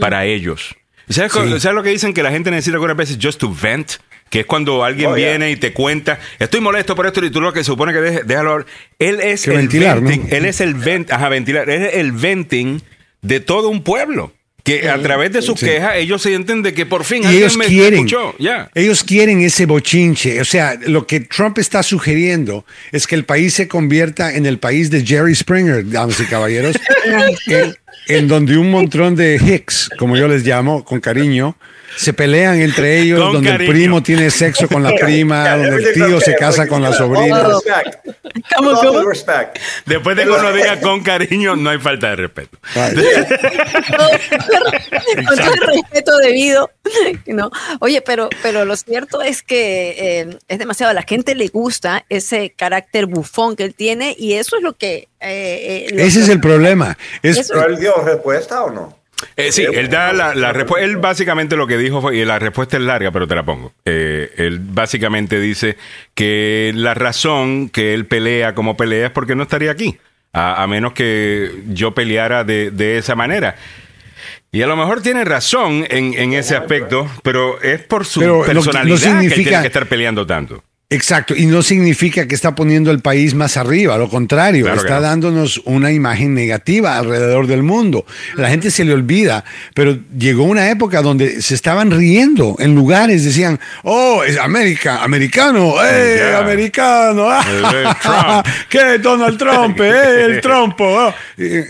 S1: para ellos. ¿Sabes, ¿Sabes, lo que dicen? Que la gente necesita algunas veces just to vent que es cuando alguien oh, viene y te cuenta, estoy molesto por esto y tú lo que supone que déjalo. Él es el venting, él es el vent, ajá, ventilar, es el venting de todo un pueblo. Que a través de sus quejas ellos sienten de que por fin
S7: alguien ellos me quieren, escuchó. Ellos quieren ese bochinche. O sea, lo que Trump está sugiriendo es que el país se convierta en el país de Jerry Springer, damas y caballeros, en, en donde un montón de Hicks, como yo les llamo, con cariño, se pelean entre ellos, donde el primo tiene sexo con la prima, donde el tío se casa con la sobrina.
S1: Después de que uno diga con cariño, no hay falta de respeto. con
S3: todo el respeto debido. No. Oye, pero, pero lo cierto es que eh, es demasiado. A la gente le gusta ese carácter bufón que él tiene y eso es lo que. Eh,
S7: eh, ese es el problema. Es,
S8: ¿Pero él dio respuesta o no?
S1: Eh, sí, él da la, respuesta. Él básicamente lo que dijo fue, y la respuesta es larga, pero te la pongo. Eh, él básicamente dice que la razón que él pelea como pelea es porque no estaría aquí, a, menos que yo peleara de, esa manera. Y a lo mejor tiene razón en, ese aspecto, pero es por su personalidad que tiene que estar peleando tanto.
S7: Exacto, y no significa que está poniendo el país más arriba, lo contrario, está dándonos una imagen negativa alrededor del mundo. La gente se le olvida, pero llegó una época donde se estaban riendo en lugares, decían, oh, es América, americano, eh, americano, ¿qué Donald Trump, eh, el trompo? Oh".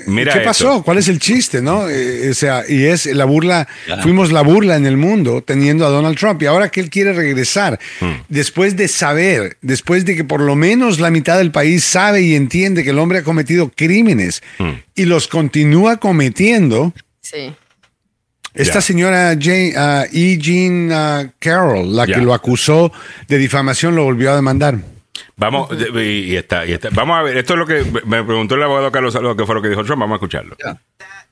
S7: Mira ¿Qué pasó? ¿Cuál es el chiste, no? Eh, o sea, y es la burla, fuimos la burla en el mundo teniendo a Donald Trump, y ahora que él quiere regresar, hmm. después de saber, después de que por lo menos la mitad del país sabe y entiende que el hombre ha cometido crímenes mm. y los continúa cometiendo. Sí. Esta señora Jane, uh, E. Jean uh, Carroll, la que lo acusó de difamación, lo volvió a demandar.
S1: Vamos, y, está, y está. Vamos a ver, esto es lo que me preguntó el abogado Carlos Salvador, que fue lo que dijo Trump. Vamos a escucharlo.
S9: electoral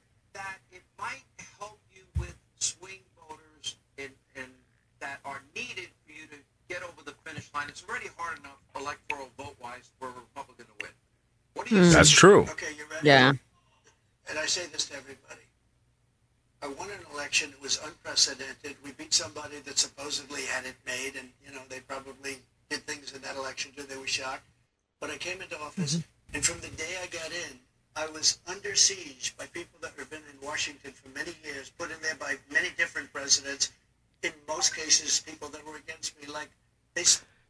S3: Mm.
S1: That's true.
S9: Okay, you ready?
S3: Yeah.
S9: And I say this to everybody. I won an election that was unprecedented. We beat somebody that supposedly had it made, and you know they probably did things in that election too. They were shocked. But I came into office, and from the day I got in, I was under siege by people that have been in Washington for many years, put in there by many different presidents. In most cases, people that were against me, like they.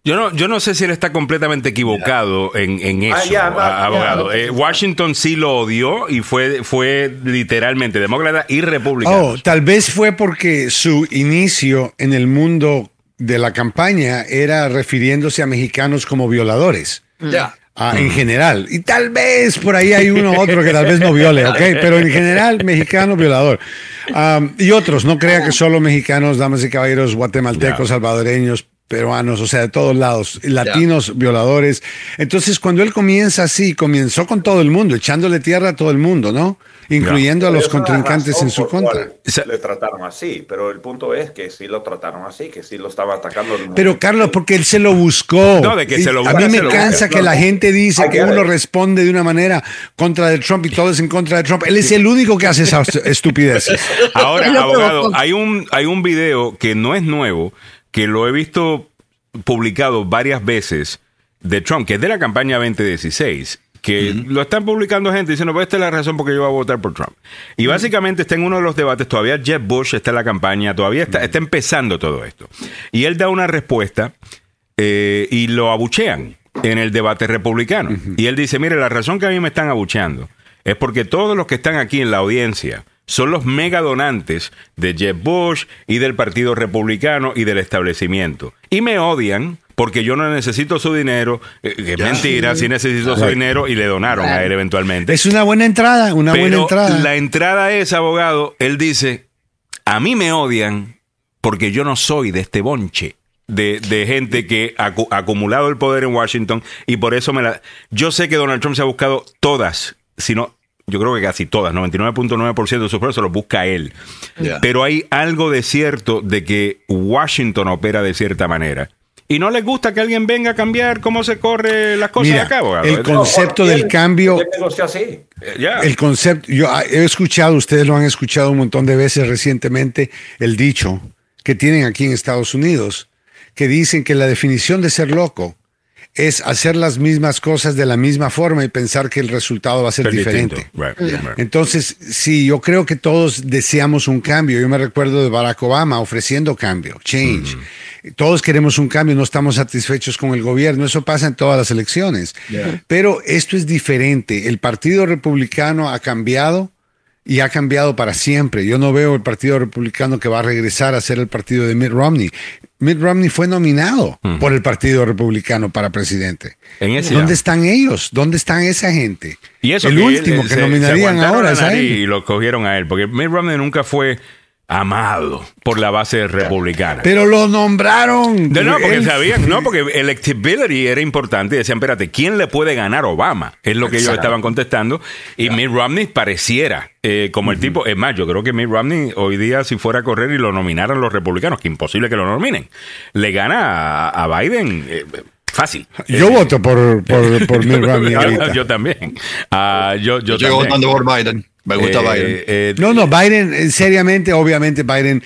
S1: Yo no, yo no sé si él está completamente equivocado en, en eso,
S8: Ah, ya, no,
S1: a- abogado. Eh, Washington sí lo odió y fue, fue literalmente demócrata y republicano.
S7: Oh, tal vez fue porque su inicio en el mundo de la campaña era refiriéndose a mexicanos como violadores.
S2: Ya.
S7: ah, en general. Y tal vez por ahí hay uno u otro que tal vez no viole, ¿ok? Pero en general, mexicano violador. Am, y otros, no crea que solo mexicanos, damas y caballeros, guatemaltecos, salvadoreños, peruanos, o sea, de todos lados, latinos, violadores. Entonces, cuando él comienza así, comenzó con todo el mundo, echándole tierra a todo el mundo, ¿no? Incluyendo a los contrincantes en su contra.
S8: Le trataron así, pero el punto es que sí lo trataron así, que sí lo estaba atacando.
S7: Pero. Carlos, porque él se lo buscó.
S1: No, de que se lo
S7: A mí me cansa que la gente dice que uno responde de una manera contra de Trump y todo es en contra de Trump. Él es el único que hace esas estupideces.
S1: Ahora, abogado, hay un, hay un video que no es nuevo, que lo he visto publicado varias veces de Trump, que es de la campaña 2016, que lo están publicando gente diciendo, pues esta es la razón por que yo voy a votar por Trump. Y básicamente está en uno de los debates, todavía Jeb Bush está en la campaña, todavía está, está empezando todo esto. Y él da una respuesta eh, y lo abuchean en el debate republicano. Y él dice, mire, la razón que a mí me están abucheando es porque todos los que están aquí en la audiencia son los mega donantes de Jeb Bush y del Partido Republicano y del establecimiento. Y me odian porque yo no necesito su dinero, eh, que es mentira, sí necesito su dinero y le donaron a él eventualmente.
S7: Es una buena entrada, una buena entrada.
S1: la entrada es, abogado, él dice, a mí me odian porque yo no soy de este bonche de, de gente que ha acu- ha acumulado el poder en Washington y por eso me la... Yo sé que Donald Trump se ha buscado todas, sino yo creo que casi todas, 99.9% de sus pruebas se los busca él.
S2: Ya.
S1: Pero hay algo de cierto de que Washington opera de cierta manera. Y no les gusta que alguien venga a cambiar cómo se corre las cosas
S7: Mira,
S1: de acá, abogado.
S7: el concepto del cambio-
S8: así.
S1: eh.
S7: El concepto, yo ah, he escuchado, ustedes lo han escuchado un montón de veces recientemente, el dicho que tienen aquí en Estados Unidos, que dicen que la definición de ser loco es hacer las mismas cosas de la misma forma y pensar que el resultado va a ser diferente.
S1: Right, right.
S7: Entonces, sí, yo creo que todos deseamos un cambio. Yo me recuerdo de Barack Obama ofreciendo cambio, change. Todos queremos un cambio, no estamos satisfechos con el gobierno. Eso pasa en todas las elecciones. Pero esto es diferente. El Partido Republicano ha cambiado y ha cambiado para siempre. Yo no veo el Partido Republicano que va a regresar a ser el partido de Mitt Romney. Mitt Romney fue nominado por el Partido Republicano para presidente.
S1: En ese
S7: ¿Dónde están ellos? ¿Dónde están esa gente?
S1: Y eso
S7: el
S1: que
S7: último
S1: él,
S7: que
S1: se-
S7: nominarían
S1: se
S7: ahora
S1: la
S7: es a
S1: nariz
S7: él.
S1: Y lo cogieron a él, porque Mitt Romney nunca fue amado por la base republicana.
S7: Pero lo nombraron.
S1: De- no, porque
S7: Él-
S1: sabían, no, porque electability era importante y decían, espérate, ¿quién le puede ganar a Obama? Es lo que ellos estaban contestando. Y Mitt Romney pareciera eh, como el tipo, es más, yo creo que Mitt Romney hoy día si fuera a correr y lo nominaran los republicanos, que imposible que lo nominen, le gana a, a Biden eh, fácil.
S7: Yo
S1: Eh,
S7: voto por, por, por Mitt Romney
S1: yo, también. Ah, yo, yo
S2: Yo
S1: también.
S2: votando por Biden. Me gusta
S1: Eh,
S2: Biden.
S1: eh,
S7: No, no, Biden, eh, seriamente, obviamente, Biden.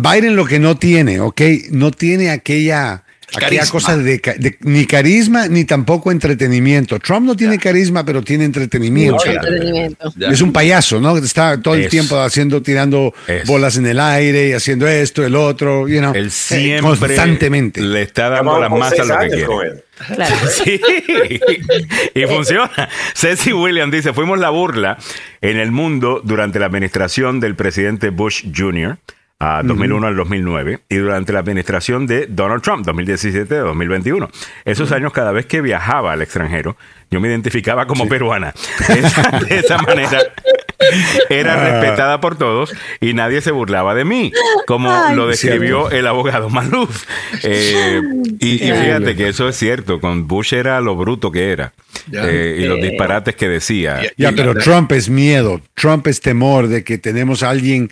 S7: Biden lo que no tiene, ¿ok? No tiene aquella, aquella cosa de, ni carisma ni tampoco entretenimiento. Trump no tiene carisma, pero tiene entretenimiento.
S3: Mucho entretenimiento.
S7: Es un payaso, ¿no? Está todo el
S1: Es.
S7: tiempo haciendo, tirando
S1: Es.
S7: bolas en el aire y haciendo esto, el otro, you know,
S1: él siempre
S7: constantemente.
S1: le está dando las masas lo que quiere.
S3: Claro.
S1: Sí, y funciona. Ceci Williams dice, fuimos la burla en el mundo durante la administración del presidente Bush Jr., a 2001 al 2009, y durante la administración de Donald Trump, 2017 a 2021. Esos años, cada vez que viajaba al extranjero, yo me identificaba como peruana. De esa, de esa manera era respetada por todos y nadie se burlaba de mí, como
S3: Ay,
S1: lo describió el abogado Maluf. Eh, y, y fíjate que eso es cierto, con Bush era lo bruto que era eh, y los disparates que decía.
S2: Ya.
S7: Pero Trump es miedo, Trump es temor de que tenemos a alguien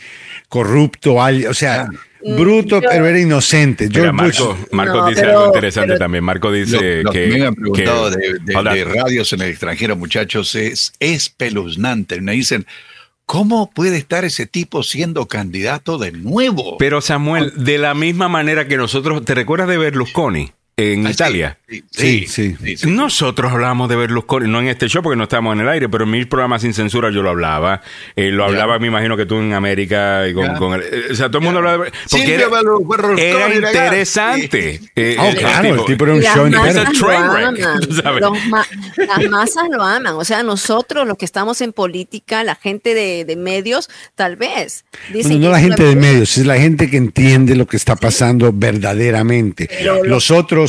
S7: corrupto, alguien, o sea, bruto,
S3: yo-
S7: pero era inocente. Bush.
S1: Marco, Marco
S3: No,
S1: dice
S3: pero-
S1: algo interesante
S3: pero-
S1: también. Marco dice
S2: Lo, lo
S1: que.
S2: que me han preguntado
S1: que-
S2: de, de-
S1: Hola.
S2: de radios en el extranjero, muchachos, es espeluznante. Me dicen, ¿cómo puede estar ese tipo siendo candidato de nuevo?
S1: Pero Samuel, de la misma manera que nosotros, ¿te recuerdas de Berlusconi en
S2: Ah,
S1: Italia?
S2: Sí,
S7: Sí,
S2: sí,
S7: sí.
S2: sí.
S1: Nosotros hablábamos de Berlusconi, no en este show porque no estamos en el aire, pero en mis programas sin censura yo lo hablaba. Eh, lo hablaba, me imagino que tú en América. Y con,
S2: Ya.
S1: con el- eh, o sea, todo el mundo hablaba de Porque era,
S2: Berlusconi
S1: era interesante. Eh,
S7: Oh,
S1: el- el
S7: claro, el tipo era un
S3: las
S7: show
S1: masas
S3: lo aman. ma- las masas lo aman. O sea, nosotros, los que estamos en política, la gente de, de medios, tal vez. Dicen
S7: Bueno, no la gente de medios, es la gente que entiende lo que está pasando verdaderamente.
S3: Pero
S7: Los otros,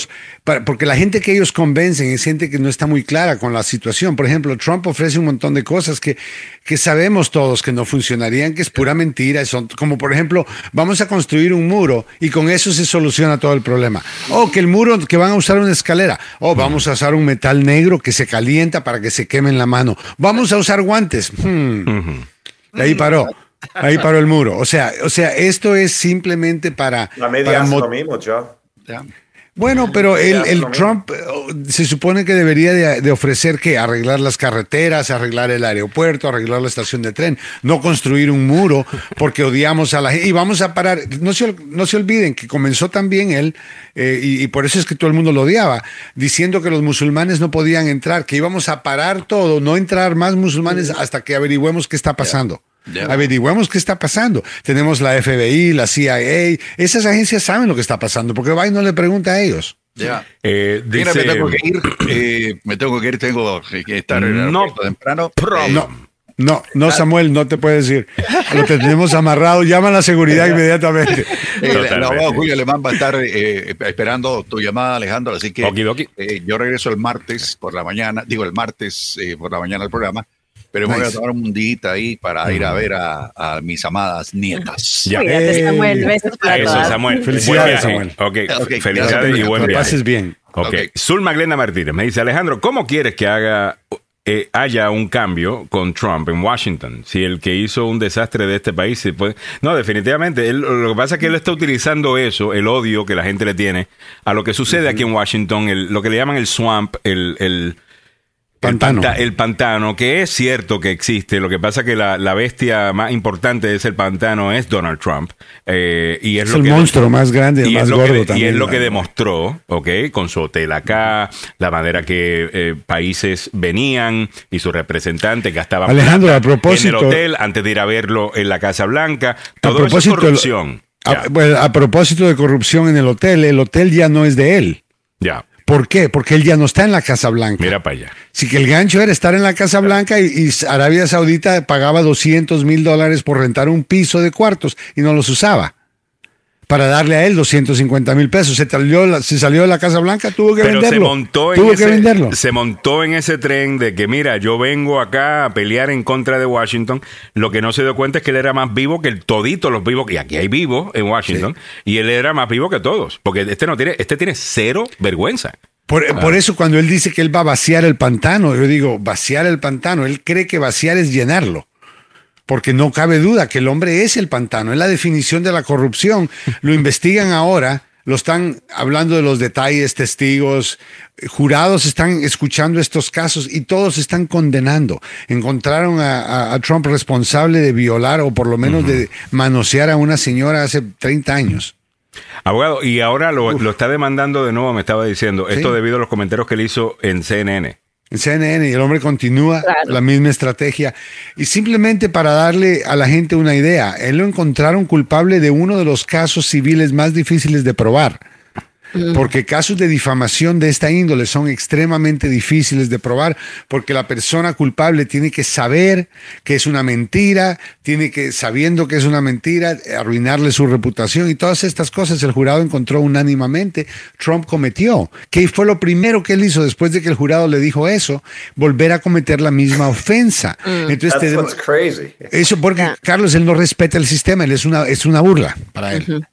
S7: porque la gente que ellos convencen es gente que no está muy clara con la situación. Por ejemplo, Trump ofrece un montón de cosas que, que sabemos todos que no funcionarían, que es pura mentira. Son, como por ejemplo, vamos a construir un muro y con eso se soluciona todo el problema. O que el muro, que van a usar una escalera. O vamos a usar un metal negro que se calienta para que se queme en la mano. Vamos a usar guantes. Hmm. Y ahí paró. Ahí paró el muro. O sea, o sea, esto es simplemente para.
S8: La media
S7: para mo-
S8: lo mismo, Joe.
S7: Bueno, pero el. Trump eh, se supone que debería de, de ofrecer que arreglar las carreteras, arreglar el aeropuerto, arreglar la estación de tren, no construir un muro porque odiamos a la gente. Y vamos a parar, no se, no se olviden que comenzó también él, eh, y, y por eso es que todo el mundo lo odiaba, diciendo que los musulmanes no podían entrar, que íbamos a parar todo, no entrar más musulmanes hasta que averigüemos qué está pasando.
S2: Ya.
S7: Averigüemos qué está pasando. Tenemos la FBI, la CIA, esas agencias saben lo que está pasando, porque Biden no le pregunta a ellos.
S2: Ya.
S1: eh,
S2: Mira, me tengo que ir, eh, me tengo que ir, tengo que estar en el
S1: No
S2: temprano. Eh,
S7: No, no, no, Samuel, no te puedes ir. Lo tenemos amarrado, llama a la seguridad inmediatamente.
S2: Eh, el
S1: Totalmente.
S2: abogado Julio Alemán va a estar eh, esperando tu llamada, Alejandro, así que eh, yo regreso el martes por la mañana, digo el martes eh, por la mañana al programa, pero me voy a
S7: Nice.
S2: tomar un día ahí para ir a ver a, a mis amadas nietas.
S1: Ya.
S3: Cuídate, Samuel. Besos para
S1: Eso,
S3: todas.
S1: Samuel.
S7: Felicidades. Samuel.
S1: Ok,
S2: Ok,
S1: felicidades y buen
S7: Que
S1: viaje.
S7: pases bien.
S1: Ok.
S2: Ok.
S1: Zulma Glenda Martínez me dice, Alejandro, ¿cómo quieres que haga eh, haya un cambio con Trump en Washington? Si el que hizo un desastre de este país se puede... No, definitivamente. él- lo que pasa es que él está utilizando eso, el odio que la gente le tiene, a lo que sucede aquí en Washington, el- lo que le llaman el swamp, el... el
S7: Pantano.
S1: El, panta- el pantano, que es cierto que existe. Lo que pasa que la, la bestia más importante de ese pantano es Donald Trump. eh, y es,
S7: Es
S1: lo
S7: el
S1: que
S7: monstruo más grande y el
S1: y
S7: más
S1: es lo
S7: gordo
S1: que,
S7: también.
S1: Y es lo que demostró, ¿ok? Con su hotel acá, la manera que eh, países venían y sus representantes gastaban
S7: Alejandro, a propósito-
S1: en el hotel antes de ir a verlo en la Casa Blanca. Todo eso es
S7: propósito,
S1: corrupción.
S7: A,
S1: Ya,
S7: bueno, a propósito de corrupción en el hotel, el hotel ya no es de él.
S1: ya.
S7: ¿Por qué? Porque él ya no está en la Casa Blanca.
S1: Mira para allá.
S7: Sí que el gancho era estar en la Casa Blanca y, y Arabia Saudita pagaba 200 mil dólares por rentar un piso de cuartos y no los usaba. Para darle a él 250 mil pesos. Se salió, se salió de la Casa Blanca, tuvo que
S1: Pero se
S7: venderlo.
S1: montó, en
S7: tuvo
S1: ese,
S7: que venderlo.
S1: se montó en ese tren de que, mira, yo vengo acá a pelear en contra de Washington. Lo que no se dio cuenta es que él era más vivo que el todito los vivos, y aquí hay vivos en Washington, y él era más vivo que todos. Porque este no tiene, este tiene cero vergüenza.
S7: Por, por eso cuando él dice que él va a vaciar el pantano, yo digo, vaciar el pantano, él cree que vaciar es llenarlo. Porque no cabe duda que el hombre es el pantano, es la definición de la corrupción. Lo investigan ahora, lo están hablando de los detalles, testigos, jurados están escuchando estos casos y todos están condenando. Encontraron a, a- a Trump responsable de violar o por lo menos de manosear a una señora hace 30 años.
S1: Abogado, y ahora lo, lo está demandando de nuevo, me estaba diciendo, esto
S7: Sí.
S1: debido a los comentarios que él hizo en CNN.
S7: En CNN y el hombre continúa
S3: Claro.
S7: la misma estrategia. Y simplemente para darle a la gente una idea, él lo encontraron culpable de uno de los casos civiles más difíciles de probar. Porque casos de difamación de esta índole son extremadamente difíciles de probar porque la persona culpable tiene que saber que es una mentira, tiene que, sabiendo que es una mentira, arruinarle su reputación y todas estas cosas el jurado encontró unánimemente Trump cometió. ¿Qué fue lo primero que él hizo después de que el jurado le dijo eso? Volver a cometer la misma ofensa. Entonces,
S8: That's
S7: tenemos-
S8: what's crazy.
S7: eso porque. Carlos, él no respeta el sistema, él es una, es una burla para él.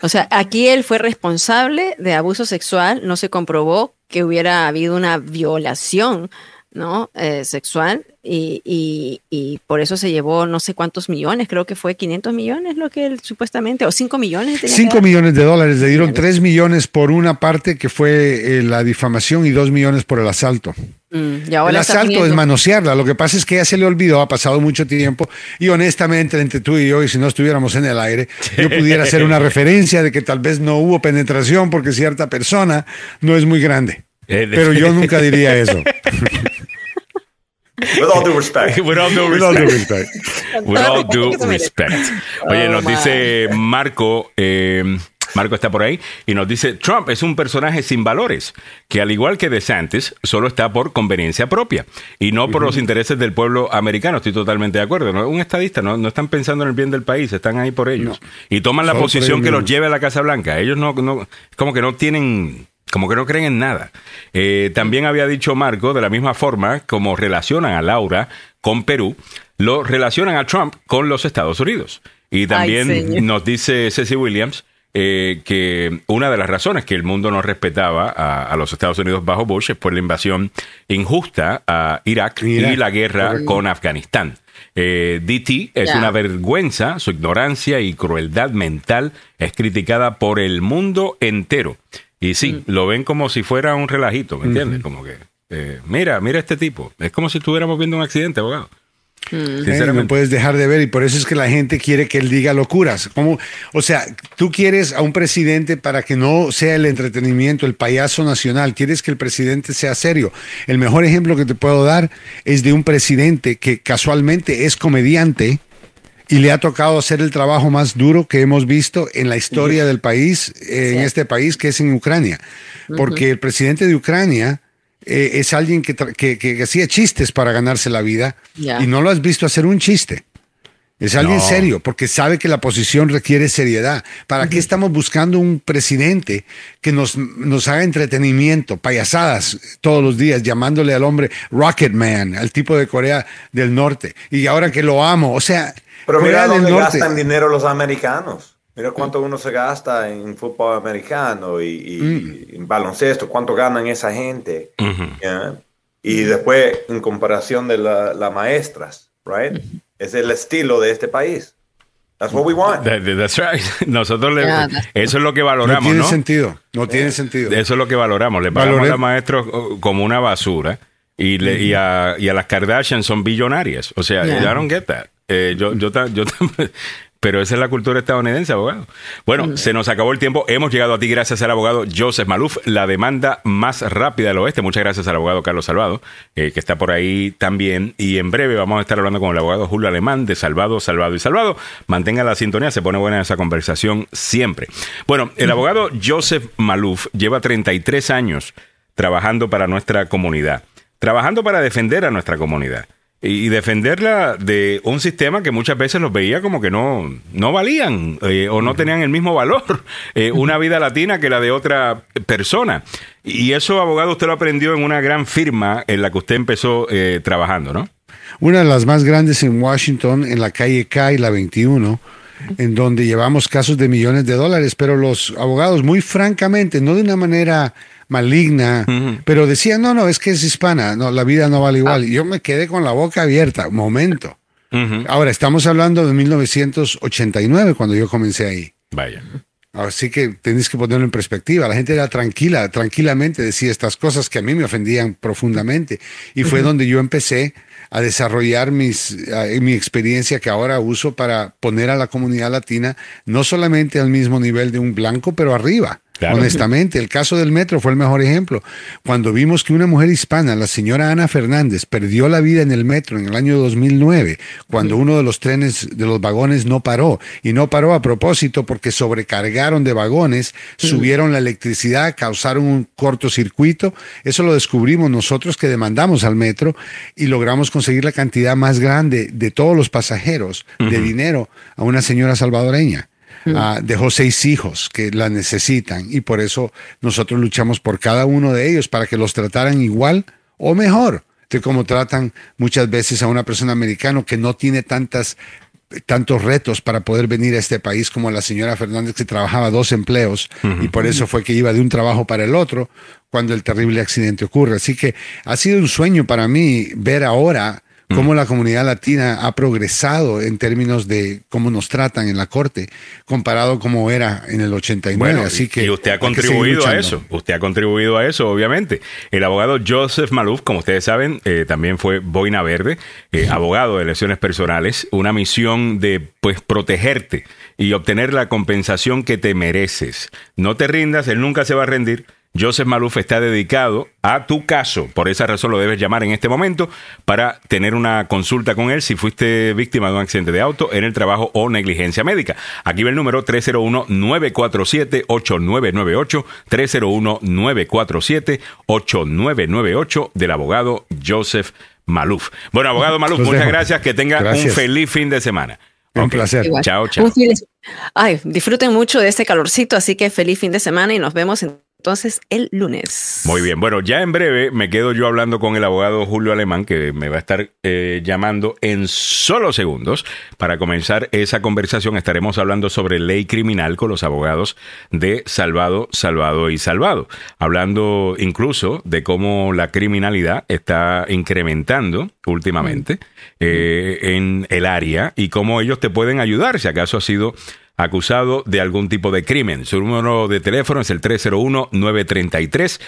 S3: O sea, aquí él fue responsable de abuso sexual, no se comprobó que hubiera habido una violación ¿no? Eh, sexual y, y, y, por eso se llevó no sé cuántos millones, creo que fue 500 millones lo que él supuestamente, o 5 millones.
S7: 5 millones de dólares, le dieron 3 millones por una parte que fue eh, la difamación y 2 millones por el asalto.
S3: Mm, y ahora
S7: el asalto es manosearla, lo que pasa es que ya se le olvidó, ha pasado mucho tiempo y honestamente entre tú y yo, y si no estuviéramos en el aire, yo pudiera hacer una referencia de que tal vez no hubo penetración porque cierta persona no es muy grande. Eh, Pero yo nunca diría eso.
S8: With all due respect.
S1: With all due respect. With all due respect. Oye, nos dice Marco, eh, Marco está por ahí, y nos dice, Trump es un personaje sin valores, que al igual que DeSantis, solo está por conveniencia propia y no por los intereses del pueblo americano. Estoy totalmente de acuerdo. ¿no? Un estadista, no, no están pensando en el bien del país, están ahí por ellos. Y toman la posición que los lleve a la Casa Blanca. Ellos no, no, como que no tienen como que no creen en nada. Eh, también había dicho Marco, de la misma forma como relacionan a Laura con Perú, lo relacionan a Trump con los Estados Unidos. Y también nos dice Ceci Williams eh, que una de las razones que el mundo no respetaba a, los Estados Unidos bajo Bush es por la invasión injusta a Irak, y la guerra con Afganistán. Eh, DT es una vergüenza, su ignorancia y crueldad mental es criticada por el mundo entero. Y sí, mm. lo ven como si fuera un relajito, ¿me entiendes? Como que, eh, mira, mira este tipo. Es como si estuviéramos viendo un accidente, abogado.
S7: Mm. no puedes dejar de ver y por eso es que la gente quiere que él diga locuras. Como, o sea, tú quieres a un presidente para que no sea el entretenimiento, el payaso nacional. Quieres que el presidente sea serio. El mejor ejemplo que te puedo dar es de un presidente que casualmente es comediante y le ha tocado hacer el trabajo más duro que hemos visto en la historia del país, en este país, que es en Ucrania. Porque el presidente de Ucrania eh, es alguien que, que, hacía chistes para ganarse la vida y no lo has visto hacer un chiste. Es alguien serio, porque sabe que la posición requiere seriedad. ¿Para qué estamos buscando un presidente que nos, nos haga entretenimiento, payasadas todos los días, llamándole al hombre Rocket Man, al tipo de Corea del Norte? Y ahora que lo amo, o sea,
S8: pero mira dónde gastan dinero los americanos. Mira cuánto uno se gasta en fútbol americano y, mm. en baloncesto, cuánto ganan esa gente. Y después, en comparación de las maestras, right? Es el estilo de este país. That's what we want.
S1: that's right. Nosotros eso es lo que valoramos. No
S7: tiene sentido. No tiene sentido.
S1: Eso es lo que valoramos. Le pagamos a los maestros oh, como una basura. Y, le, y, a, y, a, las Kardashian son billonarias. O sea, I don't get that. Eh, yo, yo, yo, pero esa es la cultura estadounidense, abogado. Bueno, mm. se nos acabó el tiempo. Hemos llegado a ti gracias al abogado Joseph Maluf, la demanda más rápida del oeste. Muchas gracias al abogado Carlos Salvado, eh, que está por ahí también. Y en breve vamos a estar hablando con el abogado Julio Alemán de Salvado, Salvado y Salvado. Mantenga la sintonía, se pone buena esa conversación siempre. Bueno, el mm. abogado Joseph Maluf lleva 33 años trabajando para nuestra comunidad, trabajando para defender a nuestra comunidad y defenderla de un sistema que muchas veces los veía como que no, no valían eh, o no tenían el mismo valor, eh, una vida latina que la de otra persona. Y eso, abogado, usted lo aprendió en una gran firma en la que usted empezó eh, trabajando, ¿no?
S7: Una de las más grandes en Washington, en la calle K y la 21 en donde llevamos casos de millones de dólares, pero los abogados, muy francamente, no de una manera maligna, pero decía, no, no, es que es hispana, no, la vida no vale igual. Y yo me quedé con la boca abierta, momento. Ahora, estamos hablando de 1989, cuando yo comencé ahí.
S1: Vaya.
S7: Así que tenéis que ponerlo en perspectiva. La gente era tranquila, tranquilamente decía estas cosas que a mí me ofendían profundamente. Y fue donde yo empecé a desarrollar mis, mi experiencia que ahora uso para poner a la comunidad latina no solamente al mismo nivel de un blanco, pero arriba. Honestamente, el caso del metro fue el mejor ejemplo. Cuando vimos que una mujer hispana, la señora Ana Fernández, perdió la vida en el metro en el año 2009, cuando uno de los trenes, de los vagones no paró. Y no paró a propósito porque sobrecargaron de vagones, subieron la electricidad, causaron un cortocircuito. Eso lo descubrimos nosotros que demandamos al metro y logramos conseguir la cantidad más grande de todos los pasajeros de dinero a una señora salvadoreña. Ah, dejó seis hijos que la necesitan y por eso nosotros luchamos por cada uno de ellos para que los trataran igual o mejor de como tratan muchas veces a una persona americana que no tiene tantas tantos retos para poder venir a este país como la señora Fernández que trabajaba dos empleos y por eso fue que iba de un trabajo para el otro cuando el terrible accidente ocurre. Así que ha sido un sueño para mí ver ahora cómo la comunidad latina ha progresado en términos de cómo nos tratan en la corte, comparado como era en el 89. Así que
S1: y usted ha contribuido a eso. Usted ha contribuido a eso, obviamente. El abogado Joseph Malouf, como ustedes saben, eh, también fue boina verde, eh, abogado de elecciones personales, una misión de pues protegerte y obtener la compensación que te mereces. No te rindas, él nunca se va a rendir Joseph Maluf está dedicado a tu caso. Por esa razón lo debes llamar en este momento para tener una consulta con él si fuiste víctima de un accidente de auto en el trabajo o negligencia médica. Aquí ve el número 301-947-8998, 301-947-8998 del abogado Joseph Maluf. Bueno, abogado Maluf, muchas gracias. Que tenga un feliz fin de semana.
S7: Un placer.
S1: Chao, chao.
S3: Ay, disfruten mucho de este calorcito, así que feliz fin de semana y nos vemos en entonces el lunes.
S1: Muy bien, bueno, ya en breve me quedo yo hablando con el abogado Julio Alemán, que me va a estar eh, llamando en solo segundos. Para comenzar esa conversación estaremos hablando sobre ley criminal con los abogados de Salvado, Salvado y Salvado. Hablando incluso de cómo la criminalidad está incrementando últimamente eh, en el área y cómo ellos te pueden ayudar si acaso ha sido acusado de algún tipo de crimen. Su número de teléfono es el 301-933-1814,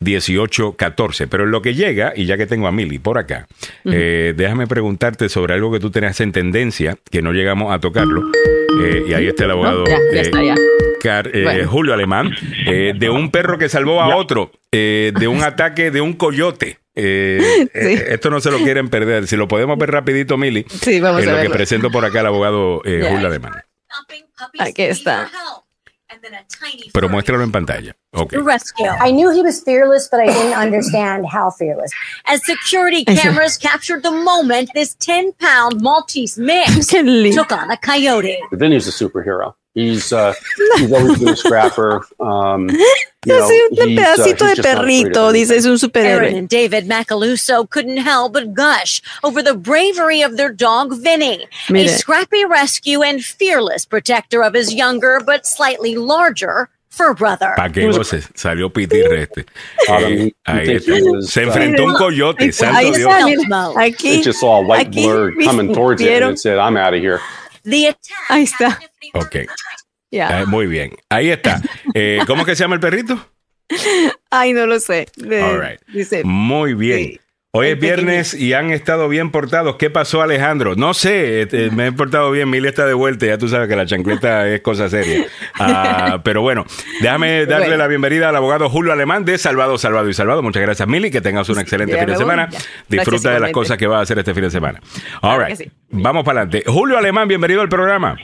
S1: 301-933-1814. Pero en lo que llega, y ya que tengo a Mili por acá, eh, déjame preguntarte sobre algo que tú tenías en tendencia, que no llegamos a tocarlo. Eh, y ahí está el abogado eh, Julio Alemán, de un perro que salvó a otro de un ataque de un coyote. Eh, eh, esto no se lo quieren perder. Si lo podemos ver rapidito, Mili.
S3: Sí, vamos
S1: en
S3: a
S1: lo que presento por acá al abogado eh, Julio Alemán.
S3: Aquí está.
S1: Pero muéstralo en pantalla. Okay.
S10: Rescue. I knew he was fearless, but I didn't understand how fearless. As security cameras captured the moment this 10 pound Maltese mix took on a coyote.
S11: Vinny's a superhero. He's, uh, he's always been a scrapper. Um,
S3: you know, un pedacito uh, de perrito, dice, es un superhéroe.
S10: Aaron and David Macaluso couldn't help but gush over the bravery of their dog, Vinny, Mire. a scrappy rescue and fearless protector of his younger but slightly larger fur brother.
S1: ¿Para qué goce? Salió pitirre este. Eh, ahí Se enfrentó un coyote, santo Dios.
S11: Aquí, it just saw a white blur coming towards it and it said, I'm out of here.
S3: Ahí está.
S1: Ok. Eh, muy bien. Ahí está. Eh, ¿Cómo que se llama el perrito?
S3: Ay, no lo sé.
S1: Dice, muy bien. Hoy es viernes y han estado bien portados. ¿Qué pasó, Alejandro? No sé, este, me he portado bien. Mili está de vuelta. Ya tú sabes que la chancleta es cosa seria. Ah, pero bueno, déjame darle la bienvenida al abogado Julio Alemán de Salvado, Salvado y Salvado. Muchas gracias, Mili. Que tengas un excelente fin de semana. Disfruta de las cosas que va a hacer este fin de semana. All right. Vamos para adelante. Julio Alemán, bienvenido al programa.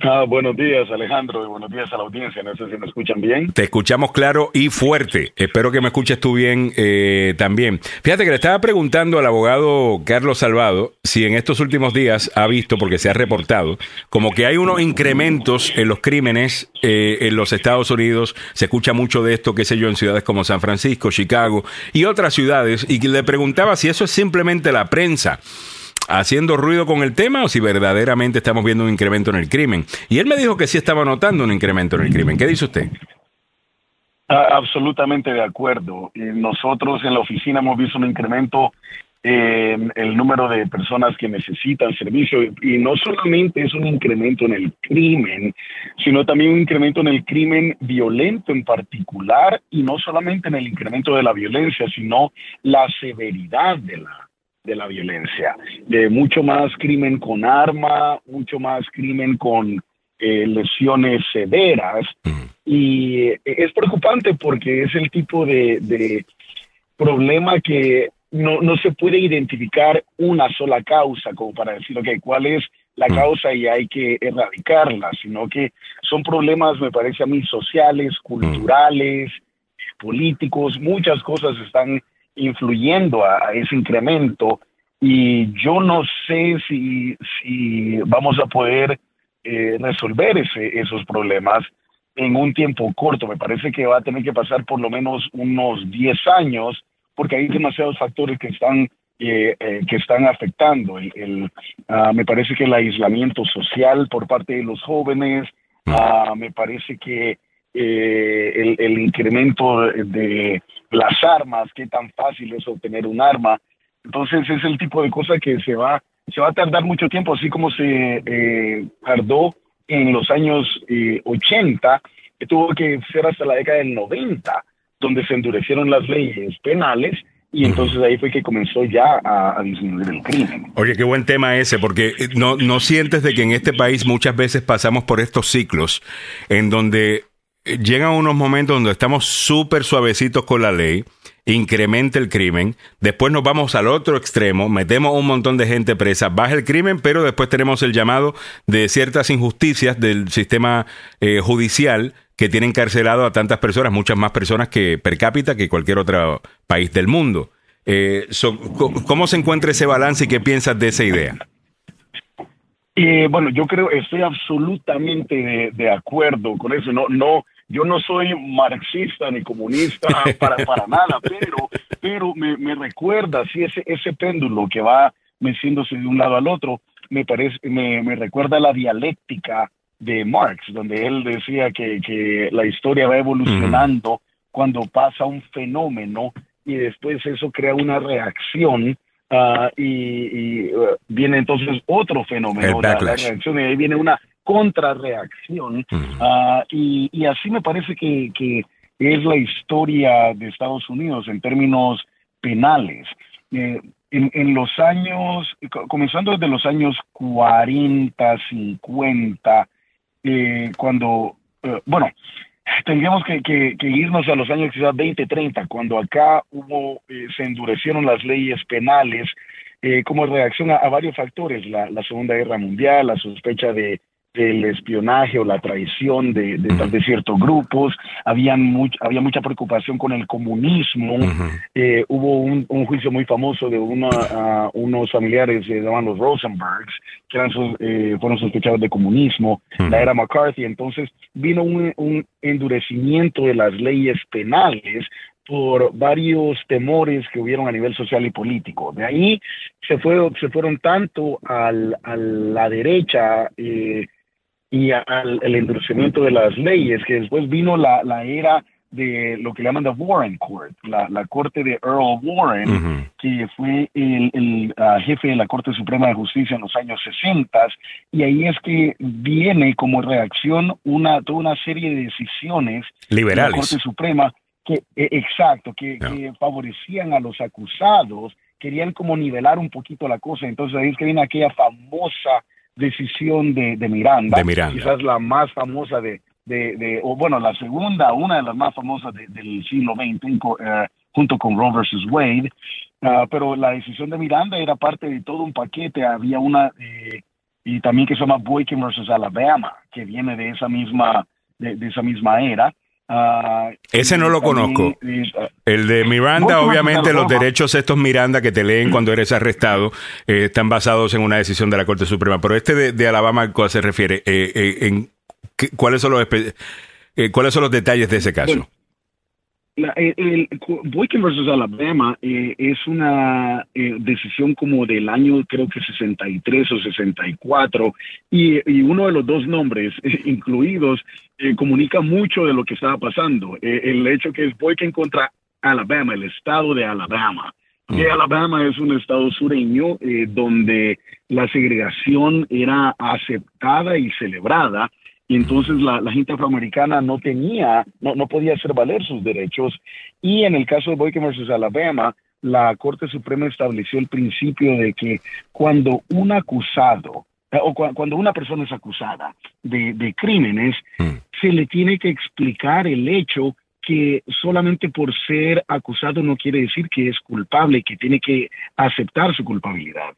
S12: Ah, buenos días, Alejandro, y buenos días a la audiencia. No sé si me escuchan bien.
S1: Te escuchamos claro y fuerte. Espero que me escuches tú bien eh, también. Fíjate que le estaba preguntando al abogado Carlos Salvado si en estos últimos días ha visto, porque se ha reportado, como que hay unos incrementos en los crímenes eh, en los Estados Unidos. Se escucha mucho de esto, qué sé yo, en ciudades como San Francisco, Chicago y otras ciudades. Y le preguntaba si eso es simplemente la prensa haciendo ruido con el tema o si verdaderamente estamos viendo un incremento en el crimen. Y él me dijo que sí estaba notando un incremento en el crimen. ¿Qué dice usted?
S12: Ah, absolutamente de acuerdo. Nosotros en la oficina hemos visto un incremento en el número de personas que necesitan servicio y no solamente es un incremento en el crimen, sino también un incremento en el crimen violento en particular y no solamente en el incremento de la violencia, sino la severidad de la de la violencia, de mucho más crimen con arma, mucho más crimen con eh, lesiones severas. Y eh, es preocupante porque es el tipo de, problema que no, no, se puede identificar una sola causa como para decir, ok, ¿cuál es la causa y hay que erradicarla? Sino que son problemas, me parece a mí, sociales, culturales, políticos, muchas cosas están influyendo a, ese incremento y yo no sé si, si vamos a poder eh, resolver ese, esos problemas en un tiempo corto. Me parece que va a tener que pasar por lo menos unos 10 años porque hay demasiados factores que están eh, que están afectando. El, ah, me parece que el aislamiento social por parte de los jóvenes, ah, me parece que el, el, incremento de las armas, qué tan fácil es obtener un arma. Entonces es el tipo de cosa que se va, se va a tardar mucho tiempo, así como se eh, tardó en los años 80, eh, que tuvo que ser hasta la década del 90, donde se endurecieron las leyes penales y entonces ahí fue que comenzó ya a, disminuir el crimen.
S1: Oye, qué buen tema ese, porque eh, no, no sientes de que en este país muchas veces pasamos por estos ciclos en donde llegan unos momentos donde estamos súper suavecitos con la ley, incrementa el crimen, después nos vamos al otro extremo, metemos un montón de gente presa, baja el crimen, pero después tenemos el llamado de ciertas injusticias del sistema eh, judicial que tiene encarcelado a tantas personas, muchas más personas que per cápita que cualquier otro país del mundo. Eh, ¿Cómo se encuentra ese balance y qué piensas de esa idea?
S12: Eh, bueno, yo creo, estoy absolutamente de, de, acuerdo con eso. No, no, yo no soy marxista ni comunista para, para nada, pero, pero me, me recuerda, si ese, ese péndulo que va meciéndose de un lado al otro, me, parece, me, me recuerda la dialéctica de Marx, donde él decía que, que la historia va evolucionando cuando pasa un fenómeno y después eso crea una reacción uh, y, y uh, viene entonces otro fenómeno, la, la, reacción, y ahí viene una contrarreacción. Ah, y, así me parece que, es la historia de Estados Unidos en términos penales. Eh, en, los años, comenzando desde los años 40, 50, eh, cuando, eh, bueno, tendríamos que, irnos a los años quizás 20, 30, cuando acá hubo, se endurecieron las leyes penales como reacción a, varios factores, la, Segunda Guerra Mundial, la sospecha de, del espionaje o la traición de, de, ciertos grupos, habían había mucha preocupación con el comunismo, eh, hubo un, juicio muy famoso de una, unos familiares se llamaban los Rosenbergs, que eran, eh, fueron sospechados de comunismo, la era McCarthy, entonces vino un, un endurecimiento de las leyes penales por varios temores que hubieron a nivel social y político. De ahí se, fue, se fueron tanto al, a la derecha eh, y al el endurecimiento de las leyes, que después vino la, la era de lo que llaman the Warren Court, la, la corte de Earl Warren, que fue el, el ah, jefe de la Corte Suprema de Justicia en los años 60, y ahí es que viene como reacción una, toda una serie de decisiones
S1: liberales
S12: de la Corte Suprema que, e, exacto, que, que favorecían a los acusados, querían como nivelar un poquito la cosa, entonces ahí es que viene aquella famosa decisión de, de, Miranda, quizás la más famosa de, de, o bueno, la segunda, una de las más famosas del siglo XX, eh, junto con Roe versus Wade, ah, pero la decisión de Miranda era parte de todo un paquete, había una, eh, y también que se llama Boykin versus Alabama, que viene de esa misma, de, esa misma era,
S1: Uh, Ese no lo conozco. El de Miranda, obviamente, los derechos estos Miranda que te leen cuando eres arrestado eh, están basados en una decisión de la Corte Suprema. Pero este de, de Alabama, ¿a cuál se refiere? Eh, eh, en, ¿cuáles, son los, ¿Cuáles son los detalles de ese caso?
S12: La, el, Boykin versus Alabama eh, es una eh, decisión como del año creo que 63 o 64 y, y uno de los dos nombres incluidos eh, comunica mucho de lo que estaba pasando. el hecho que es Boykin contra Alabama, el estado de Alabama. Mm. Alabama es un estado sureño donde la segregación era aceptada y celebrada y entonces la, gente afroamericana no tenía, no, no, podía hacer valer sus derechos. Y en el caso de Boykin versus Alabama, la Corte Suprema estableció el principio de que cuando un acusado eh, o cuando una persona es acusada de, de crímenes, mm. se le tiene que explicar el hecho que solamente por ser acusado no quiere decir que es culpable, que tiene que aceptar su culpabilidad.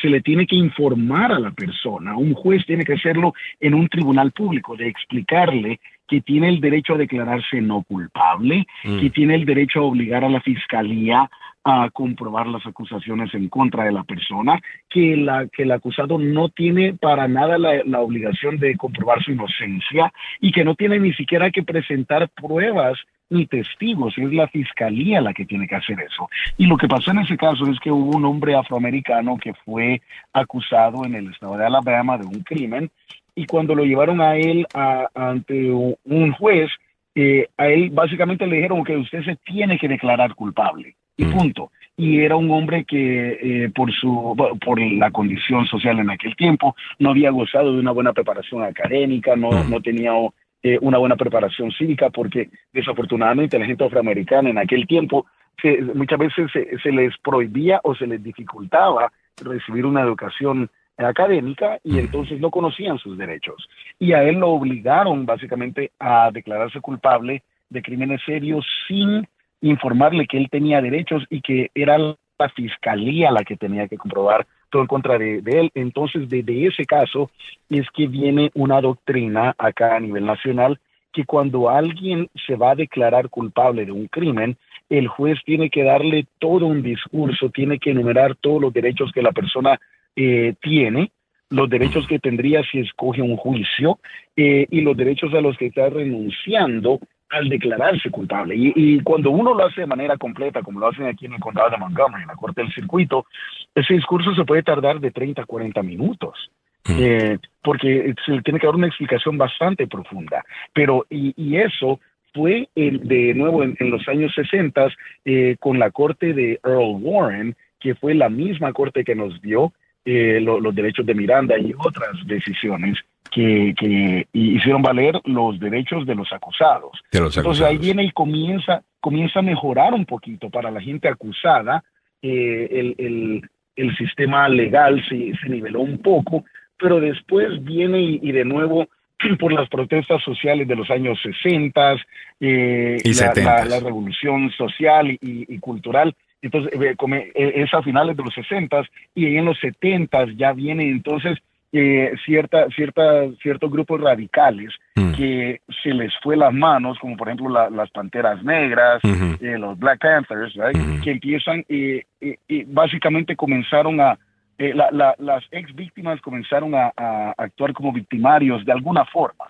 S12: se le tiene que informar a la persona, un juez tiene que hacerlo en un tribunal público, de explicarle que tiene el derecho a declararse no culpable, mm. que tiene el derecho a obligar a la fiscalía a comprobar las acusaciones en contra de la persona, que, la, que el acusado no tiene para nada la, la, obligación de comprobar su inocencia y que no tiene ni siquiera que presentar pruebas ni testigos, es la fiscalía la que tiene que hacer eso. Y lo que pasó en ese caso es que hubo un hombre afroamericano que fue acusado en el estado de Alabama de un crimen y cuando lo llevaron a él a, ante un juez, eh, a él básicamente le dijeron que usted se tiene que declarar culpable y mm. punto. Y era un hombre que eh, por su por la condición social en aquel tiempo no había gozado de una buena preparación académica, no, mm. no tenía eh, una buena preparación cívica, porque desafortunadamente la gente afroamericana en aquel tiempo muchas veces se, les prohibía o se les dificultaba recibir una educación académica y entonces no conocían sus derechos. Y a él lo obligaron básicamente a declararse culpable de crímenes serios sin informarle que él tenía derechos y que era la fiscalía la que tenía que comprobar todo en contra de, él. Entonces, desde ese caso es que viene una doctrina acá a nivel nacional que cuando alguien se va a declarar culpable de un crimen, el juez tiene que darle todo un discurso, tiene que enumerar todos los derechos que la persona eh, tiene, los derechos que tendría si escoge un juicio eh, y los derechos a los que está renunciando al declararse culpable. Y, cuando uno lo hace de manera completa, como lo hacen aquí en el condado de Montgomery, en la Corte del Circuito, ese discurso se puede tardar de 30 a 40 minutos. Eh, porque se tiene que dar una explicación bastante profunda. Pero, y, eso fue de nuevo en, los años 60 eh, con la corte de Earl Warren, que fue la misma corte que nos dio eh, los derechos de Miranda y otras decisiones que, hicieron valer los derechos de los acusados. Entonces ahí viene y comienza, comienza a mejorar un poquito para la gente acusada, eh, el, sistema legal se, se, niveló un poco, pero después viene y, de nuevo por las protestas sociales de los años 60, eh, la, la, revolución social y, cultural. Entonces, eh, es a finales de los 60 y en los 70 ya viene entonces eh, cierta, cierta, ciertos grupos radicales mm. que se les fue las manos, como por ejemplo las Panteras Negras, eh, los Black Panthers, que empiezan y básicamente comenzaron a, eh, las ex víctimas comenzaron a, actuar como victimarios de alguna forma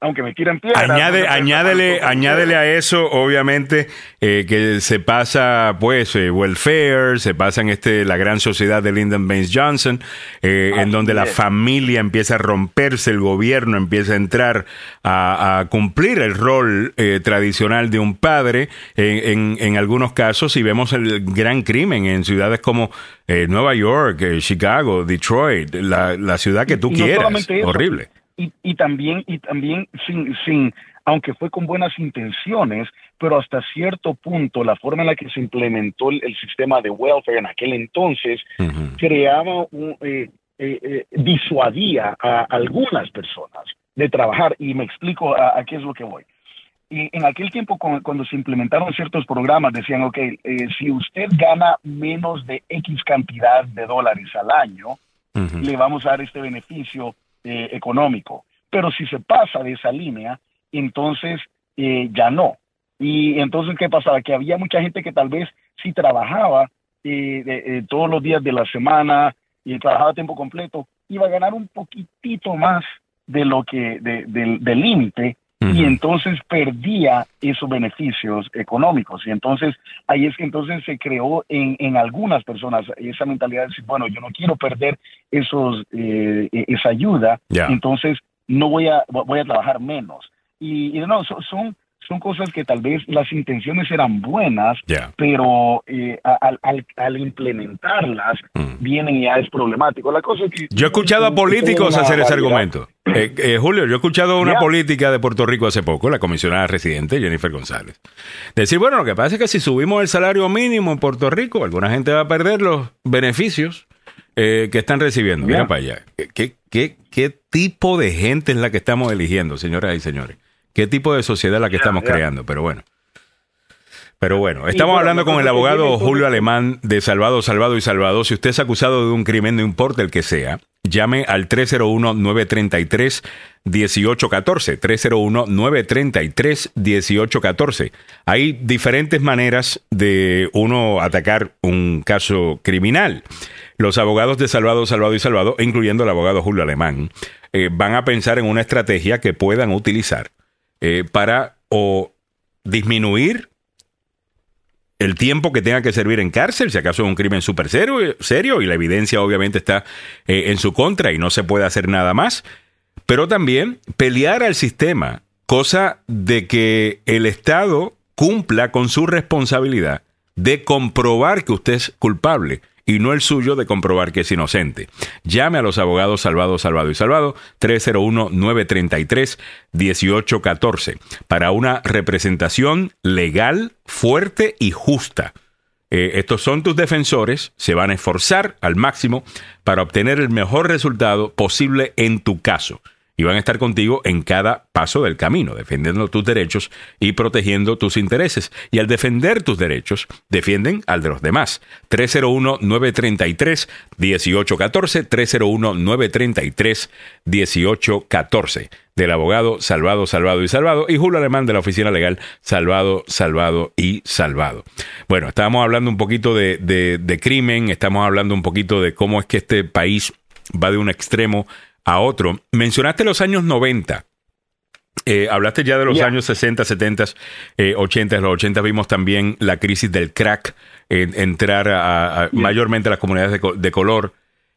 S12: aunque me tiran piedras.
S1: Añade, añádele, añádele a eso, obviamente, eh, que se pasa, pues, eh, welfare, se pasa en este, la gran sociedad de Lyndon Baines Johnson, eh, en donde la familia empieza a romperse, el gobierno empieza a entrar a, cumplir el rol tradicional de un padre, en, en, algunos casos, y vemos el gran crimen en ciudades como Nueva York, Chicago, Detroit, la, la ciudad que tú quieras. Horrible
S12: y, y también, y también sin, sin, aunque fue con buenas intenciones, pero hasta cierto punto la forma en la que se implementó el, sistema de welfare en aquel entonces creaba, un, eh, eh, eh, disuadía a algunas personas de trabajar. Y me explico a, qué es lo que voy. Y en aquel tiempo, cuando, se implementaron ciertos programas, decían, ok, si usted gana menos de X cantidad de dólares al año, le vamos a dar este beneficio eh, económico. Pero si se pasa de esa línea, entonces eh, ya no. Y entonces, ¿qué pasaba? Que había mucha gente que tal vez sí trabajaba eh, todos los días de la semana y trabajaba a tiempo completo, iba a ganar un poquitito más de lo que, del límite, y entonces perdía esos beneficios económicos. Y entonces ahí es que entonces se creó en, en algunas personas esa mentalidad de decir, bueno, yo no quiero perder esos, eh, e-, esa ayuda, entonces no voy a, voy a trabajar menos. Y, no, son, son cosas que tal vez las intenciones eran buenas, pero eh, al, al, implementarlas mm. vienen y ya es problemático. La cosa que
S1: yo he escuchado a políticos hacer ese argumento. Eh, eh, Julio, yo he escuchado una política de Puerto Rico hace poco, la comisionada residente Jennifer González, decir, bueno, lo que pasa es que si subimos el salario mínimo en Puerto Rico, alguna gente va a perder los beneficios que están recibiendo. Mira para allá. ¿Qué, qué, ¿Qué tipo de gente es la que estamos eligiendo, señoras y señores? qué tipo de sociedad la que estamos creando, pero bueno. Pero bueno, estamos hablando con el abogado Julio Alemán de Salvado, Salvado y Salvado. Si usted es acusado de un crimen, no importa el que sea, llame al 301-933-1814. 301-933-1814. Hay diferentes maneras de uno atacar un caso criminal. Los abogados de Salvado, Salvado y Salvado, incluyendo el abogado Julio Alemán, eh, van a pensar en una estrategia que puedan utilizar eh, para o disminuir el tiempo que tenga que servir en cárcel, si acaso es un crimen súper serio, y la evidencia obviamente está eh, en su contra y no se puede hacer nada más, pero también pelear al sistema, cosa de que el Estado cumpla con su responsabilidad de comprobar que usted es culpable y no el suyo de comprobar que es inocente. Llame a los abogados Salvado, Salvado y Salvado 301-933-1814 para una representación legal, fuerte y justa. Eh, estos son tus defensores, se van a esforzar al máximo para obtener el mejor resultado posible en tu caso y van a estar contigo en cada paso del camino, defendiendo tus derechos y protegiendo tus intereses. Y al defender tus derechos, defienden al de los demás. 301-933-1814, 301-933-1814 del abogado Salvado, Salvado y Salvado, y Julio Alemán de la Oficina Legal Salvado, Salvado y Salvado. Bueno, estábamos hablando un poquito de, de crimen, estamos hablando un poquito de cómo es que este país va de un extremo a otro. Mencionaste los años 90. Eh, hablaste ya de los años 60, 70, 80. En los 80 vimos también la crisis del crack, entrar a, mayormente a las comunidades de, color.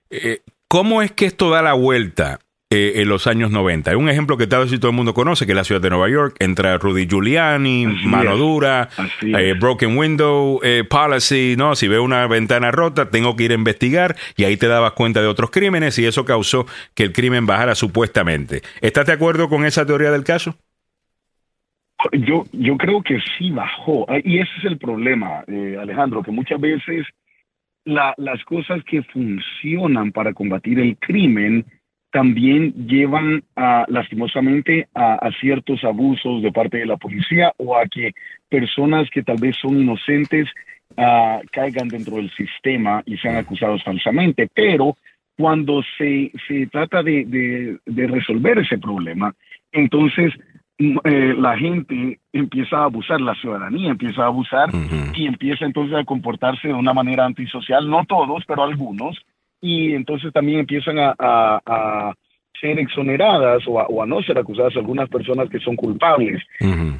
S1: Eh, ¿Cómo es que esto da la vuelta eh, en los años 90. Hay un ejemplo que tal vez todo el mundo conoce, que es la ciudad de Nueva York. Entra Rudy Giuliani, Mano Dura, eh, Broken Window eh, Policy, ¿no? Si veo una ventana rota, tengo que ir a investigar y ahí te dabas cuenta de otros crímenes y eso causó que el crimen bajara supuestamente. ¿Estás de acuerdo con esa teoría del caso?
S12: Yo, yo creo que sí bajó. Ah, y ese es el problema, Alejandro, que muchas veces las cosas que funcionan para combatir el crimen también llevan a, lastimosamente a, ciertos abusos de parte de la policía o a que personas que tal vez son inocentes ah, caigan dentro del sistema y sean acusados falsamente. Pero cuando se, se trata de, de, resolver ese problema, entonces mm, eh, la gente empieza a abusar, la ciudadanía empieza a abusar y empieza entonces a comportarse de una manera antisocial, no todos, pero algunos, y entonces también empiezan a, ser exoneradas o a, no ser acusadas algunas personas que son culpables.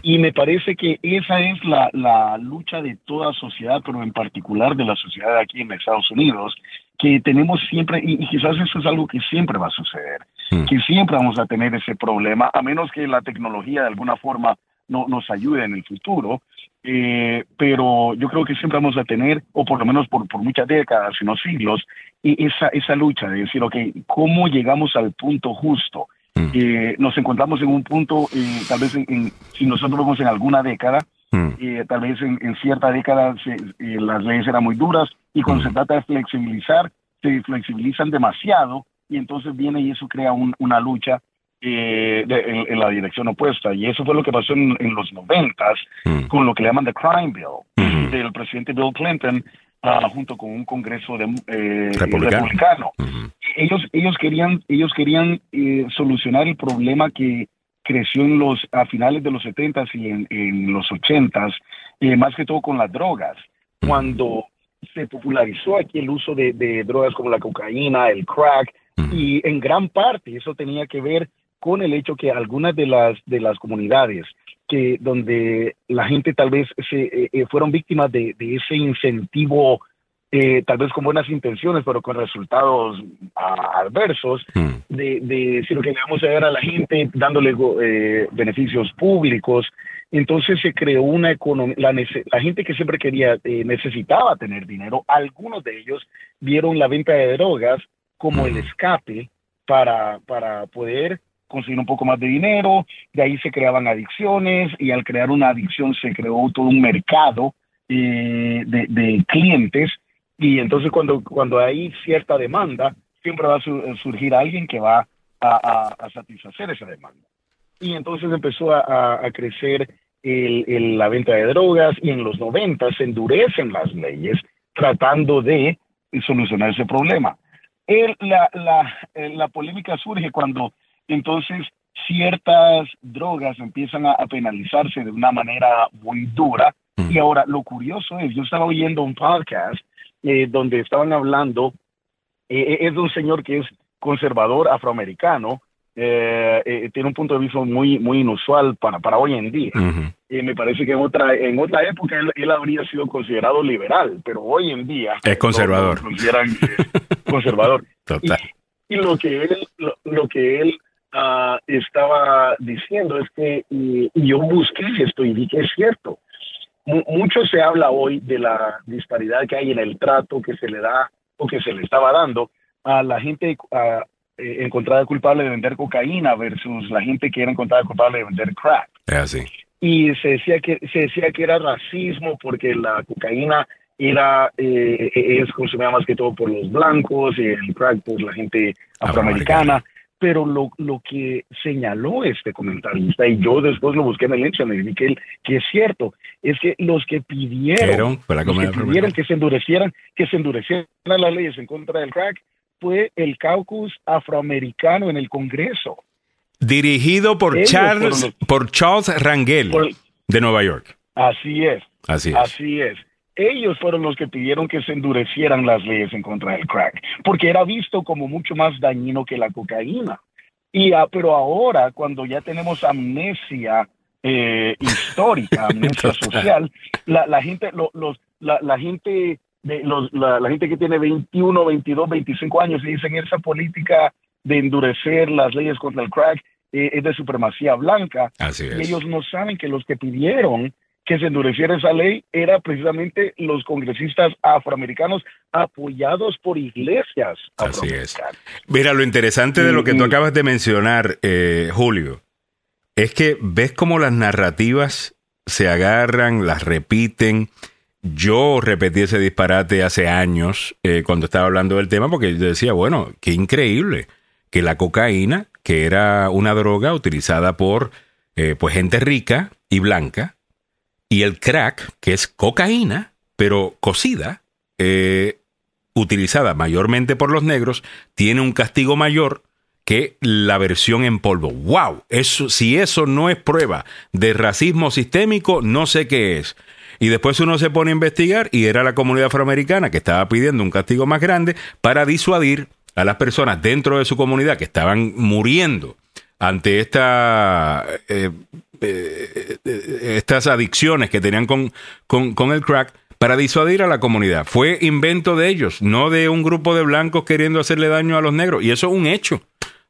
S12: Y me parece que esa es la, la, lucha de toda sociedad, pero en particular de la sociedad aquí en Estados Unidos, que tenemos siempre, y, quizás eso es algo que siempre va a suceder, que siempre vamos a tener ese problema, a menos que la tecnología de alguna forma no, nos ayude en el futuro. Eh, pero yo creo que siempre vamos a tener, o por lo menos por, por muchas décadas, sino siglos, esa, esa lucha de decir, ok, ¿cómo llegamos al punto justo? Mm. Eh, nos encontramos en un punto, eh, tal vez en, si nosotros vemos en alguna década, mm. eh, tal vez en, cierta década las leyes eran muy duras y cuando mm. se trata de flexibilizar, se flexibilizan demasiado y entonces viene y eso crea una lucha en, la dirección opuesta. Y eso fue lo que pasó en, los noventas con lo que le llaman the crime bill del presidente Bill Clinton, junto con un Congreso de, eh, republicano. Ellos, ellos querían, ellos querían eh, solucionar el problema que creció en los, a finales de los 70 y en, los 80 eh, más que todo con las drogas. Cuando se popularizó aquí el uso de, de, drogas como la cocaína, el crack, y en gran parte eso tenía que ver con el hecho que algunas de las, de las comunidades que donde la gente tal vez se, eh, eh, fueron víctimas de, ese incentivo, eh, tal vez con buenas intenciones, pero con resultados adversos, hmm. de, decir lo que le vamos a dar a la gente dándole beneficios públicos. Entonces se creó una economía, la, la, gente que siempre quería, necesitaba tener dinero, algunos de ellos vieron la venta de drogas como el hmm. escape para, para poder conseguir un poco más de dinero, de ahí se creaban adicciones y al crear una adicción se creó todo un mercado eh, de, clientes y entonces cuando, cuando hay cierta demanda, siempre va a surgir alguien que va a, satisfacer esa demanda. Y entonces empezó a, crecer la venta de drogas y en los 90 se endurecen las leyes tratando de solucionar ese problema. la, la, eh, la polémica surge cuando entonces ciertas drogas empiezan a, a penalizarse de una manera muy dura. Y ahora lo curioso es, yo estaba oyendo un podcast eh, donde estaban hablando, eh, es de un señor que es conservador afroamericano, eh, eh, tiene un punto de vista muy muy inusual para, para hoy en día. Y me parece que en otra en otra época él, él habría sido considerado liberal, pero hoy en día
S1: Es conservador.
S12: lo- lo consideran eh, conservador.
S1: Total.
S12: Y lo que él lo, lo que él ah, estaba diciendo es que y, y yo busqué esto y vi que es cierto. Mu- mucho se habla hoy de la disparidad que hay en el trato que se le da o que se le estaba dando a la gente ah, eh, encontrada culpable de vender cocaína versus la gente que era encontrada culpable de vender crack
S1: Es así.
S12: y se decía que se decía que era racismo porque la cocaína era eh, es consumida más que todo por los blancos y el crack por la gente afroamericana pero lo, lo que señaló este comentarista y yo después lo busqué en el internet y vi que, que es cierto es que los que pidieron los que pidieron que se endurecieran que se endurecieran las leyes en contra del crack fue el caucus afroamericano en el Congreso
S1: Dirigido por
S12: Ellos
S1: Charles, por Charles Rangel de Nueva York.
S12: Así es.
S1: Así es.
S12: Así es. Ellos fueron los que pidieron que se endurecieran las leyes en contra del crack, porque era visto como mucho más dañino que la cocaína. Y, ah, pero ahora, cuando ya tenemos amnesia eh, histórica, amnesia social, la, la gente, lo- los, la, la gente, de, los, la, la gente que tiene 21, 22, 25 años y dicen esa política de endurecer las leyes contra el crack eh, es de supremacía blanca.
S1: Así
S12: Y ellos no saben que los que pidieron que se endureciera esa ley era precisamente los congresistas afroamericanos apoyados por iglesias.
S1: Así es. Mira, lo interesante de lo que tú acabas de mencionar, eh, Julio, es que ves cómo las narrativas se agarran, las repiten. Yo repetí ese disparate hace años eh, cuando estaba hablando del tema porque yo decía, bueno, qué increíble que la cocaína, que era una droga utilizada por eh, pues gente rica y blanca, y el crack, que es cocaína, pero cocida, eh, utilizada mayormente por los negros, tiene un castigo mayor que la versión en polvo. ¡Wow! Eso, si eso no es prueba de racismo sistémico, no sé qué es. Y después uno se pone a investigar y era la comunidad afroamericana que estaba pidiendo un castigo más grande para disuadir a las personas dentro de su comunidad que estaban muriendo ante esta eh, eh, eh, estas adicciones que tenían con, con, con el crack para disuadir a la comunidad. Fue invento de ellos, no de un grupo de blancos queriendo hacerle daño a los negros. Y eso es un hecho.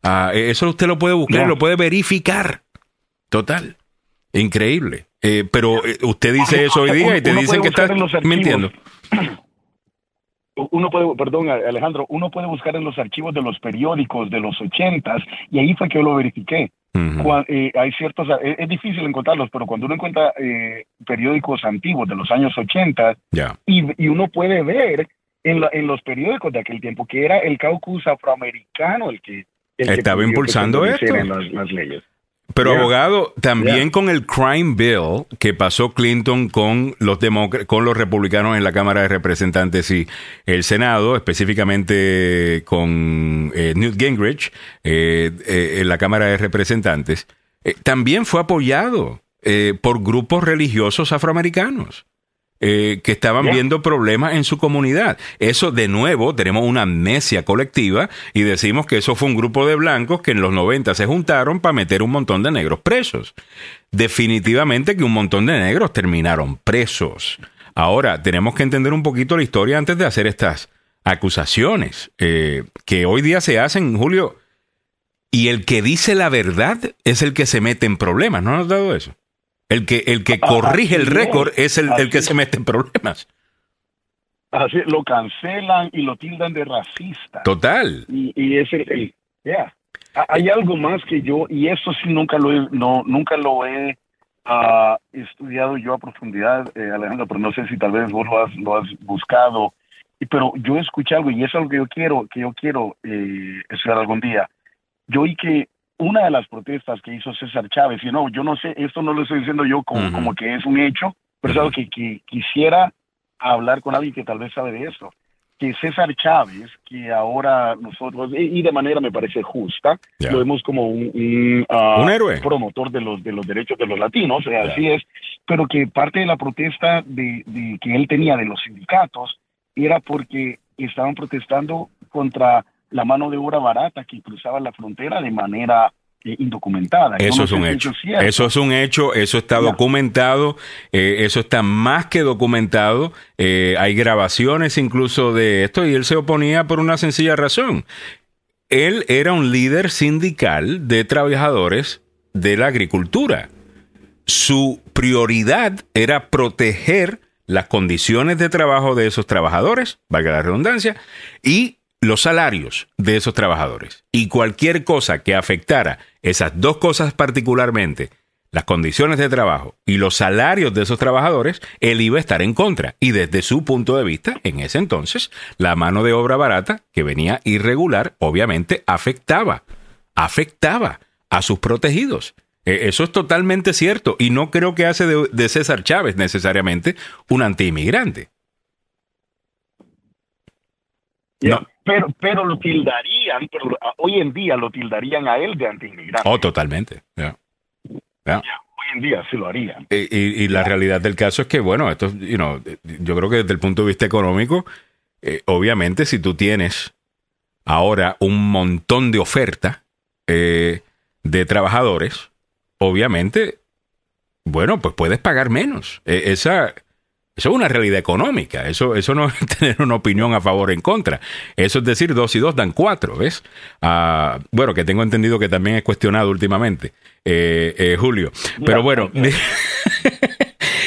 S1: Ah, eso usted lo puede buscar,
S12: Ya.
S1: lo puede verificar. Total. Increíble. Eh, pero eh, usted dice eso hoy día y te dicen que
S12: buscar
S1: está
S12: en los archivos.
S1: mintiendo.
S12: Uno puede, perdón Alejandro, uno puede buscar en los archivos de los periódicos de los ochentas y ahí fue que yo lo verifiqué. Eh, hay ciertos, es, es difícil encontrarlos, pero cuando uno encuentra eh, periódicos antiguos de los años 80
S1: Ya.
S12: y, y uno puede ver en, la- en los periódicos de aquel tiempo que era el caucus afroamericano el que, el que
S1: Estaba
S12: que
S1: impulsando esto.
S12: Las, las leyes.
S1: Pero
S12: Yeah.
S1: abogado, también
S12: Yeah.
S1: con el crime bill que pasó Clinton con los con los republicanos en la Cámara de Representantes y el Senado, específicamente con eh, Newt Gingrich eh, eh, en la Cámara de Representantes, eh, también fue apoyado eh, por grupos religiosos afroamericanos. Eh, que estaban
S12: Yeah.
S1: viendo problemas en su comunidad. Eso, de nuevo, tenemos una amnesia colectiva y decimos que eso fue un grupo de blancos que en los 90 se juntaron para meter un montón de negros presos. Definitivamente que un montón de negros terminaron presos. Ahora, tenemos que entender un poquito la historia antes de hacer estas acusaciones eh, que hoy día se hacen, Julio. Y el que dice la verdad es el que se mete en problemas. ¿No has dado eso? El que, el que corrige el récord es el, el que se mete en problemas.
S12: Así, lo cancelan y lo tildan de racista.
S1: Total.
S12: y, y es el, el- yeah. Ha- hay algo más que yo y eso sí nunca lo he no nunca lo he ah, estudiado yo a profundidad eh, Alejandro pero no sé si tal vez vos lo has, lo has buscado pero yo escuché algo y es algo que yo quiero que yo quiero eh, estudiar algún día yo oí que una de las protestas que hizo César Chávez y no yo no sé esto no lo estoy diciendo yo como,
S1: Ujú.
S12: como que es un hecho pero es algo que, que quisiera hablar con alguien que tal vez sabe de eso que César Chávez, que ahora nosotros, y de manera me parece justa, lo vemos como un,
S1: ah, héroe.
S12: promotor de los, de los derechos de los latinos, así es, pero que parte de la protesta de, de, que él tenía de los sindicatos era porque estaban protestando contra la mano de obra barata que cruzaba la frontera de manera eh, indocumentada.
S1: Eso es un hecho. Eso es un hecho, eso está documentado, eh, eso está más que documentado. Eh, hay grabaciones incluso de esto y él se oponía por una sencilla razón. Él era un líder sindical de trabajadores de la agricultura. Su prioridad era proteger las condiciones de trabajo de esos trabajadores, valga la redundancia, y los salarios de esos trabajadores. Y cualquier cosa que afectara esas dos cosas particularmente, las condiciones de trabajo y los salarios de esos trabajadores, él iba a estar en contra. Y desde su punto de vista, en ese entonces, la mano de obra barata, que venía irregular, obviamente afectaba, afectaba a sus protegidos. E, eso es totalmente cierto y no creo que hace de, César Chávez necesariamente un antiinmigrante.
S12: No. Pero, pero lo tildarían, pero hoy en día lo tildarían a él de antiinmigrante.
S1: Oh, totalmente.
S12: hoy en día sí lo harían.
S1: Y, la realidad del caso es que, bueno, esto, you know, yo creo que desde el punto de vista económico, eh, obviamente si tú tienes ahora un montón de oferta eh, de trabajadores, obviamente, bueno, pues puedes pagar menos. E, esa eso es una realidad económica. Eso, eso no es tener una opinión a favor o en contra. Eso es decir, dos y dos dan cuatro, ¿ves? Ah, bueno, que tengo entendido que también es cuestionado últimamente, eh, eh, Julio. Pero bueno.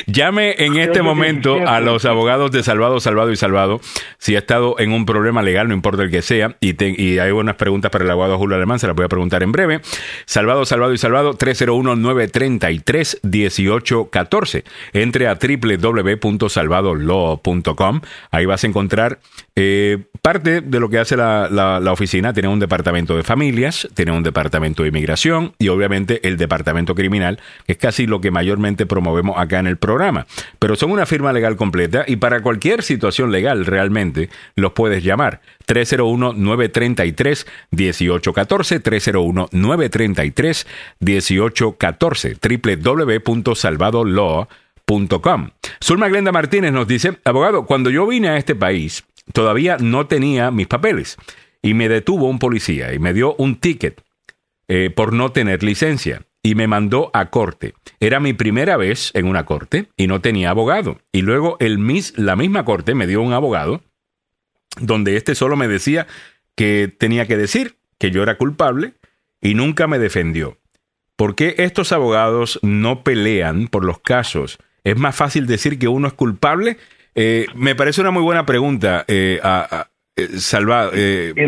S1: Llame en este momento a los abogados de Salvado, Salvado y Salvado si ha estado en un problema legal, no importa el que sea, y, y hay unas preguntas para el abogado Julio Alemán, se las voy a preguntar en breve. Salvado, Salvado y Salvado, 301-933-1814. Entre a www.salvadolaw.com. Ahí vas a encontrar eh, parte de lo que hace la, la, oficina. Tiene un departamento de familias, tiene un departamento de inmigración y obviamente el departamento criminal, que es casi lo que mayormente promovemos acá en el programa pero son una firma legal completa y para cualquier situación legal realmente los puedes llamar. 301-933-1814, 301-933-1814, www.salvadolaw.com. Zulma Glenda Martínez nos dice, abogado, cuando yo vine a este país, todavía no tenía mis papeles y me detuvo un policía y me dio un ticket eh, por no tener licencia y me mandó a corte. Era mi primera vez en una corte y no tenía abogado. Y luego el mis, la misma corte me dio un abogado donde este solo me decía que tenía que decir que yo era culpable y nunca me defendió. ¿Por qué estos abogados no pelean por los casos? ¿Es más fácil decir que uno es culpable? Eh, me parece una muy buena pregunta, eh, a, eh, Salva,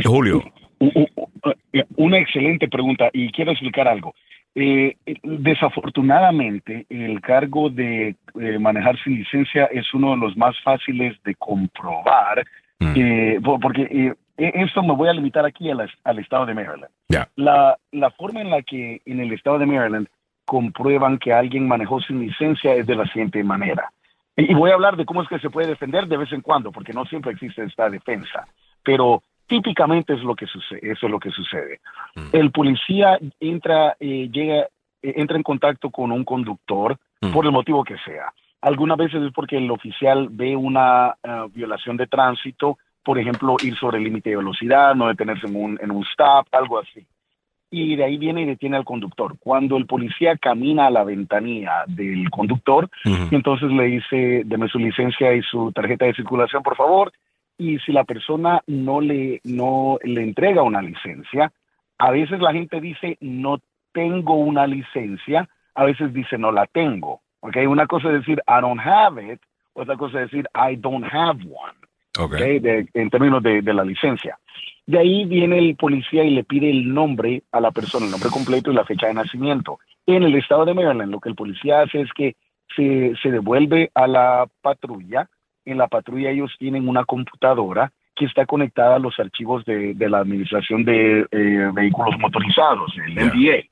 S1: Julio.
S12: Una excelente pregunta y quiero explicar algo. Eh, desafortunadamente, el cargo de eh, manejar sin licencia es uno de los más fáciles de comprobar, mm. eh, porque eh, e-, esto me voy a limitar aquí al estado de Maryland. La, la forma en la que en el estado de Maryland comprueban que alguien manejó sin licencia es de la siguiente manera. Y, y voy a hablar de cómo es que se puede defender de vez en cuando, porque no siempre existe esta defensa. Pero típicamente es lo que sucede, eso es lo que sucede. Mm. El policía entra, eh, llega, eh, entra en contacto con un conductor mm. por el motivo que sea. Algunas veces es porque el oficial ve una eh, violación de tránsito, por ejemplo, ir sobre el límite de velocidad, no detenerse en un, en un stop, algo así. Y de ahí viene y detiene al conductor. Cuando el policía camina a la ventanilla del conductor, entonces le dice, deme su licencia y su tarjeta de circulación, por favor, y si la persona no le, no le entrega una licencia, a veces la gente dice no tengo una licencia, a veces dice no la tengo. Okay? Una cosa es decir I don't have it, otra cosa es decir I don't have one. Okay. en términos de, de, la licencia. De ahí viene el policía y le pide el nombre a la persona, el nombre completo y la fecha de nacimiento. En el estado de Maryland, lo que el policía hace es que se, se devuelve a la patrulla en la patrulla ellos tienen una computadora que está conectada a los archivos de, la Administración de eh, Vehículos Motorizados, el NDA.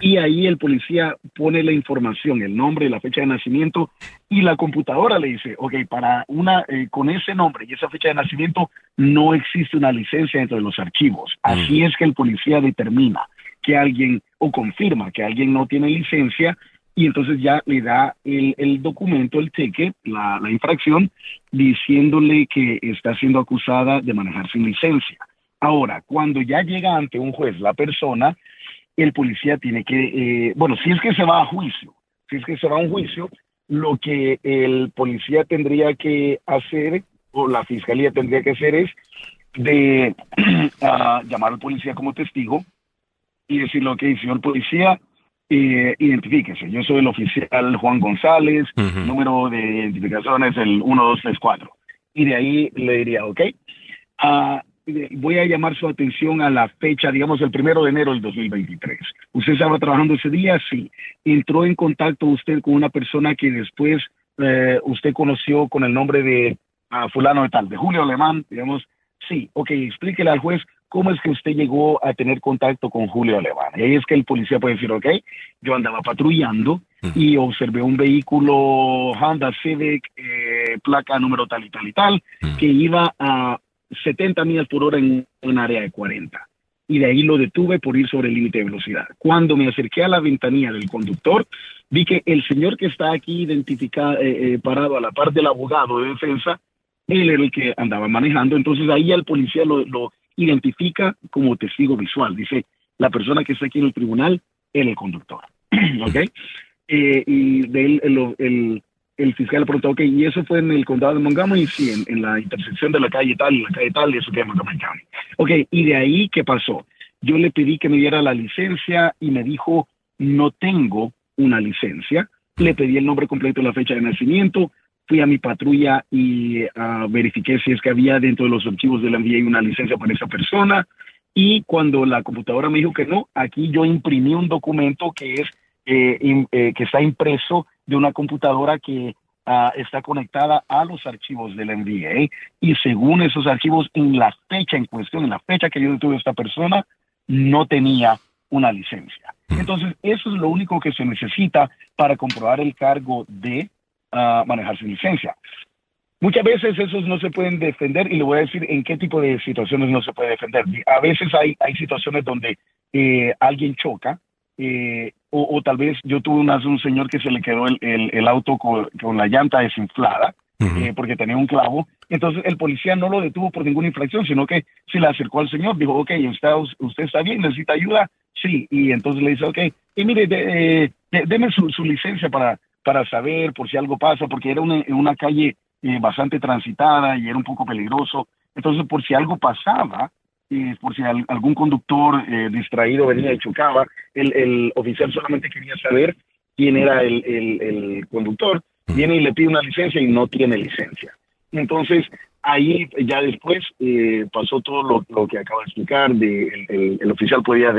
S12: Y ahí el policía pone la información, el nombre, la fecha de nacimiento, y la computadora le dice, ok, para una, eh, con ese nombre y esa fecha de nacimiento no existe una licencia dentro de los archivos. Así es que el policía determina que alguien, o confirma que alguien no tiene licencia, y entonces ya le da el, el documento, el ticket, la, la infracción, diciéndole que está siendo acusada de manejar sin licencia. Ahora, cuando ya llega ante un juez la persona, el policía tiene que, eh, bueno, si es que se va a juicio, si es que se va a un juicio, lo que el policía tendría que hacer o la fiscalía tendría que hacer es de ah, llamar al policía como testigo y decirle, ok, señor policía, eh, identifíquese. Yo soy el oficial Juan González, número de identificación es el 1234. Y de ahí le diría, ok, ah, voy a llamar su atención a la fecha, digamos, el primero de enero del 2023. ¿Usted estaba trabajando ese día? Sí. ¿Entró en contacto usted con una persona que después eh, usted conoció con el nombre de ah, fulano de tal, de Julio Alemán? Digamos, sí. Ok, explíquele al juez cómo es que usted llegó a tener contacto con Julio Alemán. Y ahí es que el policía puede decir, ok, yo andaba patrullando y observé un vehículo Honda Civic, eh, placa número tal y tal y tal, que iba a 70 millas por hora en un área de 40. Y de ahí lo detuve por ir sobre el límite de velocidad. Cuando me acerqué a la ventanilla del conductor, vi que el señor que está aquí identificado, eh, eh, parado a la par del abogado de defensa, él era el que andaba manejando. Entonces ahí el policía lo, identifica como testigo visual. Dice, la persona que está aquí en el tribunal, él el conductor. ¿Ok? Eh, y de él, el, el fiscal preguntó, ok, y eso fue en el condado de Montgomery, sí, en, la intersección de la calle tal y la calle tal, y eso queda en Montgomery County. Ok, y de ahí, ¿qué pasó? Yo le pedí que me diera la licencia y me dijo, no tengo una licencia. Le pedí el nombre completo y la fecha de nacimiento. Fui a mi patrulla y uh, verifiqué si es que había dentro de los archivos de la NBA una licencia para esa persona. Y cuando la computadora me dijo que no, aquí yo imprimí un documento que es eh, eh, que está impreso de una computadora que ah, está conectada a los archivos del NBA y según esos archivos en la fecha en cuestión, en la fecha que yo detuve a esta persona, no tenía una licencia. Entonces, eso es lo único que se necesita para comprobar el cargo de uh, manejar sin licencia. Muchas veces esos no se pueden defender y le voy a decir en qué tipo de situaciones no se puede defender. A veces hay, hay situaciones donde eh, alguien choca eh, o, tal vez yo tuve una, un señor que se le quedó el, el, auto con, la llanta desinflada eh, porque tenía un clavo. Entonces el policía no lo detuvo por ninguna infracción, sino que se le acercó al señor, dijo, ok, está, usted está bien, necesita ayuda, sí. Y entonces le dice, ok, y mire, de, eh, deme su, su, licencia para, para saber por si algo pasa, porque era una, una calle eh, bastante transitada y era un poco peligroso. Entonces, por si algo pasaba, por si algún conductor eh, distraído venía y chocaba, el, el, oficial solamente quería saber quién era el, el, conductor, viene y le pide una licencia y no tiene licencia. Entonces, ahí ya después eh, pasó todo lo, lo, que acabo de explicar, de, el, oficial podía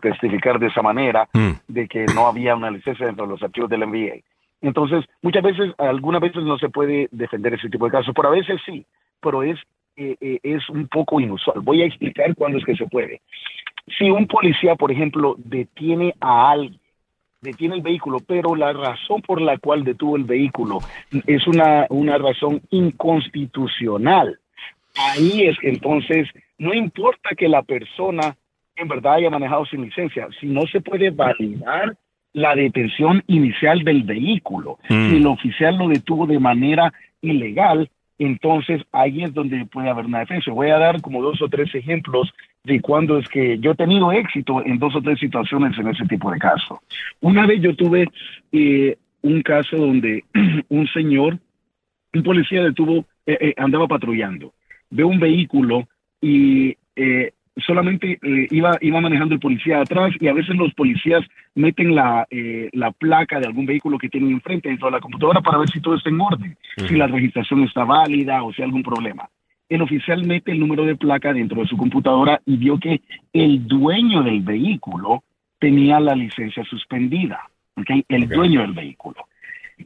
S12: testificar de esa manera, de que no había una licencia dentro de los archivos del NBA. Entonces, muchas veces, algunas veces no se puede defender ese tipo de casos, pero a veces sí, pero es eh, eh, es un poco inusual. Voy a explicar cuándo es que se puede. Si un policía, por ejemplo, detiene a alguien, detiene el vehículo, pero la razón por la cual detuvo el vehículo es una, una razón inconstitucional, ahí es que entonces no importa que la persona en verdad haya manejado sin licencia, si no se puede validar la detención inicial del vehículo, mm. si el oficial lo detuvo de manera ilegal, entonces ahí es donde puede haber una defensa. Voy a dar como dos o tres ejemplos de cuando es que yo he tenido éxito en dos o tres situaciones en ese tipo de casos. Una vez yo tuve eh, un caso donde un señor, un policía detuvo, eh, eh, andaba patrullando, ve un vehículo y solamente eh, iba, iba manejando el policía atrás y a veces los policías meten la, eh, la placa de algún vehículo que tienen enfrente dentro de la computadora para ver si todo está en orden, si la registración está válida o si hay algún problema. El oficial mete el número de placa dentro de su computadora y vio que el dueño del vehículo tenía la licencia suspendida, ¿okay? el dueño del vehículo.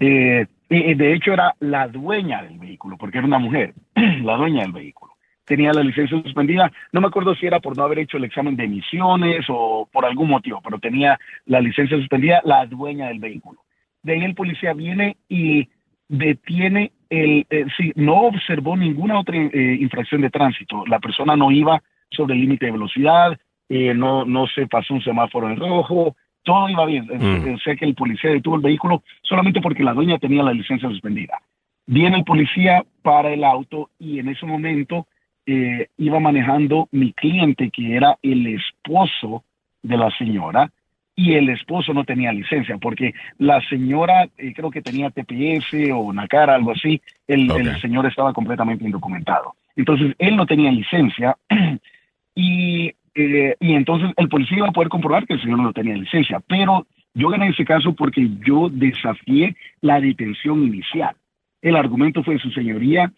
S12: Eh, de hecho era la dueña del vehículo, porque era una mujer, la dueña del vehículo. tenía la licencia suspendida. No me acuerdo si era por no haber hecho el examen de emisiones o por algún motivo, pero tenía la licencia suspendida la dueña del vehículo. De ahí el policía viene y detiene el, eh, sí, no observó ninguna otra eh, infracción de tránsito. La persona no iba sobre el límite de velocidad, eh, no, no se pasó un semáforo en rojo, todo iba bien. O sea que el policía detuvo el vehículo solamente porque la dueña tenía la licencia suspendida. Viene el policía para el auto y en ese momento iba manejando mi cliente, que era el esposo de la señora, y el esposo no tenía licencia, porque la señora eh, creo que tenía TPS o NACAR, algo así, el, el, señor estaba completamente indocumentado. Entonces, él no tenía licencia y, eh, y entonces el policía iba a poder comprobar que el señor no tenía licencia, pero yo gané ese caso porque yo desafié la detención inicial. El argumento fue, su señoría,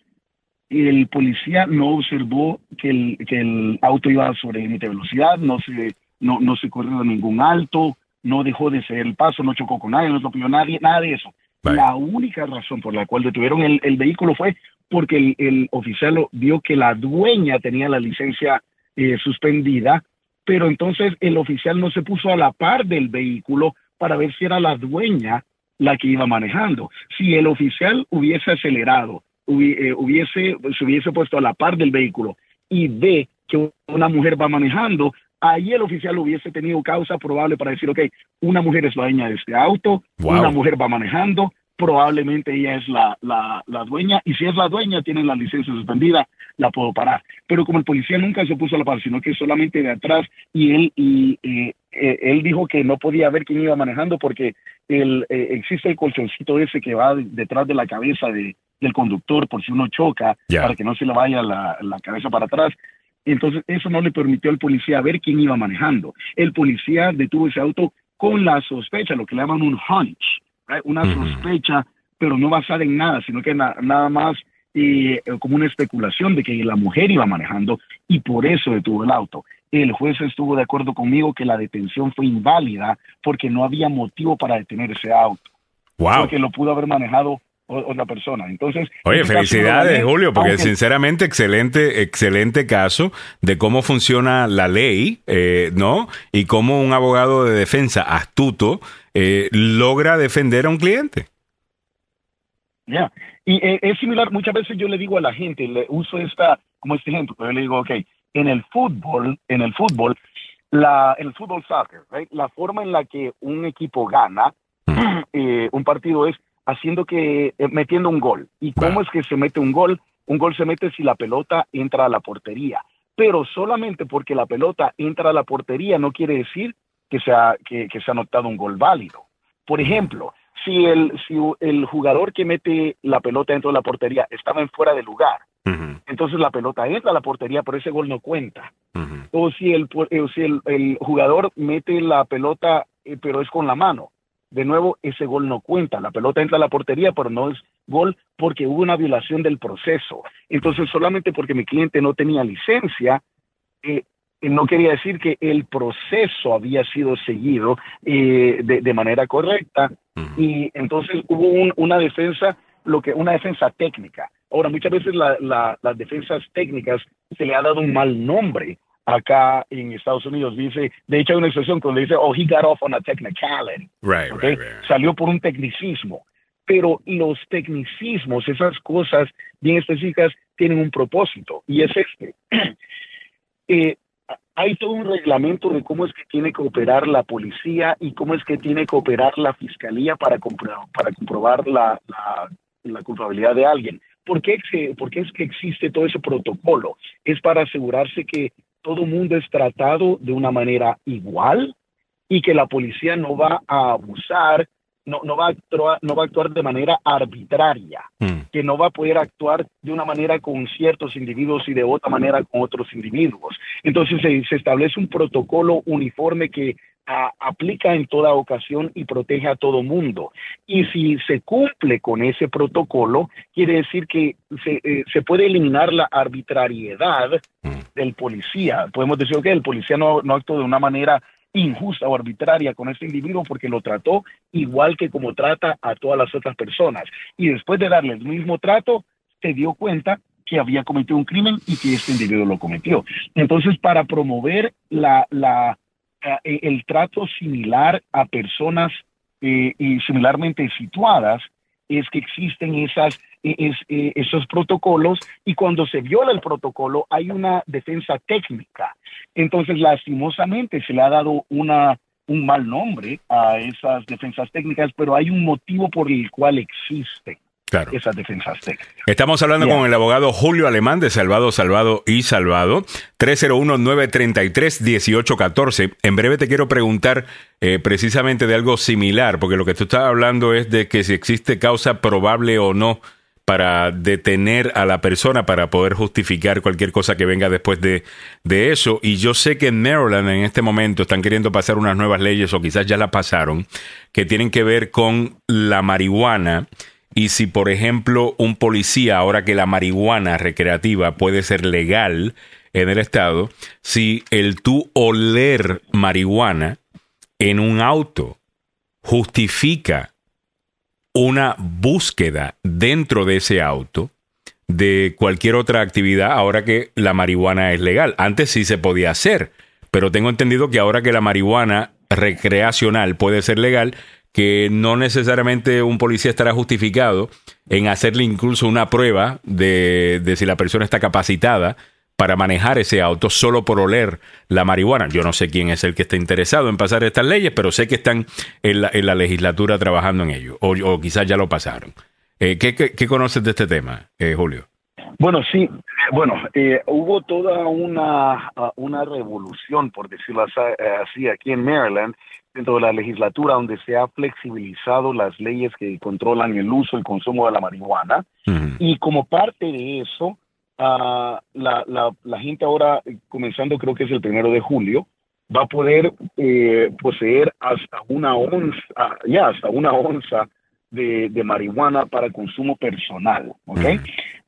S12: el policía no observó que el, que el auto iba sobre límite de velocidad, no se no, no se corrió ningún alto, no dejó de ser el paso, no chocó con nadie, no atropelló nadie, nada de eso. La única razón por la cual detuvieron el, el vehículo fue porque el, el, oficial vio que la dueña tenía la licencia eh, suspendida, pero entonces el oficial no se puso a la par del vehículo para ver si era la dueña la que iba manejando. Si el oficial hubiese acelerado, eh, hubiese, se hubiese puesto a la par del vehículo y ve que una mujer va manejando, ahí el oficial hubiese tenido causa probable para decir, ok, una mujer es la dueña de este auto, una mujer va manejando, probablemente ella es la, la, la, dueña, y si es la dueña, tiene la licencia suspendida, la puedo parar. Pero como el policía nunca se puso a la par, sino que solamente de atrás, y él, y, eh, él dijo que no podía ver quién iba manejando porque el, eh, existe el colchoncito ese que va detrás de la cabeza de, del conductor por si uno choca, para que no se le vaya la, la cabeza para atrás. Entonces, eso no le permitió al policía ver quién iba manejando. El policía detuvo ese auto con la sospecha, lo que le llaman un hunch, una sospecha, pero no basada en nada, sino que nada más eh, como una especulación de que la mujer iba manejando y por eso detuvo el auto. El juez estuvo de acuerdo conmigo que la detención fue inválida porque no había motivo para detener ese auto. Porque lo pudo haber manejado otra persona. Entonces,
S1: oye, felicidades, Julio, porque sinceramente excelente, excelente caso de cómo funciona la ley, eh, ¿no? Y cómo un abogado de defensa astuto eh, logra defender a un cliente.
S12: Ya, y eh, es similar. Muchas veces yo le digo a la gente, le uso esta como este ejemplo, yo le digo, ok, en el fútbol, en el fútbol, la, el fútbol soccer, la forma en la que un equipo gana un partido es haciendo que, eh, metiendo un gol. ¿Y cómo es que se mete un gol? Un gol se mete si la pelota entra a la portería. Pero solamente porque la pelota entra a la portería no quiere decir que se ha, que, se ha anotado un gol válido. Por ejemplo, si el, si el jugador que mete la pelota dentro de la portería estaba en fuera de lugar, entonces la pelota entra a la portería, pero ese gol no cuenta. O si el, eh, si el, el, jugador mete la pelota, eh, pero es con la mano, de nuevo, ese gol no cuenta. La pelota entra a la portería, pero no es gol porque hubo una violación del proceso. Entonces, solamente porque mi cliente no tenía licencia, eh, eh, no quería decir que el proceso había sido seguido eh, de, manera correcta. Y entonces hubo una defensa, lo que una defensa técnica. Ahora, muchas veces las defensas técnicas se le ha dado un mal nombre acá en Estados Unidos dice, de hecho hay una expresión cuando dice, oh, he got off on a technicality.
S1: Right, right,
S12: Salió por un tecnicismo. Pero los tecnicismos, esas cosas bien específicas, tienen un propósito y es este. eh, hay todo un reglamento de cómo es que tiene que operar la policía y cómo es que tiene que operar la fiscalía para, comprobar, para comprobar la, la, la culpabilidad de alguien. ¿Por qué, ¿Por qué es que existe todo ese protocolo? Es para asegurarse que todo mundo es tratado de una manera igual y que la policía no va a abusar, no, no, va, a actuar, no va a actuar de manera arbitraria, hmm. que no va a poder actuar de una manera con ciertos individuos y de otra manera con otros individuos. Entonces se, se establece un protocolo uniforme que aplica en toda ocasión y protege a todo mundo. Y si se cumple con ese protocolo, quiere decir que se, eh, se puede eliminar la arbitrariedad mm. del policía. Podemos decir que el policía no, no actuó de una manera injusta o arbitraria con este individuo porque lo trató igual que como trata a todas las otras personas. Y después de darle el mismo trato, se dio cuenta que había cometido un crimen y que este individuo lo cometió. Entonces, para promover la, la, el trato similar a personas eh, y similarmente situadas, es que existen esas, e, es, eh, esos protocolos y cuando se viola el protocolo hay una defensa técnica. Entonces, lastimosamente, se le ha dado una, un mal nombre a esas defensas técnicas, pero hay un motivo por el cual existen. Esas defensas técnicas.
S1: Estamos hablando con el abogado Julio Alemán de Salvado, Salvado y Salvado. 301-933-1814. En breve te quiero preguntar eh, precisamente de algo similar, porque lo que tú estás hablando es de que si existe causa probable o no para detener a la persona para poder justificar cualquier cosa que venga después de, de, eso. Y yo sé que en Maryland en este momento están queriendo pasar unas nuevas leyes o quizás ya la pasaron, que tienen que ver con la marihuana. Y si, por ejemplo, un policía, ahora que la marihuana recreativa puede ser legal en el estado, si el tú oler marihuana en un auto justifica una búsqueda dentro de ese auto de cualquier otra actividad ahora que la marihuana es legal. Antes sí se podía hacer, pero tengo entendido que ahora que la marihuana recreacional puede ser legal, que no necesariamente un policía estará justificado en hacerle incluso una prueba de, de si la persona está capacitada para manejar ese auto solo por oler la marihuana. Yo no sé quién es el que está interesado en pasar estas leyes, pero sé que están en la, en la legislatura trabajando en ello, o, quizás ya lo pasaron. Eh, ¿qué, qué, conoces de este tema, eh, Julio?
S12: Bueno, sí, eh, bueno, hubo toda una, una revolución, por decirlo así, aquí en Maryland, dentro de la legislatura, donde se ha flexibilizado las leyes que controlan el uso y consumo de la marihuana. Y como parte de eso, la, la, la, gente ahora, comenzando creo que es el primero de julio, va a poder eh, poseer hasta una onza, ya hasta una onza de, de, marihuana para consumo personal, ¿ok?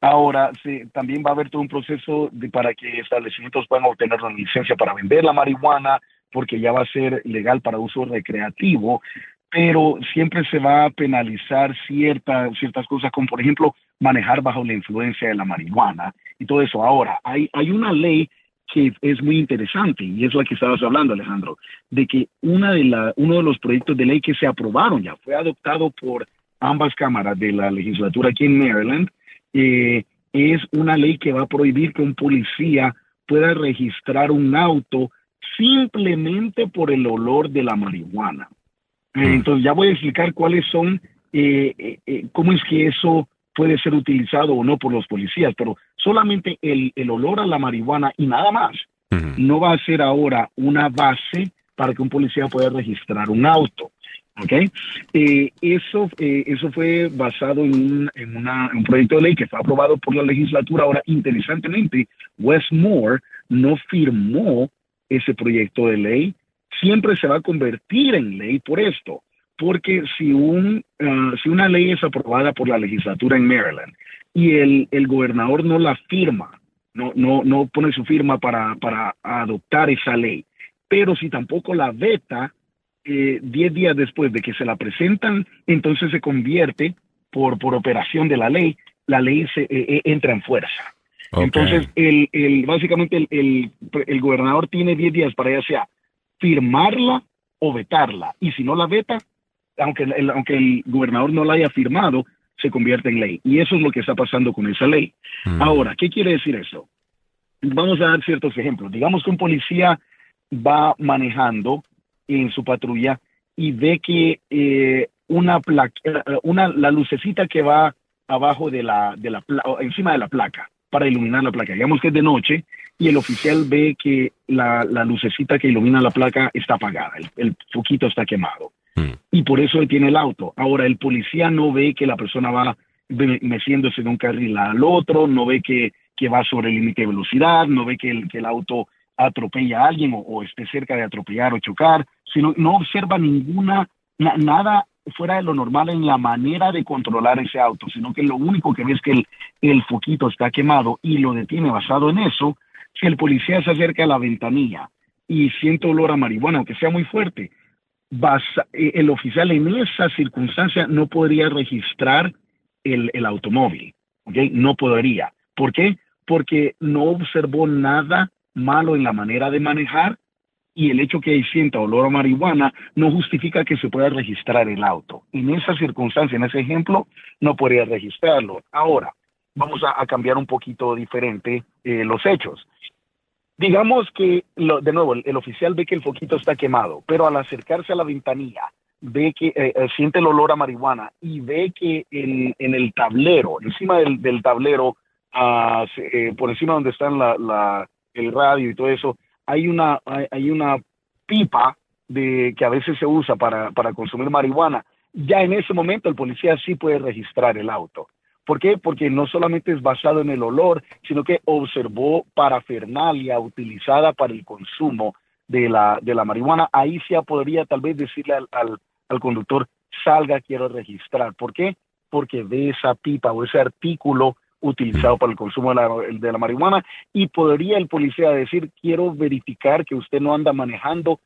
S12: Ahora, sí, también va a haber todo un proceso de, para que establecimientos puedan obtener la licencia para vender la marihuana, porque ya va a ser legal para uso recreativo, pero siempre se va a penalizar ciertas ciertas cosas, como por ejemplo manejar bajo la influencia de la marihuana y todo eso. Ahora, hay, hay una ley que es muy interesante y es la que estabas hablando, Alejandro, de que una de la, uno de los proyectos de ley que se aprobaron ya fue adoptado por ambas cámaras de la legislatura aquí en Maryland, eh, es una ley que va a prohibir que un policía pueda registrar un auto simplemente por el olor de la marihuana. Mm. Entonces ya voy a explicar cuáles son, eh, eh, eh, cómo es que eso puede ser utilizado o no por los policías, pero solamente el, el olor a la marihuana y nada más no va a ser ahora una base para que un policía pueda registrar un auto. ¿ok? eso, eso fue basado en, un, en, una, un proyecto de ley que fue aprobado por la legislatura. Ahora, interesantemente, Westmore no firmó ese proyecto de ley siempre se va a convertir en ley por esto, porque si, un, ah, si una ley es aprobada por la legislatura en Maryland y el, el gobernador no la firma, no, no, no pone su firma para, para adoptar esa ley, pero si tampoco la veta, eh, diez días después de que se la presentan, entonces se convierte por, por operación de la ley, la ley se, eh, eh, entra en fuerza. Entonces, el, el, básicamente el, el, el, gobernador tiene 10 días para ya sea firmarla o vetarla. Y si no la veta, aunque el, aunque el gobernador no la haya firmado, se convierte en ley. Y eso es lo que está pasando con esa ley. Mm. Ahora, ¿qué quiere decir eso? Vamos a dar ciertos ejemplos. Digamos que un policía va manejando en su patrulla y ve que eh, una placa, eh, una, la lucecita que va abajo de la, de la, encima de la placa, para iluminar la placa. Digamos que es de noche y el oficial ve que la, la lucecita que ilumina la placa está apagada, el, foquito está quemado. Mm. Y por eso detiene el auto. Ahora, el policía no ve que la persona va meciéndose de un carril al otro, no ve que, que va sobre el límite de velocidad, no ve que el, que el auto atropella a alguien o, esté cerca de atropellar o chocar, sino no observa ninguna, nada fuera de lo normal en la manera de controlar ese auto, sino que lo único que ve es que el, el foquito está quemado y lo detiene basado en eso. Si el policía se acerca a la ventanilla y siente olor a marihuana, aunque sea muy fuerte, eh, el oficial en esa circunstancia no podría registrar el, el automóvil, ¿ok? No podría, ¿Por qué? Porque no observó nada malo en la manera de manejar y el hecho que hay sienta olor a marihuana no justifica que se pueda registrar el auto. En esa circunstancia, en ese ejemplo, no podría registrarlo. Ahora, vamos a, cambiar un poquito diferente eh, los hechos. Digamos que, de nuevo, el, oficial ve que el foquito está quemado, pero al acercarse a la ventanilla, ve que eh, eh, siente el olor a marihuana y ve que en, el tablero, encima del, tablero, ah, por encima donde está la, el radio y todo eso, hay una, hay, una pipa de, que a veces se usa para, para consumir marihuana. Ya en ese momento el policía sí puede registrar el auto. ¿Por qué? Porque no solamente es basado en el olor, sino que observó parafernalia utilizada para el consumo de la, de la marihuana. Ahí sí podría tal vez decirle al, al, conductor, salga, quiero registrar. ¿Por qué? Porque ve esa pipa o ese artículo utilizado para el consumo de la, marihuana y podría el policía decir, quiero verificar que usted no anda manejando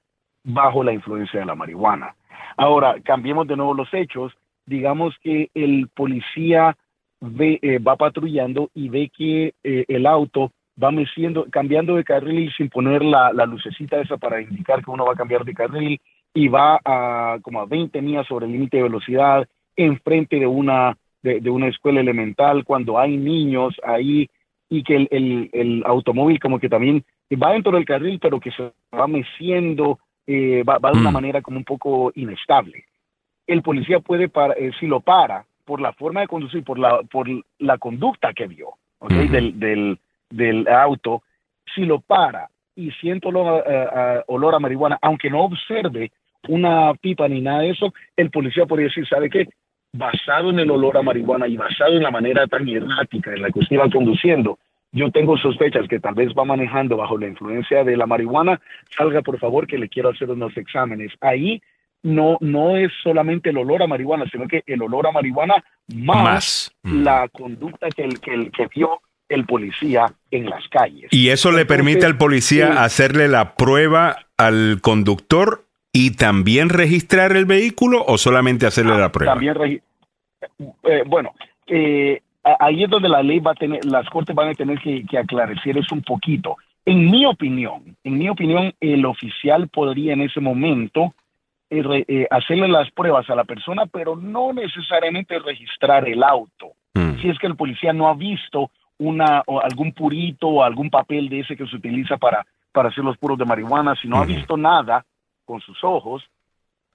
S12: bajo la influencia de la marihuana. Ahora, cambiemos de nuevo los hechos. Digamos que el policía ve, eh, va patrullando y ve que eh, el auto va meciendo, cambiando de carril sin poner la, la, lucecita esa para indicar que uno va a cambiar de carril y va a como a 20 millas sobre el límite de velocidad enfrente de una, de, una escuela elemental, cuando hay niños ahí y que el, el, el, automóvil como que también va dentro del carril, pero que se va meciendo, eh, va, va, de una mm. manera como un poco inestable. El policía puede, para, si lo para, por la forma de conducir, por la, por la conducta que vio del, del, del, auto, si lo para y siente olor, a, olor a marihuana, aunque no observe una pipa ni nada de eso, el policía podría decir, ¿sabe qué? Basado en el olor a marihuana y basado en la manera tan errática en la que usted iba conduciendo, yo tengo sospechas que tal vez va manejando bajo la influencia de la marihuana, salga por favor que le quiero hacer unos exámenes. Ahí no, no es solamente el olor a marihuana, sino que el olor a marihuana más, mm. la conducta que, el, que, el, que vio el policía en las calles.
S1: ¿Y eso le permite al policía hacerle la prueba al conductor y también registrar el vehículo o solamente hacerle ah, la prueba?
S12: También eh, bueno, eh, ahí es donde la ley va a tener, las cortes van a tener que, que aclarecer eso un poquito. En mi opinión, en mi opinión, el oficial podría en ese momento eh, eh, hacerle las pruebas a la persona, pero no necesariamente registrar el auto. Mm. Si es que el policía no ha visto una o algún purito o algún papel de ese que se utiliza para, para hacer los puros de marihuana, si no ha visto nada con sus ojos,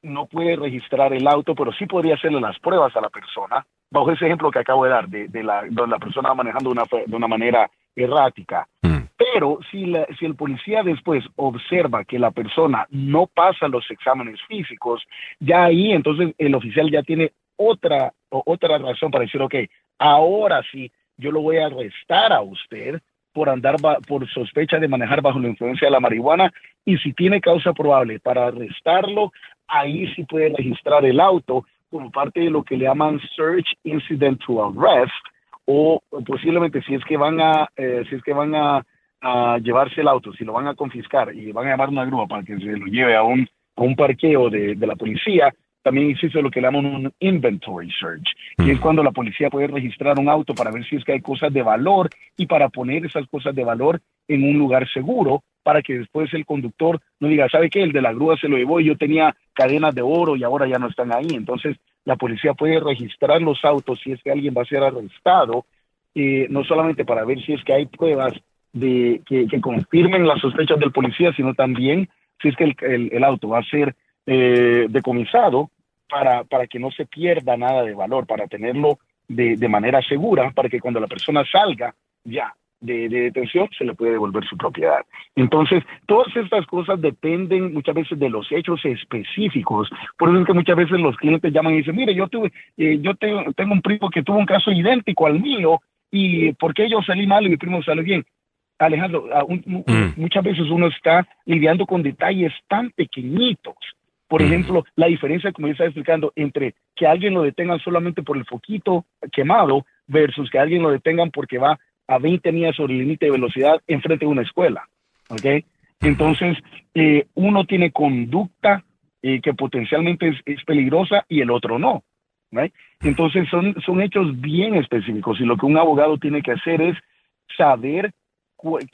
S12: no puede registrar el auto, pero sí podría hacerle las pruebas a la persona, bajo ese ejemplo que acabo de dar, de, la, donde la persona va manejando una, de una manera errática. Mm. Pero si, si el policía después observa que la persona no pasa los exámenes físicos, ya ahí entonces el oficial ya tiene otra, otra razón para decir, ok, ahora sí, yo lo voy a arrestar a usted por andar por sospecha de manejar bajo la influencia de la marihuana y si tiene causa probable para arrestarlo, ahí sí puede registrar el auto como parte de lo que le llaman Search Incident to Arrest o posiblemente si es que van a eh, si es que van a llevarse el auto, si lo van a confiscar y van a llamar una grúa para que se lo lleve a un, a un parqueo de, de la policía, también existe lo que llaman un inventory search, que es cuando la policía puede registrar un auto para ver si es que hay cosas de valor y para poner esas cosas de valor en un lugar seguro para que después el conductor no diga, ¿sabe qué? El de la grúa se lo llevó y yo tenía cadenas de oro y ahora ya no están ahí. Entonces, la policía puede registrar los autos si es que alguien va a ser arrestado, eh, no solamente para ver si es que hay pruebas de que, confirmen las sospechas del policía, sino también si es que el, el, auto va a ser eh, decomisado para, para que no se pierda nada de valor, para tenerlo de, de manera segura, para que cuando la persona salga ya de, de, detención se le puede devolver su propiedad. Entonces, todas estas cosas dependen muchas veces de los hechos específicos. Por eso es que muchas veces los clientes llaman y dicen, mire, yo, tuve, eh, yo tengo, tengo un primo que tuvo un caso idéntico al mío y ¿por qué yo salí mal y mi primo salió bien? Alejandro, mm. muchas veces uno está lidiando con detalles tan pequeñitos. Por ejemplo, la diferencia, como yo estaba explicando, entre que alguien lo detengan solamente por el foquito quemado versus que alguien lo detengan porque va a 20 millas sobre el límite de velocidad enfrente de una escuela. ¿Ok? Entonces, eh, uno tiene conducta eh, que potencialmente es, peligrosa y el otro no. Entonces, son, son hechos bien específicos y lo que un abogado tiene que hacer es saber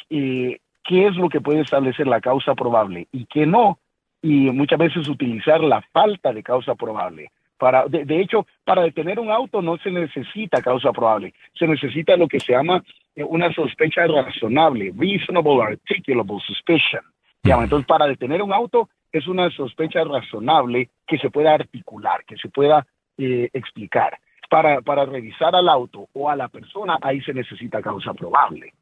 S12: eh, qué es lo que puede establecer la causa probable y qué no, y muchas veces utilizar la falta de causa probable. Para, de, de, hecho, para detener un auto no se necesita causa probable, se necesita lo que se llama eh, una sospecha razonable, reasonable articulable suspicion. Entonces, para detener un auto es una sospecha razonable que se pueda articular, que se pueda eh, explicar. Para, para revisar al auto o a la persona, ahí se necesita causa probable.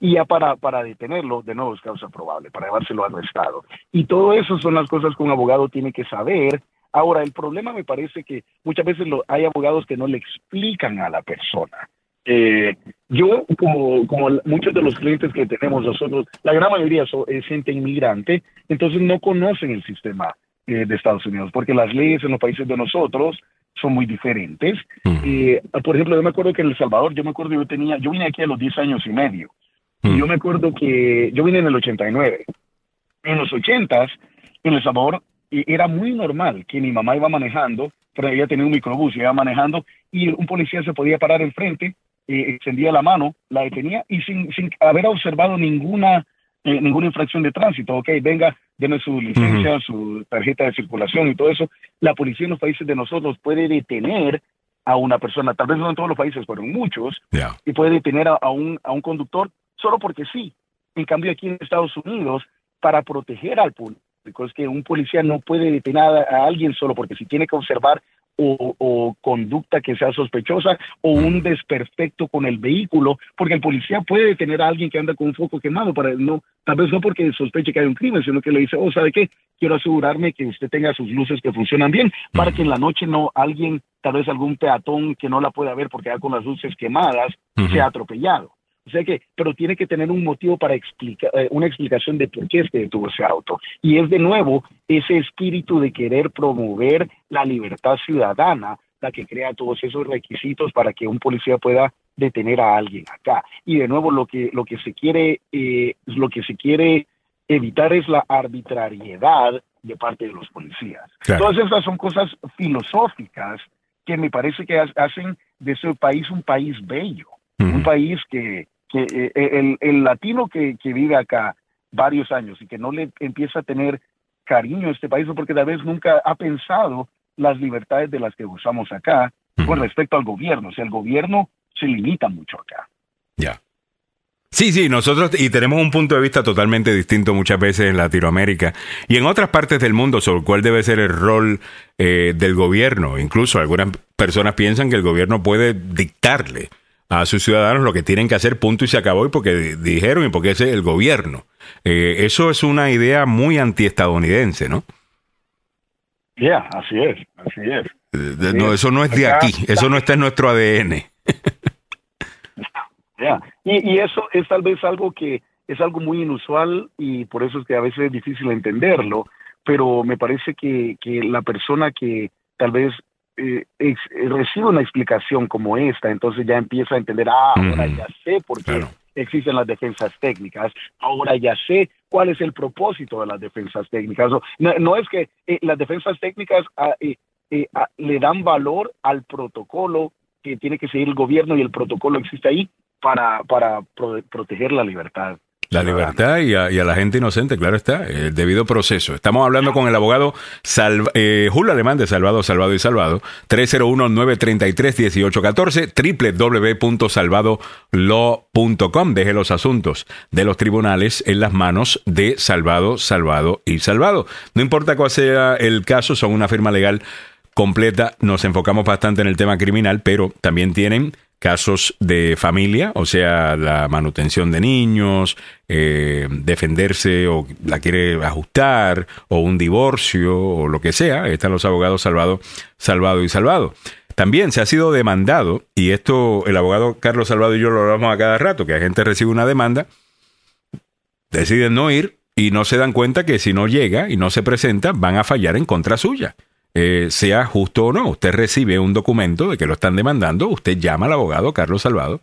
S12: Y ya para, para detenerlo, de nuevo es causa probable, para llevárselo arrestado. Y todo eso son las cosas que un abogado tiene que saber. Ahora, el problema me parece que muchas veces lo, hay abogados que no le explican a la persona. Eh, yo, como, como muchos de los clientes que tenemos nosotros, la gran mayoría es gente inmigrante, entonces no conocen el sistema eh, de Estados Unidos, porque las leyes en los países de nosotros son muy diferentes. Eh, por ejemplo, yo me acuerdo que en El Salvador, yo me acuerdo yo tenía, yo vine aquí a los 10 años y medio, y yo me acuerdo que yo vine en el 89. En los 80 en El Salvador era muy normal que mi mamá iba manejando, pero ella tenía un microbús, iba manejando, y un policía se podía parar enfrente eh, extendía la mano, la detenía y sin, sin haber observado ninguna, eh, ninguna infracción de tránsito, ok, venga, denme su licencia, su tarjeta de circulación y todo eso, la policía en los países de nosotros puede detener a una persona, tal vez no en todos los países, pero en muchos, y puede detener a, un, a un conductor solo porque sí. En cambio, aquí en Estados Unidos, para proteger al público, es que un policía no puede detener a alguien solo porque si tiene que observar o, conducta que sea sospechosa o un desperfecto con el vehículo, porque el policía puede detener a alguien que anda con un foco quemado, para no, tal vez no porque sospeche que hay un crimen, sino que le dice, oh, ¿sabe qué? Quiero asegurarme que usted tenga sus luces que funcionan bien, para que en la noche no alguien, tal vez algún peatón que no la pueda ver porque va con las luces quemadas, sea atropellado. O sea que, pero tiene que tener un motivo para explicar, eh, una explicación de por qué es que detuvo ese auto. Y es de nuevo ese espíritu de querer promover la libertad ciudadana la que crea todos esos requisitos para que un policía pueda detener a alguien acá. Y de nuevo lo que lo que se quiere eh, lo que se quiere evitar es la arbitrariedad de parte de los policías. Todas estas son cosas filosóficas que me parece que hacen de ese país un país bello, un país que, que eh, el, latino que, vive acá varios años y que no le empieza a tener cariño a este país porque tal vez nunca ha pensado las libertades de las que usamos acá con respecto al gobierno. O sea, el gobierno se limita mucho acá.
S1: Ya. Sí, sí, nosotros y tenemos un punto de vista totalmente distinto muchas veces en Latinoamérica y en otras partes del mundo sobre cuál debe ser el rol eh, del gobierno. Incluso algunas personas piensan que el gobierno puede dictarle a sus ciudadanos lo que tienen que hacer, punto y se acabó, y porque dijeron y porque ese es el gobierno. Eh, eso es una idea muy antiestadounidense, ¿no?
S12: Ya, así es, así es.
S1: Eh, no, eso no es de aquí, eso no está en nuestro ADN.
S12: Ya, y, y eso es tal vez algo que es algo muy inusual y por eso es que a veces es difícil entenderlo, pero me parece que, que la persona que tal vez eh, eh, recibe una explicación como esta, entonces ya empieza a entender, ah, ahora ya sé por qué existen las defensas técnicas, ahora ya sé cuál es el propósito de las defensas técnicas. No, es que eh, las defensas técnicas ah, ah, le dan valor al protocolo que tiene que seguir el gobierno y el protocolo existe ahí para, para proteger la libertad
S1: la libertad y a, la gente inocente, claro está, el debido proceso. Estamos hablando con el abogado eh, Julio Alemán de Salvado, Salvado y Salvado, 301-933-1814, www.salvadolaw.com. Deje los asuntos de los tribunales en las manos de Salvado, Salvado y Salvado. No importa cuál sea el caso, son una firma legal completa. Nos enfocamos bastante en el tema criminal, pero también tienen casos de familia, o sea, la manutención de niños, eh, defenderse o la quiere ajustar, o un divorcio, o lo que sea. Están los abogados salvado, salvado y salvado. También se ha sido demandado, y esto el abogado Carlos Salvado y yo lo hablamos a cada rato, que la gente recibe una demanda, deciden no ir y no se dan cuenta que si no llega y no se presenta, van a fallar en contra suya. Eh, sea justo o no. Usted recibe un documento de que lo están demandando, usted llama al abogado Carlos Salvado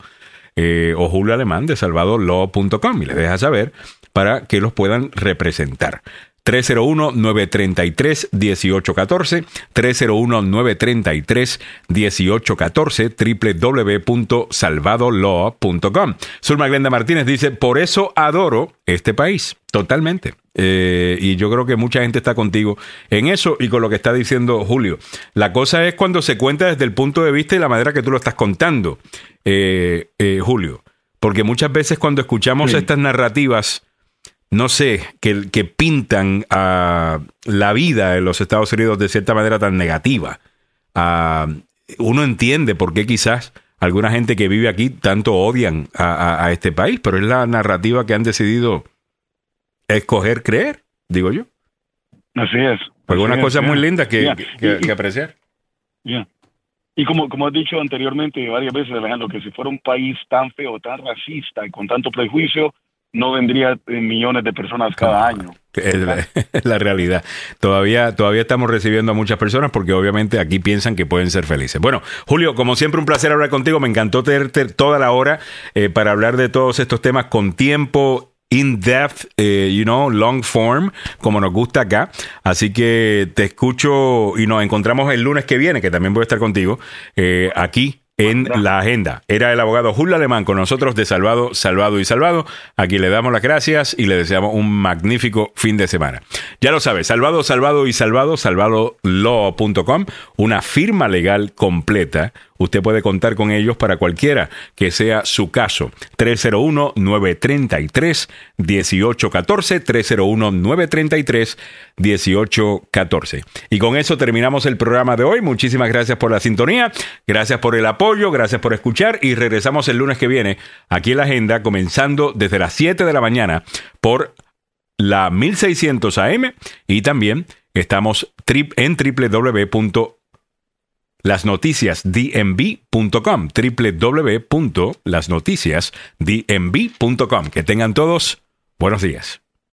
S1: eh, o Julio Alemán de salvadolaw.com y le deja saber para que los puedan representar. 301-933-1814, 301-933-1814, www.salvadolaw.com. Zulma Glenda Martínez dice, por eso adoro este país, totalmente. Eh, y yo creo que mucha gente está contigo en eso y con lo que está diciendo Julio. La cosa es cuando se cuenta desde el punto de vista y la manera que tú lo estás contando, eh, eh, Julio. Porque muchas veces cuando escuchamos estas narrativas no sé, que, que pintan a la vida en los Estados Unidos de cierta manera tan negativa. uno entiende por qué quizás alguna gente que vive aquí tanto odian a, este país, pero es la narrativa que han decidido escoger creer, digo yo.
S12: Así es.
S1: Porque una cosa muy linda que, que, apreciar.
S12: Y como, como has dicho anteriormente varias veces, Alejandro, que si fuera un país tan feo, tan racista y con tanto prejuicio, no vendría millones de personas cada año.
S1: Es la, realidad. Todavía, todavía estamos recibiendo a muchas personas porque obviamente aquí piensan que pueden ser felices. Bueno, Julio, como siempre, un placer hablar contigo. Me encantó tenerte toda la hora eh, para hablar de todos estos temas con tiempo. In depth, eh, you know, long form, como nos gusta acá. Así que te escucho y nos encontramos el lunes que viene, que también voy a estar contigo, eh, aquí en la agenda. Era el abogado Julio Alemán con nosotros de Salvado, Salvado y Salvado. Aquí le damos las gracias y le deseamos un magnífico fin de semana. Ya lo sabes, Salvado, Salvado y Salvado, salvadolaw.com, una firma legal completa Usted puede contar con ellos para cualquiera que sea su caso. 301-933-1814, 301-933-1814. Y con eso terminamos el programa de hoy. Muchísimas gracias por la sintonía, gracias por el apoyo, gracias por escuchar y regresamos el lunes que viene aquí en la agenda, comenzando desde las 7 de la mañana por la 1600 AM y también estamos en www lasnoticiasdmv.com, www.lasnoticiasdmv.com. Que tengan todos buenos días.